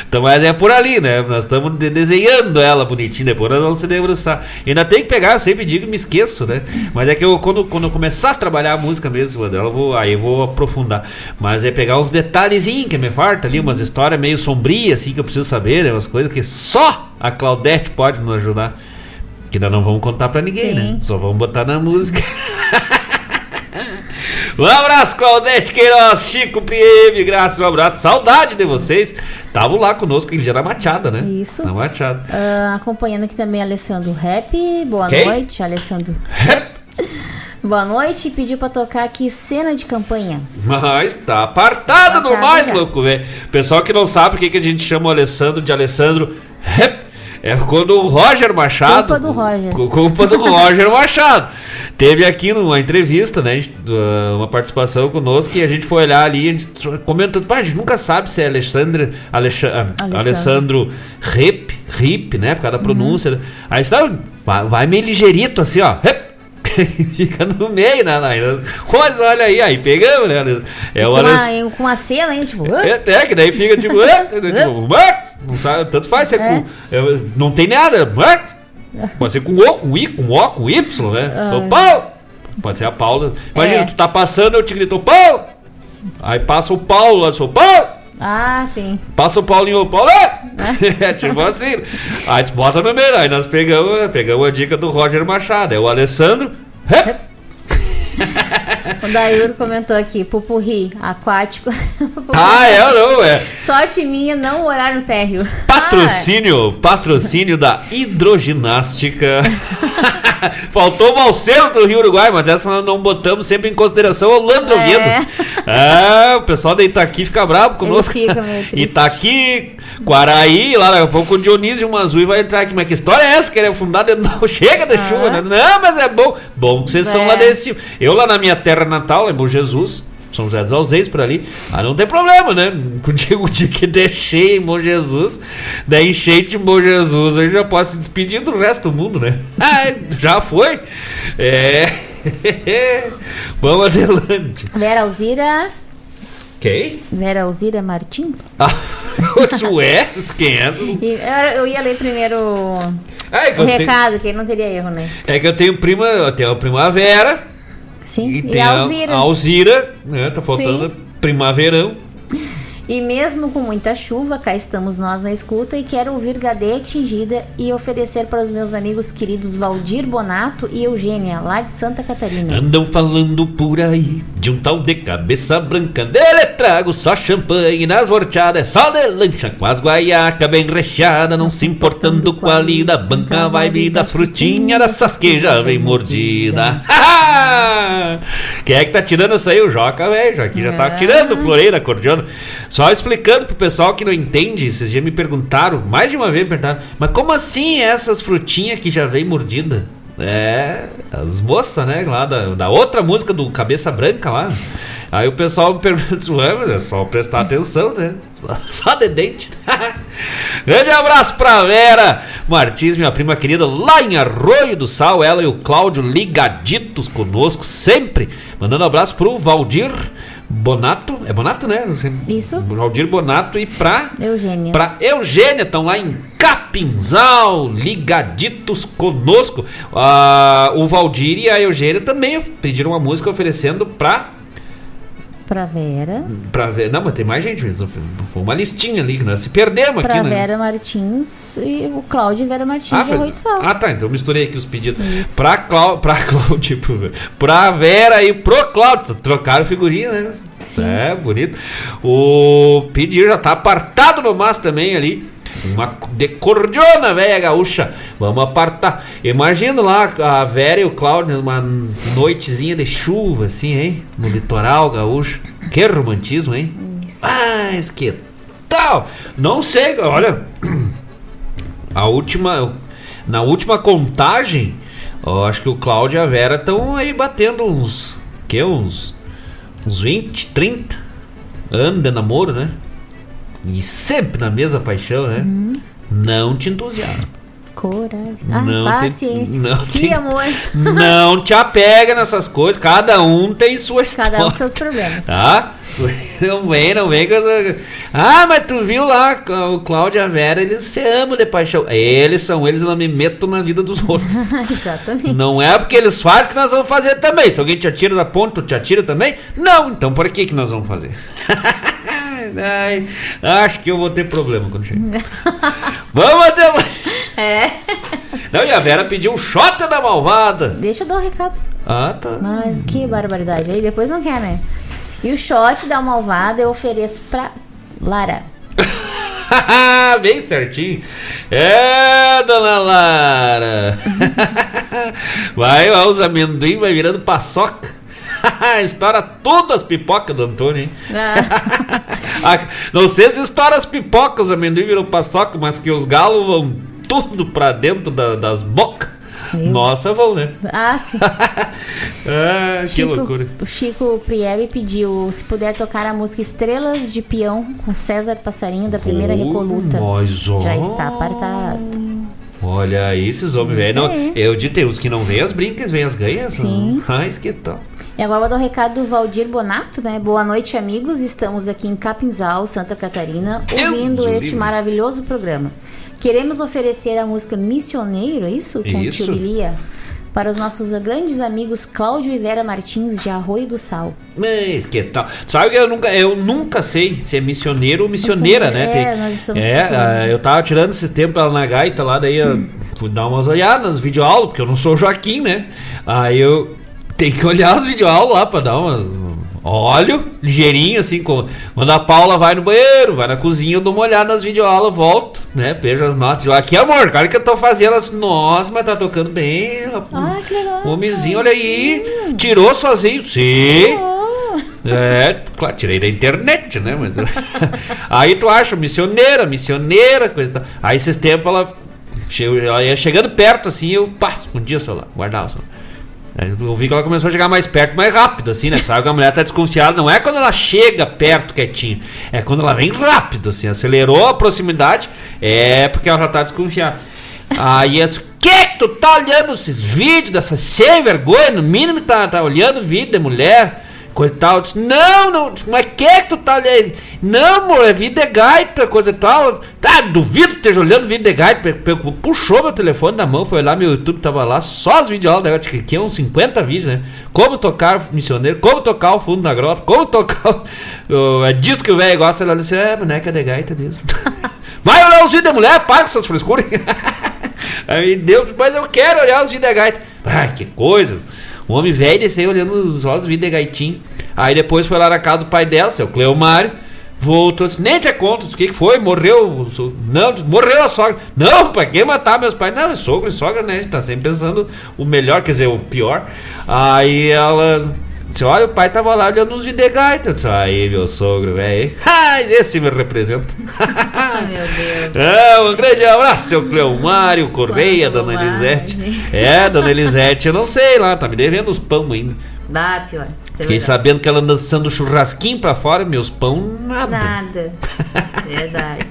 Então, mas é por ali, né? Nós estamos de desenhando ela bonitinha, depois nós vamos se debruçar. Ainda tem que pegar, eu sempre digo me esqueço, né? Mas é que eu, quando, quando eu começar a trabalhar a música mesmo dela, vou, aí eu vou aprofundar. Mas é pegar uns detalhezinhos que me falta ali, umas histórias meio sombrias, assim, que eu preciso saber, né? Umas coisas que só a Claudete pode nos ajudar. Que ainda não vamos contar pra ninguém, né? Sim. né? Só vamos botar na música. Um abraço, Claudete Queiroz, Chico Priem, graças, um abraço, saudade de vocês. Estavam lá conosco aquele dia na Machada, né? Isso. Na Machada. Ah, acompanhando aqui também Alessandro Rap. Boa Quem? noite, Alessandro. Boa noite. Pediu pra tocar aqui cena de campanha. Mas tá apartado no Apartado mais, já. louco, velho. Pessoal que não sabe o que, que a gente chama o Alessandro de Alessandro. Rep, É quando o Roger Machado. Culpa do Roger. cu- Culpa do Roger Machado. Teve aqui numa entrevista, né? Uma participação conosco e a gente foi olhar ali, a gente comentou, pá, a gente nunca sabe se é Alexandre, Alexa- ah, Alessandro. Alessandro Rep, Rip, né? Por causa da Uhum. pronúncia. né? Aí sabe, vai, vai meio ligeirito assim, ó. Rep. Fica no meio, né? né? Mas olha aí, aí pegamos, né? É com, uma, com uma cena, hein? Tipo, É, é, que daí fica tipo, é, tipo, não sabe, tanto faz ser É. com. é, não tem nada? Pode ser com O, com I, com O, com Y, né? Ô, Paulo! Pode ser a Paula. Imagina, É. tu tá passando, eu te grito, Paulo! Aí passa o Paulo lá, sou Paulo! ah, sim. Passa o Paulinho, Paulo! É tipo assim. Aí bota no meio, aí nós pegamos, pegamos a dica do Roger Machado. É o Alessandro. Rep. O Daíro comentou aqui, pupurri, aquático. Ah, é não? É. Sorte minha não orar no térreo. Patrocínio, patrocínio da hidroginástica. Faltou o Balseiro do Rio Uruguai, mas essa nós não botamos sempre em consideração o Lando É. Ah, o pessoal da Itaqui fica bravo conosco. Ele fica meio triste. Itaqui, Quaraí, lá daqui a pouco o Dionísio Mazui vai entrar aqui. Mas que história é essa? Que ele é fundado não chega da chuva, né? Não, mas é bom. Bom que vocês são É. lá desse. Eu lá na minha terra natal, em Bom Jesus. São José dos Alzeiros por ali. Mas não tem problema, né? Contigo o dia que deixei em Bom Jesus, da enchente em Bom Jesus, aí já posso se despedir do resto do mundo, né? Ah, já foi? É. Vamos adelante. Vera Alzira. Quem? Vera Alzira Martins. Ah, ué? Quem é eu, eu ia ler primeiro Ah, é, o eu tenho, recado, que não teria erro, né? é que eu tenho prima, eu tenho a primavera Sim. e, E, a Alzira. a Alzira, né? Tá faltando Sim. primaverão. E mesmo com muita chuva, cá estamos nós na escuta e quero ouvir Gadê Atingida e oferecer para os meus amigos queridos Valdir Bonato e Eugênia, lá de Santa Catarina. Andam falando por aí de um tal de cabeça branca. Dele trago só champanhe nas horteadas, é só de lancha com as guaiacas bem recheada, não se importando com a lida. Banca vibe das frutinhas, dessas que já vem mordida. Quem é que tá tirando isso aí? O Joca, velho. Que já tá Ah. tirando floreira, cordiona. Só explicando pro pessoal que não entende, esses dias me perguntaram, mais de uma vez me perguntaram, mas como assim essas frutinhas que já vem mordida? É, as moças, né, lá da, da outra música do Cabeça Branca lá. Aí o pessoal me pergunta, ué, mas é só prestar atenção, né? Só, só de dente. Grande abraço pra Vera Martins, minha prima querida, lá em Arroio do Sal. Ela e o Cláudio ligaditos conosco, sempre. Mandando abraço pro Valdir Bonato. É Bonato, né? Isso. Valdir Bonato e pra Eugênia. Pra Eugênia, estão lá em Capinzal, ligaditos conosco. Ah, o Valdir e a Eugênia também pediram uma música oferecendo pra. Pra Vera. pra ver. Não, mas tem mais gente mesmo. Foi uma listinha ali que nós se perdemos Pra aqui, né? Vera Martins e o Cláudio e Vera Martins Ah, de Arroio do Sal. ah, tá. Então eu misturei aqui os pedidos. Isso. Pra, Clau, pra Cláudio, pro- pra Vera e pro Cláudio. Trocaram figurinha, né? É, bonito. O pedido já tá apartado no mas também ali. Uma de cordiona, velha gaúcha. Vamos apartar. Imagina lá a Vera e o Cláudio numa noitezinha de chuva, assim, hein? No litoral gaúcho. Que romantismo, hein? Mas que tal? Não sei, olha. A última. Na última contagem, eu acho que o Cláudio e a Vera estão aí batendo uns. Que? Uns. Uns 20, 30 anos de namoro, né? E sempre na mesma paixão, né? Não te entusiasma. Coragem. Ah, Não tem- paciência. não que tem- amor. Não te apega nessas coisas. Cada um tem sua história. Cada um com seus problemas. Tá? Não vem, não vem com essa... Ah, mas tu viu lá o Cláudio e a Vera, eles se amam de paixão. Eles são eles, eu não me meto na vida dos outros. Exatamente. Não é porque eles fazem que nós vamos fazer também. Se alguém te atira da ponte, tu te atira também? Não, então por que que nós vamos fazer? Ai, acho que eu vou ter problema quando chegar. vamos até lá. É. Não, e a Vera pediu um shot da malvada. Deixa eu dar o recado. Ah, tá. Mas que barbaridade. Aí depois não quer, né? E o shot da malvada eu ofereço pra Lara. Bem certinho. É, dona Lara. Vai lá, os amendoim vai virando paçoca. estoura tudo as pipocas do Antônio, hein? Ah, Não sei se estoura as pipocas, os amendoim viram paçoca, mas que os galos vão tudo pra dentro da- das bocas. Nossa, vão, né? Ah, sim. Ah, que Chico, loucura. O Chico Priebe pediu se puder tocar a música Estrelas de Peão com César Passarinho da primeira Oh, Recoluta. mas, ó. Já está apartado. Olha aí, esses homens velhos. Aí. Eu disse, tem uns que não vêm as brincas, vêm as ganhas. Sim. Ah, isso que tal. E agora vou dar o recado do Valdir Bonato, né? Boa noite, amigos. Estamos aqui em Capinzal, Santa Catarina, ouvindo Deus este livre. maravilhoso programa. Queremos oferecer a música Missioneiro, é isso? Com Isso. Tio Bilia, para os nossos grandes amigos Cláudio e Vera Martins de Arroio do Sal. Mas que tal? Sabe que eu nunca, eu nunca sei se é missioneiro ou missioneira, né? É, nós estamos é ah, eu tava tirando esse tempo ela na gaita lá, daí eu fui dar umas olhadas nas videoaulas, porque eu não sou o Joaquim, né? Aí eu tenho que olhar as videoaulas lá pra dar umas. Olho, ligeirinho, assim, com- quando a Paula vai no banheiro, vai na cozinha, eu dou uma olhada nas videoaulas, volto, né? Vejo as notas. Eu, Aqui, amor, cara, que eu tô fazendo as. Nossa, mas tá tocando bem. Ah, que legal. O homenzinho, olha aí. Tirou sozinho. Sim. É, claro, tirei da internet, né? Mas... aí tu acha, missioneira, missioneira, coisa tal. Aí esses tempos ela, che- ela ia chegando perto assim, eu pá, escondia o celular, guardava o celular. Aí eu vi que ela começou a chegar mais perto, mais rápido, assim, né? Sabe que a mulher tá desconfiada. Não é quando ela chega perto quietinho, é quando ela vem rápido, assim, acelerou a proximidade, é porque ela já tá desconfiada. Aí as. Que que tu tá olhando esses vídeos dessa sem vergonha? No mínimo tá, tá olhando vídeo de mulher, coisa e tal. Disse, não, não, mas que que tu tá olhando? Não, amor, é vídeo de gaita, coisa e tal. Tá, duvido que esteja olhando vídeo de gaita. Puxou meu telefone da mão, foi lá, meu YouTube tava lá, só as videoaulas gaita, que aqui é uns 50 vídeos, né? Como tocar missioneiro, como tocar o fundo da grota, como tocar. o- é disso que o velho gosta. Ela disse, é, boneca de gaita mesmo. Vai olhar os vídeos da mulher, para com essas frescuras. Aí deu, mas eu quero olhar os vídeos da gaita. Ah, que coisa. Um homem velho desceu olhando os olhos de gaitinho. Aí depois foi lá na casa do pai dela, seu Cleomário. Voltou assim, nem te conto, o que foi? Morreu. Não, morreu a sogra. Não, pra que matar meus pais? Não, é sogro e sogra, né? A gente tá sempre pensando o melhor, quer dizer, o pior. Aí ela disse: Olha, o pai tava lá olhando os de gaita. Disse: Aí, meu sogro, velho. Ah, esse me representa. Ai, meu Deus. É, um grande abraço, seu Cleomário Correia, dona Elisete. É, dona Elisete, eu não sei lá, tá me devendo os pão ainda. Bah, pior. É Fiquei sabendo que ela anda dançando churrasquinho pra fora, meus pão, nada. Nada. Verdade.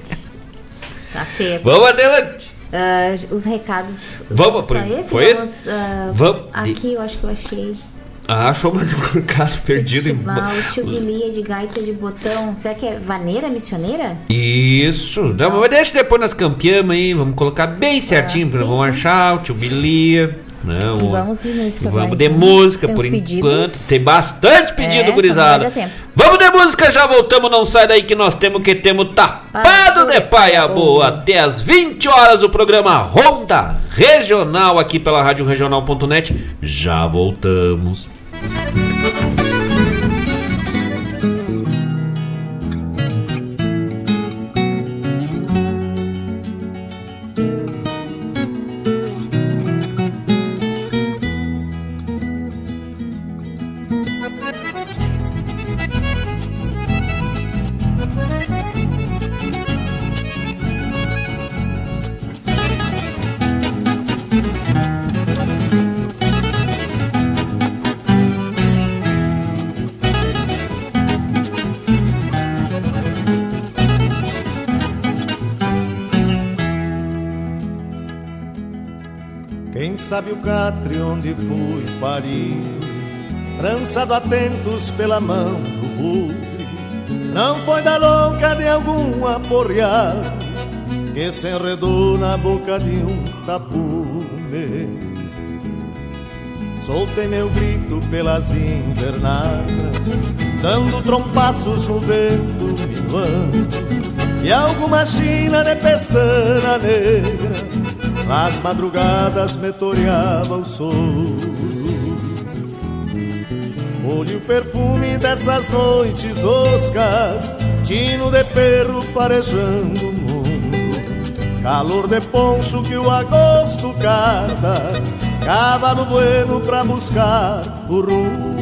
Tá feio. Vamos adelante. Ah, os recados. Vamos, por- foi Vamos, esse? ah, Vamos. Aqui eu acho que eu achei. Ah, achou mais um recado perdido em. Festival, tio Bilia de gaita de botão. Será que é vaneira missioneira? Isso, não, mas deixa depois nós campeamos aí, vamos colocar bem certinho, porque nós sim, vamos sim. achar o tio Bilia. Não, E vamos de música. Vamos de música por pedidos. enquanto. Tem bastante pedido, É, gurizada. Vamos de música, já voltamos. Não sai daí que nós temos que temos tapado de paia boa. Até às 20 horas o programa Ronda Regional aqui pela Rádio Regional.net. Já voltamos. Quem sabe o catre onde fui parido, trançado atentos pela mão do bugre, não foi da louca de algum aporreado que se enredou na boca de um tapume. Soltei meu grito pelas invernadas, dando trompaços no vento minuano, e alguma china de pestana negra nas madrugadas me toreava o sol. Olhe o perfume dessas noites oscas, tino de perro farejando o mundo. Calor de poncho que o agosto carda, cavalo bueno pra buscar o rumo.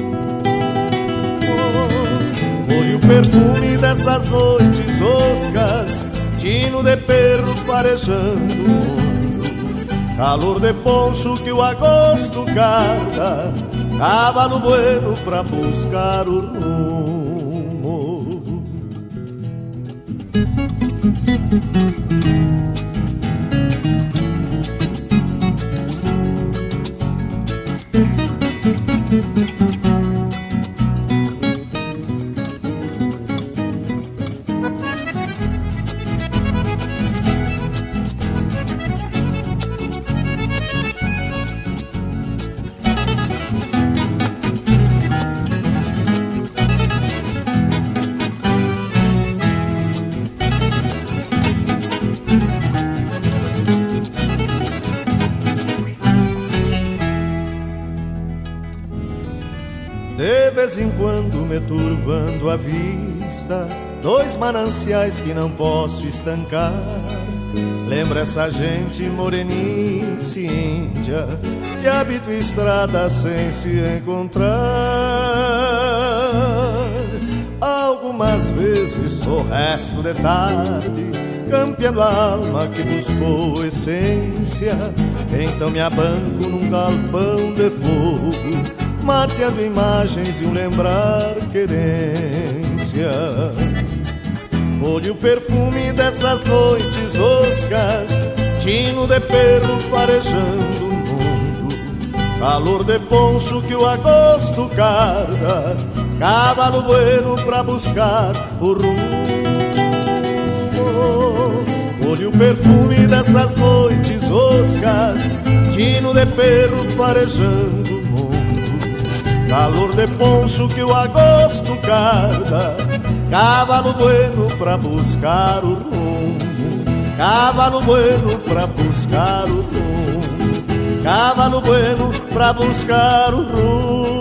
Olhe o perfume dessas noites oscas, tino de perro farejando o mundo. Calor de poncho que o agosto carda, cavalo bueno pra buscar o rumo. Turvando a vista, dois mananciais que não posso estancar. Lembra essa gente morenice índia que habita estrada sem se encontrar. Algumas vezes sou resto de tarde, campeando a alma que buscou essência. Então me abanco num galpão de fogo mateando imagens e um lembrar querência. Olhe o perfume dessas noites oscas, tino de perro farejando o mundo, calor de poncho que o agosto carga, cavalo bueno pra buscar o rumo. Olhe o perfume dessas noites oscas, tino de perro farejando calor de poncho que o agosto carga, cavalo bueno pra buscar o rumo, cavalo bueno pra buscar o rumo, cavalo bueno pra buscar o rumo.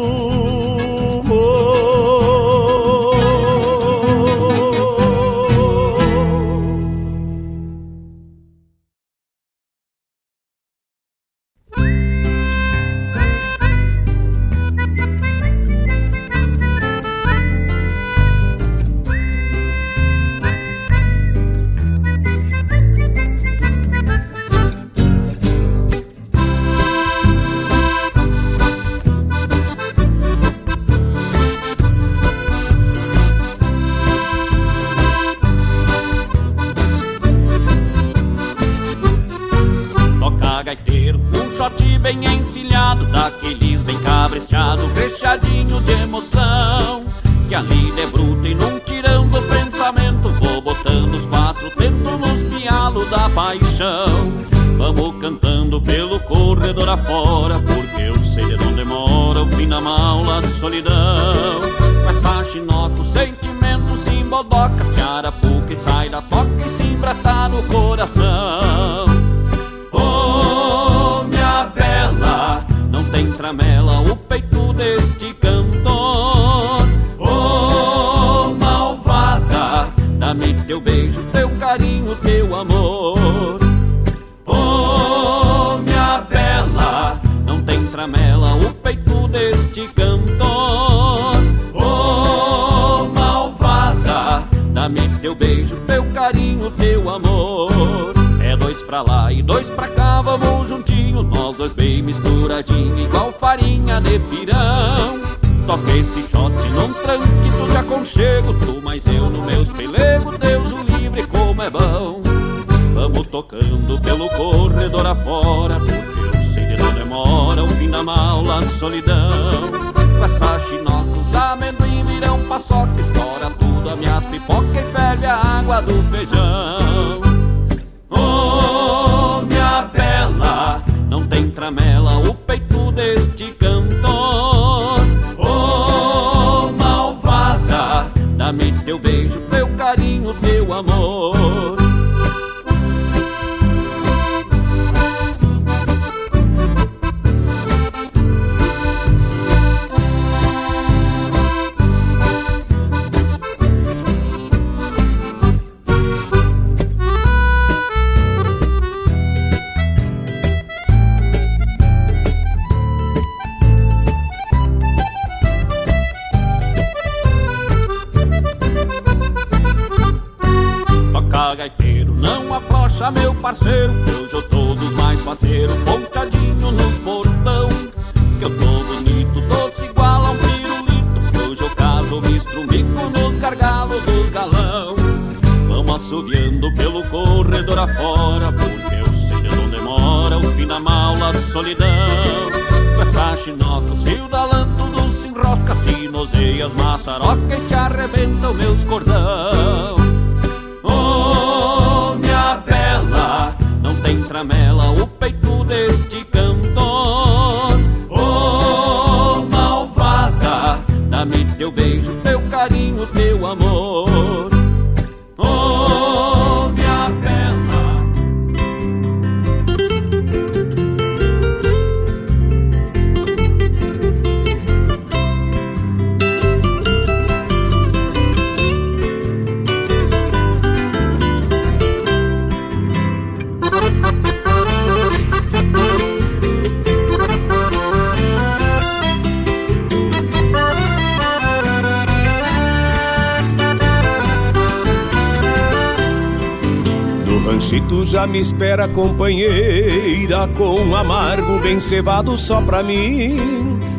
Já me espera a companheira Com amargo bem cevado só pra mim.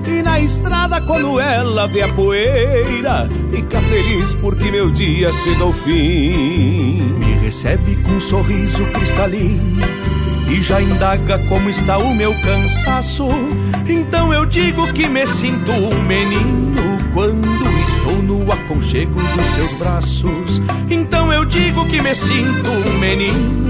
E na estrada quando ela vê a poeira Fica feliz porque meu dia chega ao fim. Me recebe com um sorriso cristalino E já indaga como está o meu cansaço. Então eu digo que me sinto um menino quando estou no aconchego dos seus braços. Então eu digo que me sinto um menino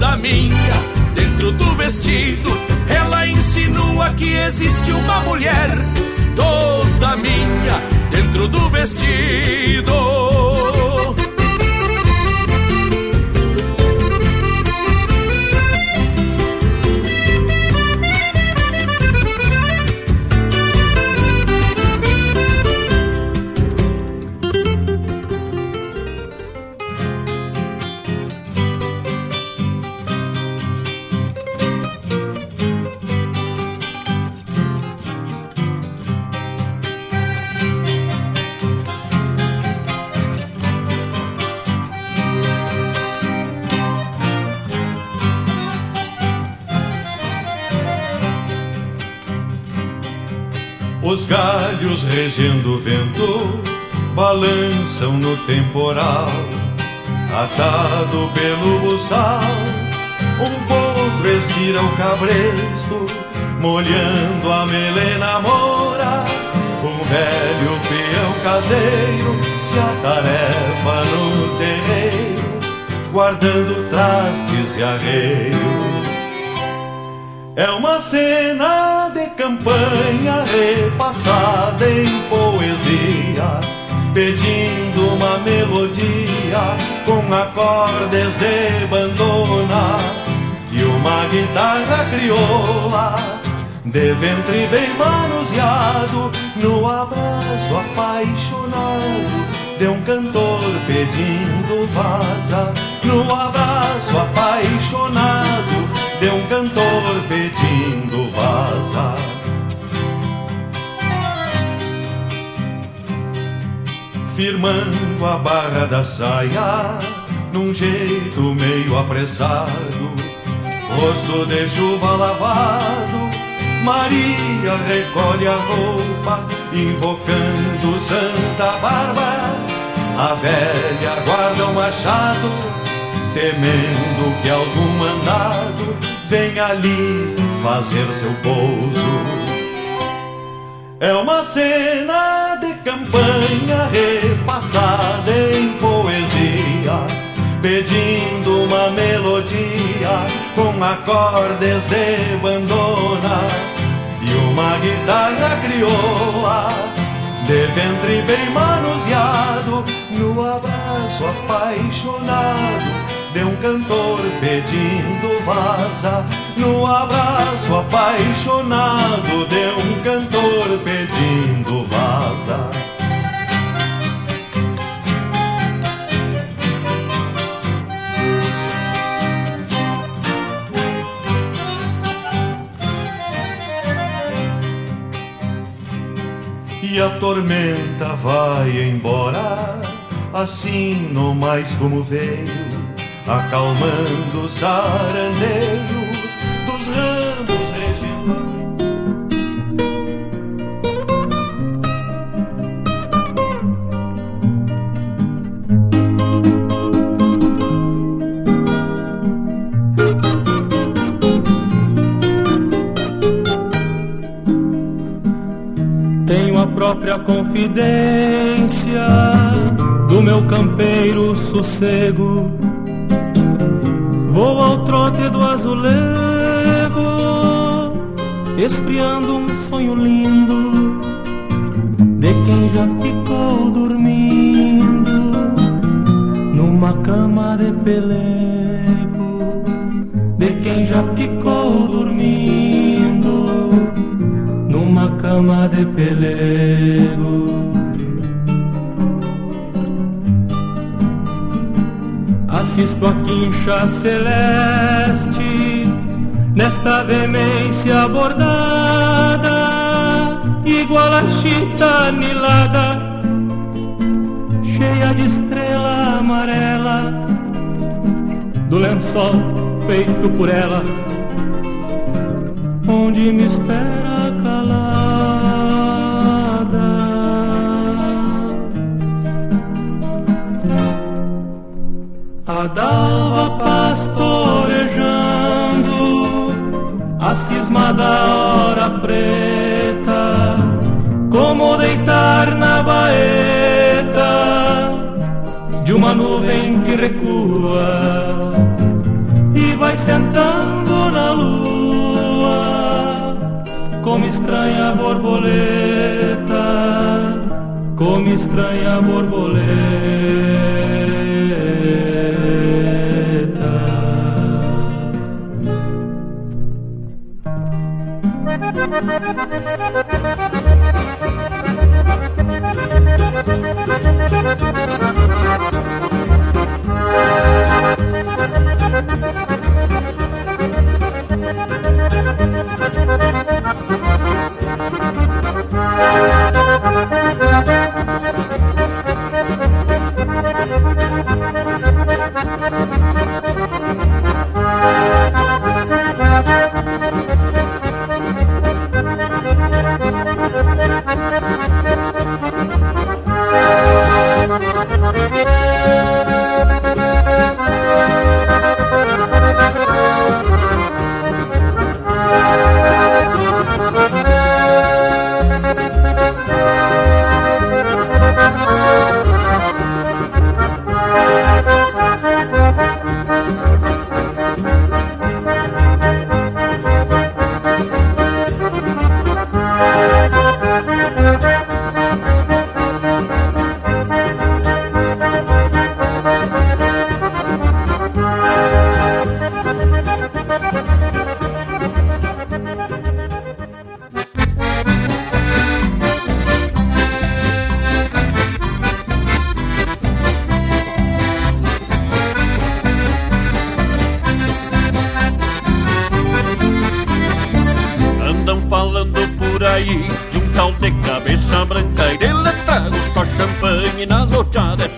toda minha dentro do vestido. Ela insinua que existe uma mulher toda minha dentro do vestido. Galhos regendo o vento balançam no temporal, atado pelo buçal. Um potro estira o cabresto, molhando a melena mora. Um velho peão caseiro se atarefa no terreiro, guardando trastes e arreios. É uma cena campanha repassada em poesia, pedindo uma melodia com acordes de bandona e uma guitarra crioula de ventre bem manuseado no abraço apaixonado de um cantor pedindo vaza no abraço apaixonado de um cantor pedindo Firmando a barra da saia num jeito meio apressado, rosto de chuva lavado. Maria recolhe a roupa, invocando Santa Bárbara. A velha guarda o machado, temendo que algum mandado venha ali fazer seu pouso. É uma cena campanha repassada em poesia, pedindo uma melodia com acordes de bandona. E uma guitarra crioula de ventre bem manuseado no abraço apaixonado de um cantor pedindo vaza, no abraço apaixonado de um cantor pedindo vaza. E a tormenta vai embora, assim no mais como veio, acalmando o sarandeio dos ramos. Tenho a própria confidência do meu campeiro sossego. Vou ao trote do azulego, esfriando um sonho lindo de quem já ficou dormindo numa cama de pelego, de quem já ficou dormindo numa cama de pelego. Assisto a quincha celeste nesta veemência bordada, igual a chita anilada, cheia de estrela amarela, do lençol feito por ela onde me espera Dalva pastorejando, a cisma da hora preta, como deitar na baeta de uma nuvem que recua e vai sentando na lua como estranha borboleta, como estranha Andam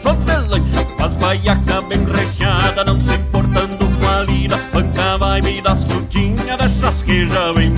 Só de lancha, faz baiaca bem recheada, não se importando com a lida, banca vai me das frutinhas dessas que já vem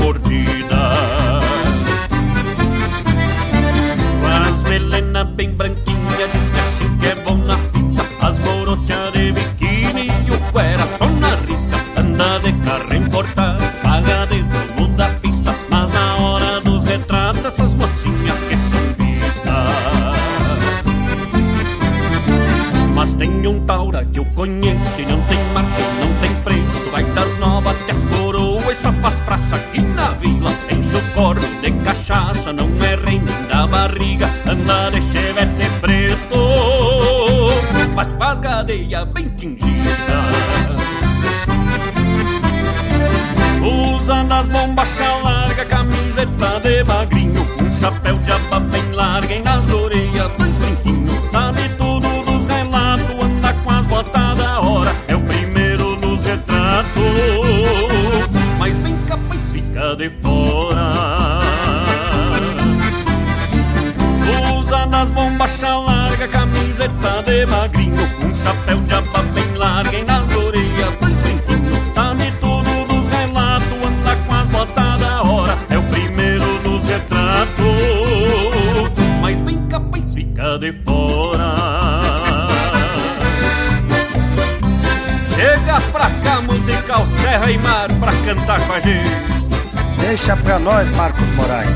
Pra nós, Marcos Moraes.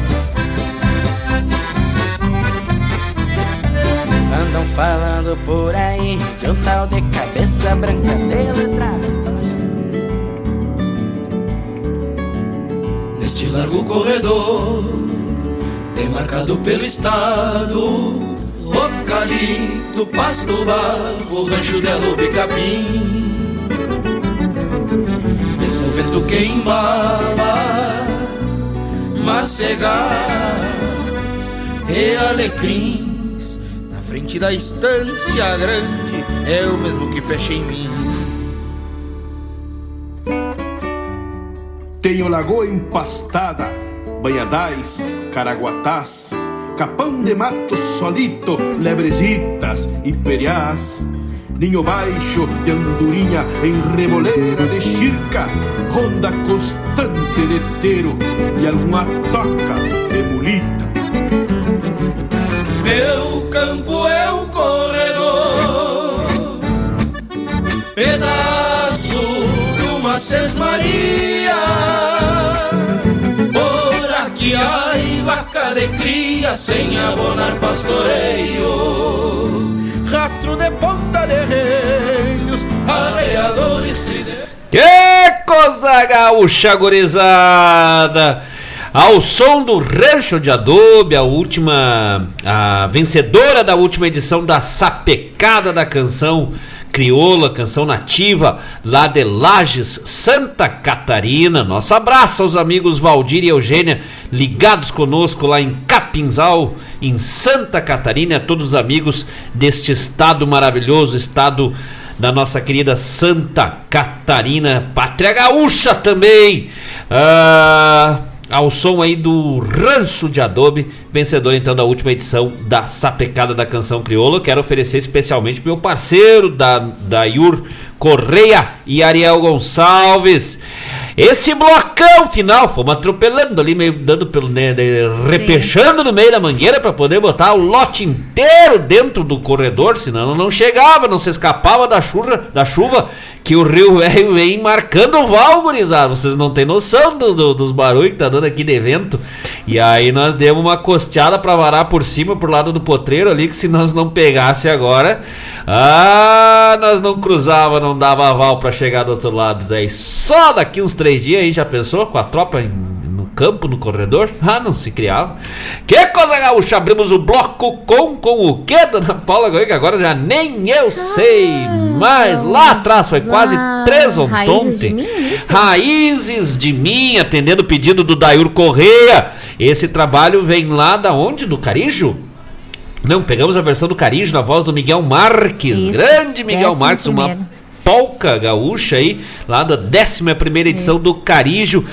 Andam falando por aí de um tal de cabeça branca de letrada. Neste largo corredor, demarcado pelo estado, Localito, Pasto Barro, Rancho de Alubi Capim. Mesmo vento que embala, macegas e alecrins. Na frente da estância grande, é o mesmo que peche em mim. Tenho lagoa empastada, banhadais, caraguatás, capão de mato solito, lebrezitas e periás. Ninho baixo de andorinha em remoleira de chirca, ronda constante de teiro e alguma toca de mulita. Meu campo é um corredor, pedaço de uma sesmaria. Por aqui há vaca de cria sem abonar pastoreio. Rastro de ponta de reinos, arreadores tridentes. Coisa gaúcha, gurizada! Ao som do Rancho de Adobe, a última, a vencedora da última edição da Sapecada da Canção Crioula, canção nativa, lá de Lages, Santa Catarina. Nosso abraço aos amigos Valdir e Eugênia, ligados conosco lá em Capinzal, em Santa Catarina, a todos os amigos deste estado maravilhoso, estado da nossa querida Santa Catarina, pátria gaúcha também. Ah, ao som aí do Rancho de Adobe, vencedor então da última edição da Sapecada da Canção Crioula. Quero oferecer especialmente pro meu parceiro da, da Yur Correia e Ariel Gonçalves. Esse blocão final, fomos atropelando ali, meio dando pelo. Né, repechando no meio da mangueira para poder botar o lote inteiro dentro do corredor, senão não chegava, não se escapava da chuva, da chuva que o Rio Velho vem marcando o val. Vocês não têm noção do- do- dos barulhos que tá dando aqui de vento. E aí nós demos uma costeada para varar por cima, por lado do potreiro ali, que se nós não pegasse agora, ah, nós não cruzava, não dava aval para chegar do outro lado. Daí só daqui uns três dias aí, já pensou? Com a tropa em- campo, no corredor? Ah, não se criava. Que coisa gaúcha, abrimos o bloco com, com o quê, dona Paula Goiga? Agora já nem eu sei mais. Lá atrás, foi quase Ah, três ontem. isso? Raízes de mim, atendendo o pedido do Dair Correia. Esse trabalho vem lá da onde? Do Carijo? Não, pegamos a versão do Carijo na voz do Miguel Marques. Isso, Grande Miguel Marques, uma primeiro. Polca gaúcha aí, lá da 11 primeira edição do Carijo.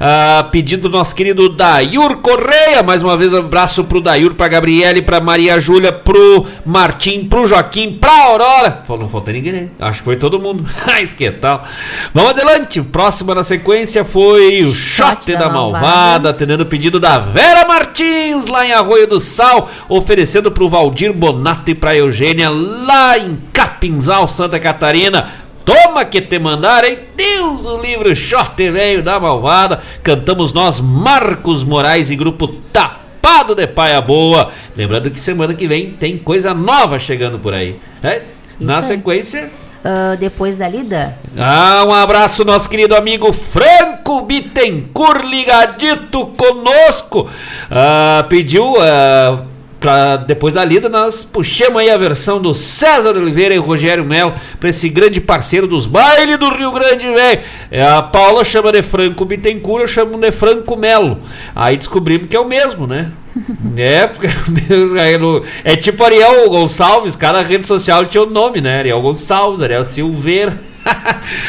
Ah, pedido do nosso querido Dayur Correia. Mais uma vez, um abraço pro Dayur, pra Gabriele, pra Maria Júlia, pro Martim, pro Joaquim, pra Aurora. Falou, não faltou ninguém, né? Acho que foi todo mundo. Mas que tal? Vamos adelante. O próximo na sequência foi o Shot da, da Malvada, Malvada. atendendo o pedido da Vera Martins, lá em Arroio do Sal, oferecendo pro Valdir Bonato e pra Eugênia, lá em Capinzal, Santa Catarina. Toma que te mandar, hein? Deus o livro Shot velho da Malvada. Cantamos nós, Marcos Moraes e grupo Tapado de Paia Boa. Lembrando que semana que vem tem coisa nova chegando por aí. né? Na aí. sequência, Ah, depois da lida? ah, um abraço, nosso querido amigo Franco Bittencourt, ligadito conosco. Ah, pediu ah, pra, depois da lida, nós puxamos aí a versão do César Oliveira e Rogério Melo pra esse grande parceiro dos bailes do Rio Grande, velho. É, a Paula chama de Franco Bittencourt, eu chamo de Franco Melo. Aí descobrimos que é o mesmo, né? é, porque é é tipo Ariel Gonçalves, cada rede social tinha o nome, né? Ariel Gonçalves, Ariel Silveira.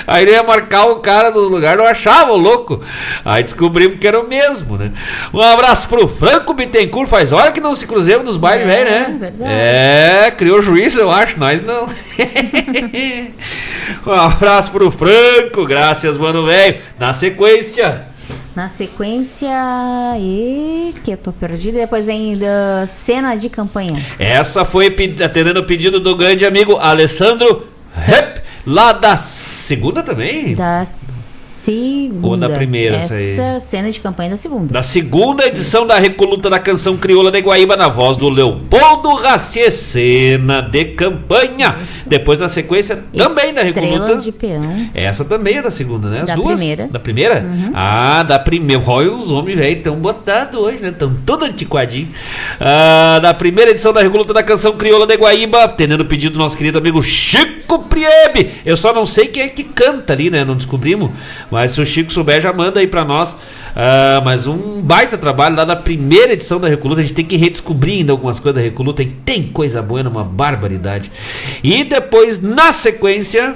Aí ele ia marcar o cara no lugar, não achava o louco. Aí descobrimos que era o mesmo, né? Um abraço pro Franco Bittencourt, faz hora que não se cruzemos nos bailes, velho, né? verdade. É, criou juízo, eu acho, nós não. um abraço pro Franco, graças, mano, velho. Na sequência. Na sequência, e que eu tô perdida, depois vem da cena de campanha. Essa foi atendendo o pedido do grande amigo Alessandro Rep, lá da segunda também? Da. Ou da primeira, essa cena de campanha da segunda. Da segunda edição da Recoluta da Canção Crioula de Guaíba, na voz do Leopoldo Racier, cena de campanha. Depois da sequência também da Recoluta. De peão. Essa também é da segunda, né? As Da duas? primeira. Da primeira? Ah, da primeira. Olha, os homens, velho, estão botados hoje, né? Estão todo antiquadinho. Ah, da primeira edição da Recoluta da Canção Crioula de Guaíba, atendendo o pedido do nosso querido amigo Chico Priebe. Eu só não sei quem é que canta ali, né? Não descobrimos. Mas se o Chico souber, já manda aí pra nós. Ah, mas um baita trabalho lá da primeira edição da Recoluta. A gente tem que redescobrir ainda algumas coisas da Recoluta. E tem coisa boa, é uma barbaridade. E depois, na sequência.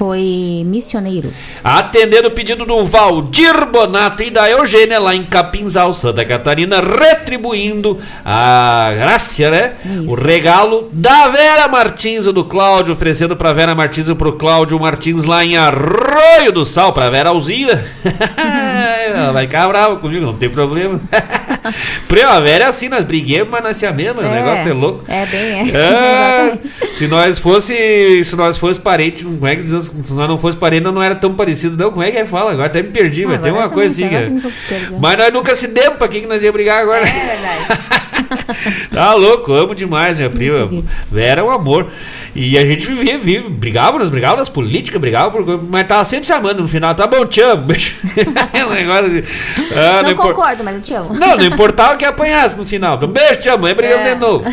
Foi missioneiro. Atendendo o pedido do Valdir Bonato e da Eugênia lá em Capinzal, Santa Catarina, retribuindo a graça, né? O regalo da Vera Martins e do Cláudio, oferecendo pra Vera Martins e pro Cláudio Martins lá em Arroio do Sal, pra Vera Alzira. Ela vai ficar brava comigo, não tem problema. Primavera é assim, nós briguemos, mas nós se amemos, o negócio é louco. É, bem, é. É, se nós fosse se nós fosse parente, como é que diz, se nós não fosse parente, não era tão parecido, não. Como é que é fala? Agora até me perdi, mas tem uma coisa assim. Mas nós nunca se demos, pra quem que nós ia brigar agora? É verdade. Tá louco, amo demais minha prima. Vera é um amor. E a gente vivia, vive, brigava, nós brigava nas políticas, brigava, por- mas tava sempre chamando no final, tá bom, te amo. Beijo. um negócio assim. Ah, não impor- concordo, mas eu te amo. não, não importava que apanhasse no final. Um beijo, te amo, é brigando É. de novo.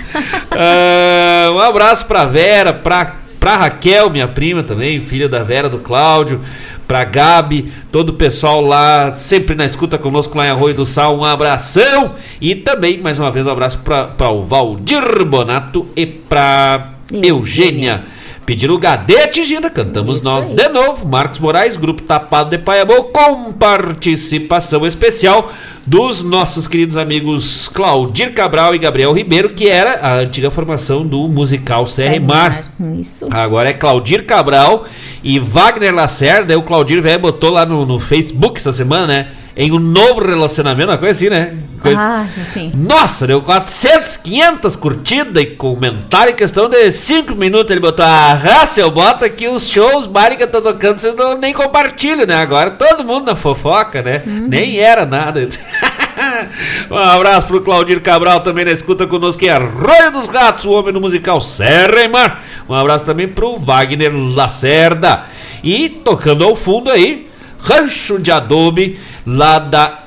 Ah, um abraço pra Vera, pra, pra Raquel, minha prima também, filha da Vera, do Cláudio, pra Gabi, todo o pessoal lá, sempre na escuta conosco lá em Arroio do Sal, um abração. E também, mais uma vez, um abraço pra, pra o Valdir Bonato e pra Eugênia. Pediram o Gadete Gira, cantamos nós de novo. Marcos Moraes, Grupo Tapado de Paiabô, com participação especial dos nossos queridos amigos Claudir Cabral e Gabriel Ribeiro, que era a antiga formação do musical CR Mar. Isso. Agora é Claudir Cabral e Wagner Lacerda. Aí o Claudir velho botou lá no, no Facebook essa semana, né? Em um novo relacionamento, uma coisa assim, né? Coisa- Ah, assim. nossa, deu 400, 500 curtidas e comentário em questão de 5 minutos. Ele botou, ah, eu boto aqui os shows, baile que eu tô tocando, vocês não, nem compartilham, né? Agora todo mundo na fofoca, né? Nem era nada. um abraço pro Claudir Cabral também na escuta conosco, que é Arroio dos Ratos, o homem do musical Serra e Mar. Um abraço também pro Wagner Lacerda. E tocando ao fundo aí, Rancho de Adobe, lá da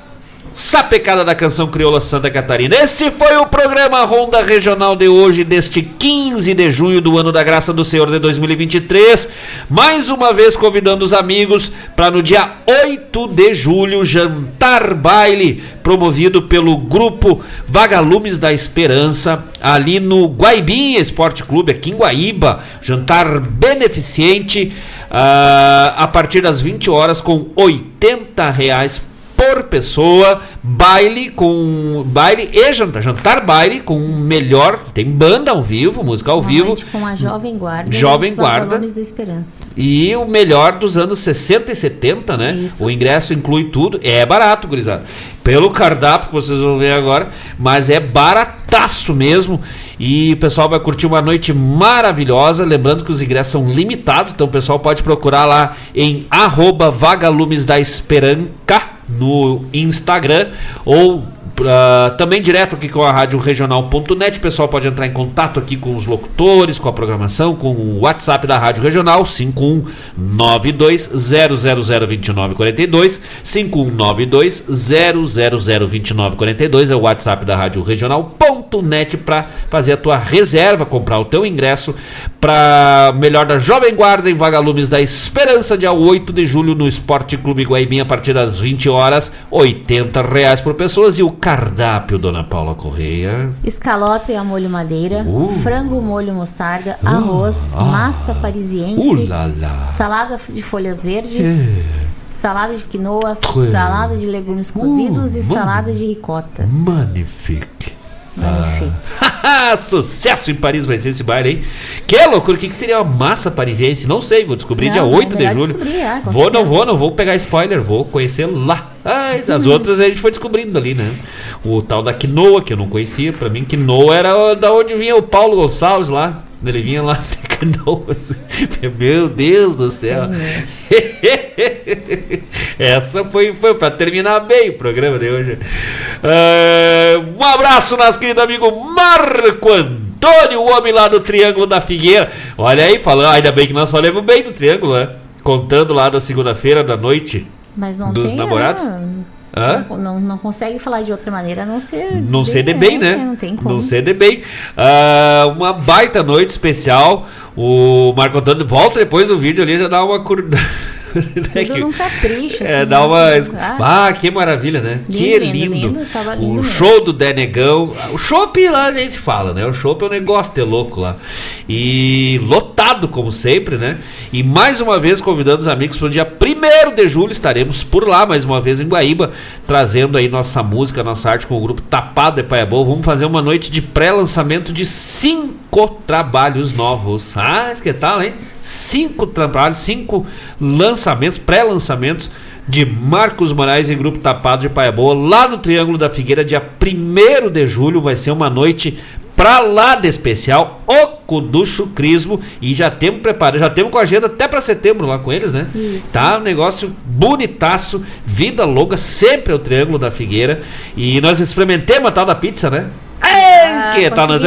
Sapecada da Canção Crioula Santa Catarina. Esse foi o programa Ronda Regional de hoje, deste 15 de junho do ano da graça do Senhor de 2023. Mais uma vez convidando os amigos para no dia 8 de julho, jantar baile, promovido pelo grupo Vagalumes da Esperança, ali no Guaibinha Esporte Clube, aqui em Guaíba. Jantar beneficente ah, a partir das 20 horas, com 80 reais por pessoa, baile com baile e jantar, jantar baile com o melhor, tem banda ao vivo, música ao Uma vivo com a Jovem Guarda. Jovem e Guarda. Da Esperança. e o melhor dos anos 60 e 70, né? O ingresso inclui tudo, é barato, gurizada. Pelo cardápio que vocês vão ver agora, mas é barataço mesmo. E o pessoal vai curtir uma noite maravilhosa. Lembrando que os ingressos são limitados, então o pessoal pode procurar lá em arroba vagalumes da Esperanca no Instagram ou Uh, também direto aqui com a rádio regional.net, o pessoal pode entrar em contato aqui com os locutores, com a programação, com o WhatsApp da Rádio Regional, 5192-0002942, 5192-0002942 é o WhatsApp da Rádio Regional.net para fazer a tua reserva, comprar o teu ingresso para melhor da Jovem Guarda em Vagalumes da Esperança, dia 8 de julho no Esporte Clube Guaibim, a partir das 20 horas, 80 reais por pessoas. E o cardápio, Dona Paula Correia. Escalope a molho madeira, Uh. frango molho mostarda, arroz, ah. massa parisiense, Uh salada de folhas verdes, É. salada de quinoa, salada de legumes cozidos e mano. salada de ricota. Magnifique. Magnifique. Ah, sucesso em Paris vai ser esse baile, hein? Que loucura, o que, que seria uma massa parisiense? Não sei, vou descobrir Não, dia é 8 de julho. com vou, não vou, não vou pegar spoiler, vou conhecer lá. Ah, as Uhum. outras a gente foi descobrindo ali, né? O tal da quinoa, que eu não conhecia, pra mim quinoa era da onde vinha o Paulo Gonçalves lá. Ele vinha lá de canoas. Meu Deus do céu. Essa foi, foi para terminar bem o programa de hoje. Ah, um abraço, nosso querido amigo Marco Antônio, o homem lá do Triângulo da Figueira. Olha aí, falando, ainda bem que nós falamos bem do Triângulo, né? Contando lá da segunda-feira da noite Mas não dos tem, namorados. ah, Hã? Não, não, não consegue falar de outra maneira a não ser. Não sei de bem, né? Não tem como. Não sei de bem. Ah, uma baita noite especial. O Marco Antônio volta depois do vídeo ali já dá uma curda. Tudo num capricho. É, assim, dá uma. né? Ah, que maravilha, né? Lindo, que lindo, lindo. lindo, o mesmo. show do Denegão. O chopp lá nem se fala, né? O chopp é um negócio de louco lá. E lotado, como sempre, né? E mais uma vez convidando os amigos para o dia 1 de julho. Estaremos por lá, mais uma vez em Guaíba, trazendo aí nossa música, nossa arte com o grupo Tapado de Paiabô. Vamos fazer uma noite de pré-lançamento de cinco trabalhos novos. Ah, que tal, hein? Cinco trabalhos, cinco lançamentos, pré-lançamentos de Marcos Moraes e Grupo Tapado de Paiaboa, lá no Triângulo da Figueira, dia 1 de julho. Vai ser uma noite pra lá de especial, Oco do Chucrismo. E já temos preparado, já temos com a agenda até pra setembro lá com eles, né? Isso. Tá um negócio bonitaço, vida longa, sempre é o Triângulo da Figueira. E nós experimentemos a tal da pizza, né? É, que tal, nós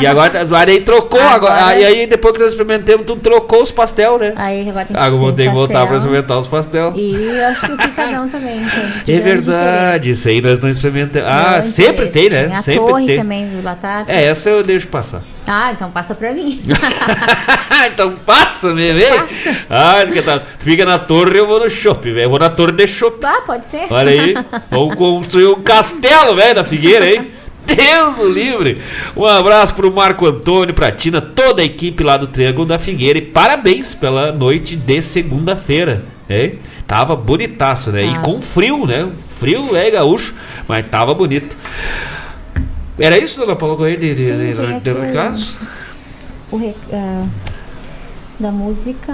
e agora, agora aí trocou, agora, Agora- aí, aí depois que nós experimentamos, tu trocou os pastel, né? Aí agora tem que, Agora ter que voltar pra experimentar os pastel. E acho que o picadão também. Então, de É verdade, isso aí nós não experimentamos. Ah, Grande sempre tem, né? Tem a sempre torre tem. também do batata. É, essa eu deixo passar. Ah, então passa pra mim. então passa mesmo, hein? Ah, que tá. Fica na torre, eu vou no shopping, velho. Eu vou na torre de shopping. ah, pode ser. Olha aí. Vamos construir um castelo, velho, na Figueira, hein? Deus o livre! Um abraço pro Marco Antônio, pra Tina, toda a equipe lá do Triângulo da Figueira e parabéns pela noite de segunda-feira, hein? Tava bonitaço, né? E Ah. com frio, né? Frio é gaúcho, mas tava bonito. Era isso, dona Paula Correia, de, de, Sim, de, de, de o- recados? O re- ah, da música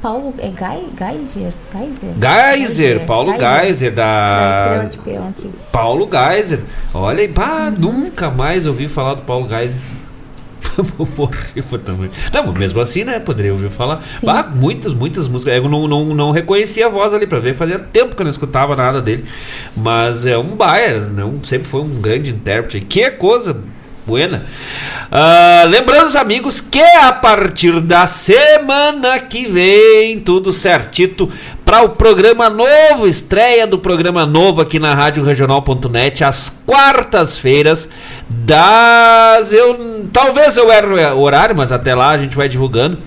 Paulo é Gai, Geiser, Geiser. Geiser, Paulo Geiser, Da Estrela da de Peão aqui. Paulo Geiser. Olha aí, bah, Uhum. nunca mais ouvi falar do Paulo Geiser. Por tamanho. Não, mesmo assim, né? Poderia ouvir falar. Bah, muitas, muitas músicas. Eu não, não, não reconhecia a voz ali pra ver. Fazia tempo que eu não escutava nada dele. Mas é um baia, não, sempre foi um grande intérprete. Que coisa buena. Ah, lembrando os amigos que a partir da semana que vem, tudo certito para o programa novo, estreia do programa novo aqui na Rádio Regional.net, às quartas-feiras, das. Eu, talvez eu erre o horário, mas até lá a gente vai divulgando.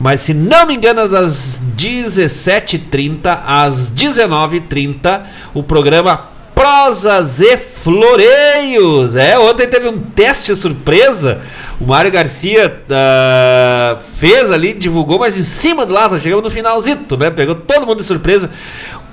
Mas se não me engano, das 17h30 às 19h30, o programa Prosas e Floreios. É, ontem teve um teste surpresa. O Mário Garcia ah, fez ali, divulgou, mas em cima do lado, chegamos no finalzito, né? Pegou todo mundo de surpresa.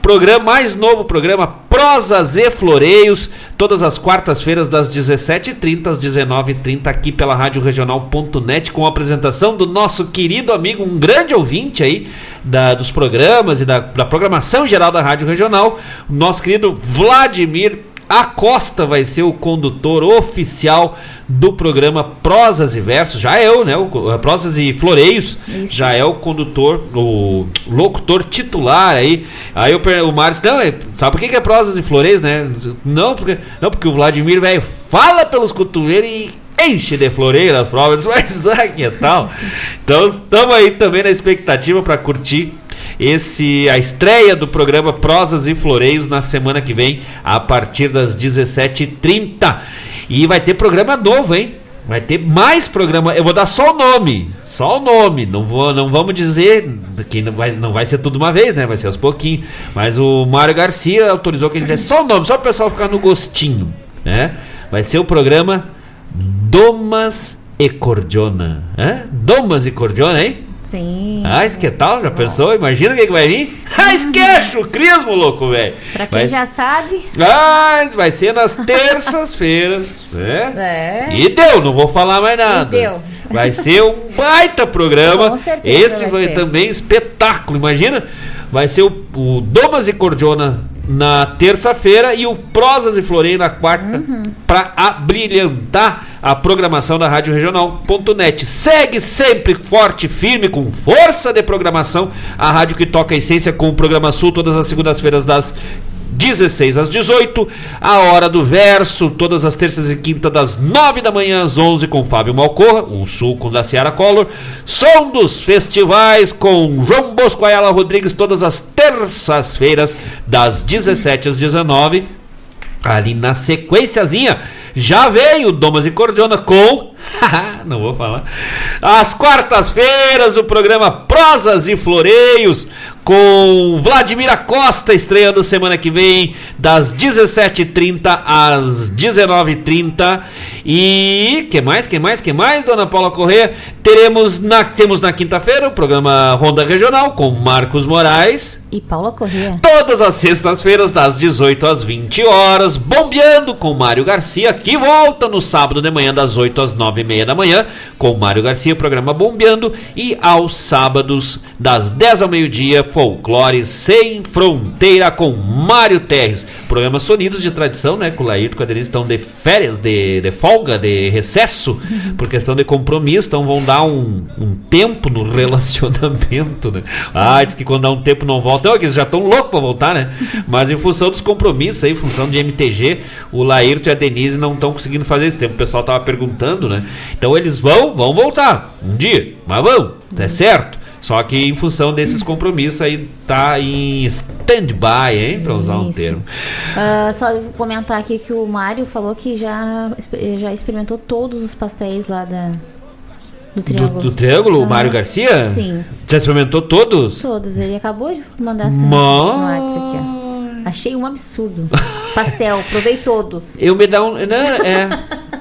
Programa mais novo, programa Prosas e Floreios, todas as quartas-feiras das 17h30 às 19h30 aqui pela Rádio Regional.net com a apresentação do nosso querido amigo, um grande ouvinte aí da- dos programas e da, da programação geral da Rádio Regional, nosso querido Vladimir Acosta vai ser o condutor oficial do programa Prosas e Versos. Já é o, né? O, uh, Prosas e Floreios. Isso. Já é o condutor, o locutor titular aí. Aí eu, o Márcio, não, é- sabe por que, que é Prosas e Floreios, né? Não, porque, não, porque o Vladimir, velho, fala pelos cotovelos e enche de floreira as provas. Mas ah, que tal? Então estamos aí também na expectativa para curtir esse a estreia do programa Prosas e Floreios na semana que vem, a partir das 17h30. E vai ter programa novo, hein? Vai ter mais programa. Eu vou dar só o nome. Só o nome. Não, vou, não vamos dizer que não vai, não vai ser tudo uma vez, né? Vai ser aos pouquinhos. Mas o Mário Garcia autorizou que a gente desse só o nome, só o pessoal ficar no gostinho. Né? Vai ser o programa Domas e Cordiona. Hã? Domas e Cordiona, hein? Sim. Ah, que tal? Já pensou? Imagina o que, vai vir? Ah, esquece o crismo, louco, velho. Pra quem Vai- já sabe. Mas vai ser nas terças-feiras, né? É. E deu, não vou falar mais nada. E deu. Vai ser um baita programa. Com certeza Esse vai vai também espetáculo. Imagina, vai ser o, o Domas e Cordiona na terça-feira e o Prosas e Floreio na quarta Uhum. para abrilhantar a programação da Rádio Regional.net. Segue sempre forte, firme, com força de programação a rádio que toca a essência com o programa Sul todas as segundas-feiras das 16 às 18, a hora do verso, todas as terças e quintas das 9 da manhã às 11 com Fábio Malcorra, o Sul com Daciara Collor, som dos festivais com João Bosco Ayala Rodrigues todas as terças-feiras das 17 às 19. Ali na sequenciazinha já veio Domas e Cordiona com. Não vou falar. Às quartas-feiras, o programa Prosas e Floreios com Vladimir Acosta estreando semana que vem, das 17h30 às 19h30. E que mais, que mais, que mais, dona Paula Corrêa? Teremos na, temos na quinta-feira o programa Ronda Regional com Marcos Moraes. E Paula Corrêa. Todas as sextas-feiras, das 18 às 20 horas, bombeando com Mário Garcia, que volta no sábado de manhã, das 8 às 9 e meia da manhã, com Mário Garcia, programa Bombeando, e aos sábados, das 10 ao meio-dia, Folclore Sem Fronteira, com Mário Terres. Programas sonidos de tradição, né? Com o Laírto e com a Denise estão de férias, de, de folga, de recesso, por questão de compromisso, então vão dar um, um tempo no relacionamento, né? Ah, diz que quando dá um tempo não volta. Não, é que eles já estão loucos pra voltar, né? Mas em função dos compromissos aí, em função de MTG, o Laírto e a Denise não estão conseguindo fazer esse tempo. O pessoal tava perguntando, né? Então eles vão, vão voltar um dia, mas vão, é certo. Só que em função desses compromissos aí tá em stand-by, hein? Pra usar um Isso. termo. Ah, só comentar aqui que o Mário falou que já, já experimentou todos os pastéis lá da, do Do, Triângulo. do Triângulo, o Mário Garcia? Sim. Já experimentou todos? Todos. Ele acabou de mandar essa Mas- mensagem no WhatsApp aqui, ó. Achei um absurdo. Pastel, provei todos. Eu me dá um. Não, é.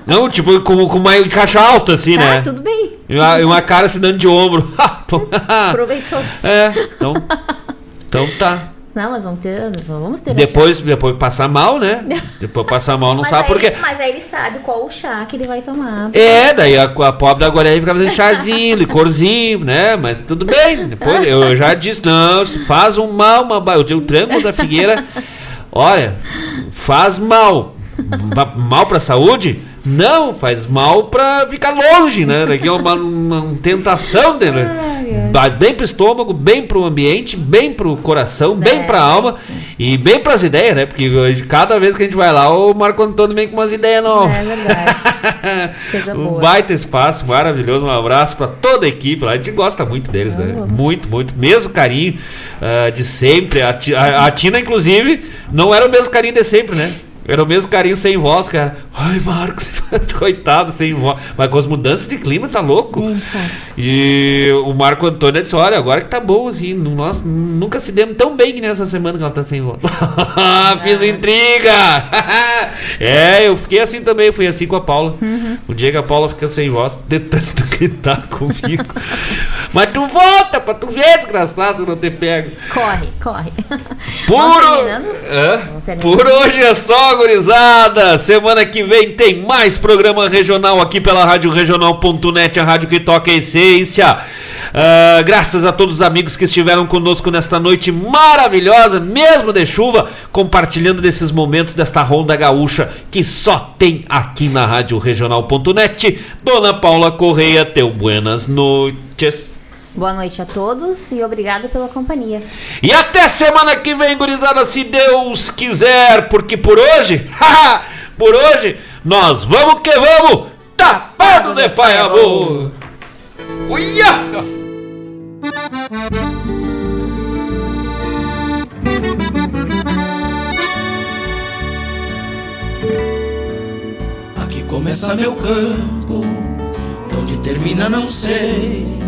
Não, tipo, com, com uma caixa alta, assim, Tá, né? tudo bem. E uma, e uma cara se dando de ombro. Provei todos. é, então. Então tá. Não, mas vamos ter, nós vamos ter Depois, depois passar mal, né? Depois passar mal, não Mas sabe aí- por quê. Mas aí ele sabe qual o chá que ele vai tomar. É, daí a, a pobre da Guarani fica fazendo chazinho, licorzinho, né? Mas tudo bem. Depois eu já disse, não, faz um mal, uma, eu tenho o tranco da figueira. Olha, faz mal. Ma- Mal pra saúde? Não, faz mal pra ficar longe, né? Daqui é uma, uma tentação dele. Mas bem pro estômago, bem pro ambiente, bem pro coração, bem pra alma e bem pras ideias, né? Porque hoje, cada vez que a gente vai lá, o Marco Antônio vem com umas ideias novas. É verdade. Coisa Um boa. baita espaço, maravilhoso. Um abraço pra toda a equipe lá. A gente gosta muito deles, né? Muito, muito. Mesmo carinho ah, de sempre. A, a- a Tina, inclusive, não era o mesmo carinho de sempre, né? Era o mesmo carinho sem voz, cara. Ai, Marcos, coitado, sem voz. Mas com as mudanças de clima, tá louco? E o Marco Antônio disse: Olha, agora que tá bom, assim. Nós nunca se demos tão bem que nessa semana que ela tá sem voz. Fiz intriga! é, eu fiquei assim também, fui assim com a Paula. O dia que a Paula ficou sem voz, de tanto gritar comigo. Mas tu volta pra tu ver, desgraçado, não te pego. Corre, corre. Por. Por hoje é só, gurizada. Semana que vem tem mais programa regional aqui pela Rádio Regional.net, a rádio que toca a essência. Ah, graças a todos os amigos que estiveram conosco nesta noite maravilhosa, mesmo de chuva, compartilhando desses momentos desta ronda gaúcha que só tem aqui na Rádio Regional.net. Dona Paula Correia, teu buenas noites. Boa noite a todos e obrigado pela companhia. E até semana que vem, gurizada, se Deus quiser, porque por hoje, por hoje, nós vamos que vamos, tapado de pai amor. Uia! Aqui começa meu canto, onde termina não sei.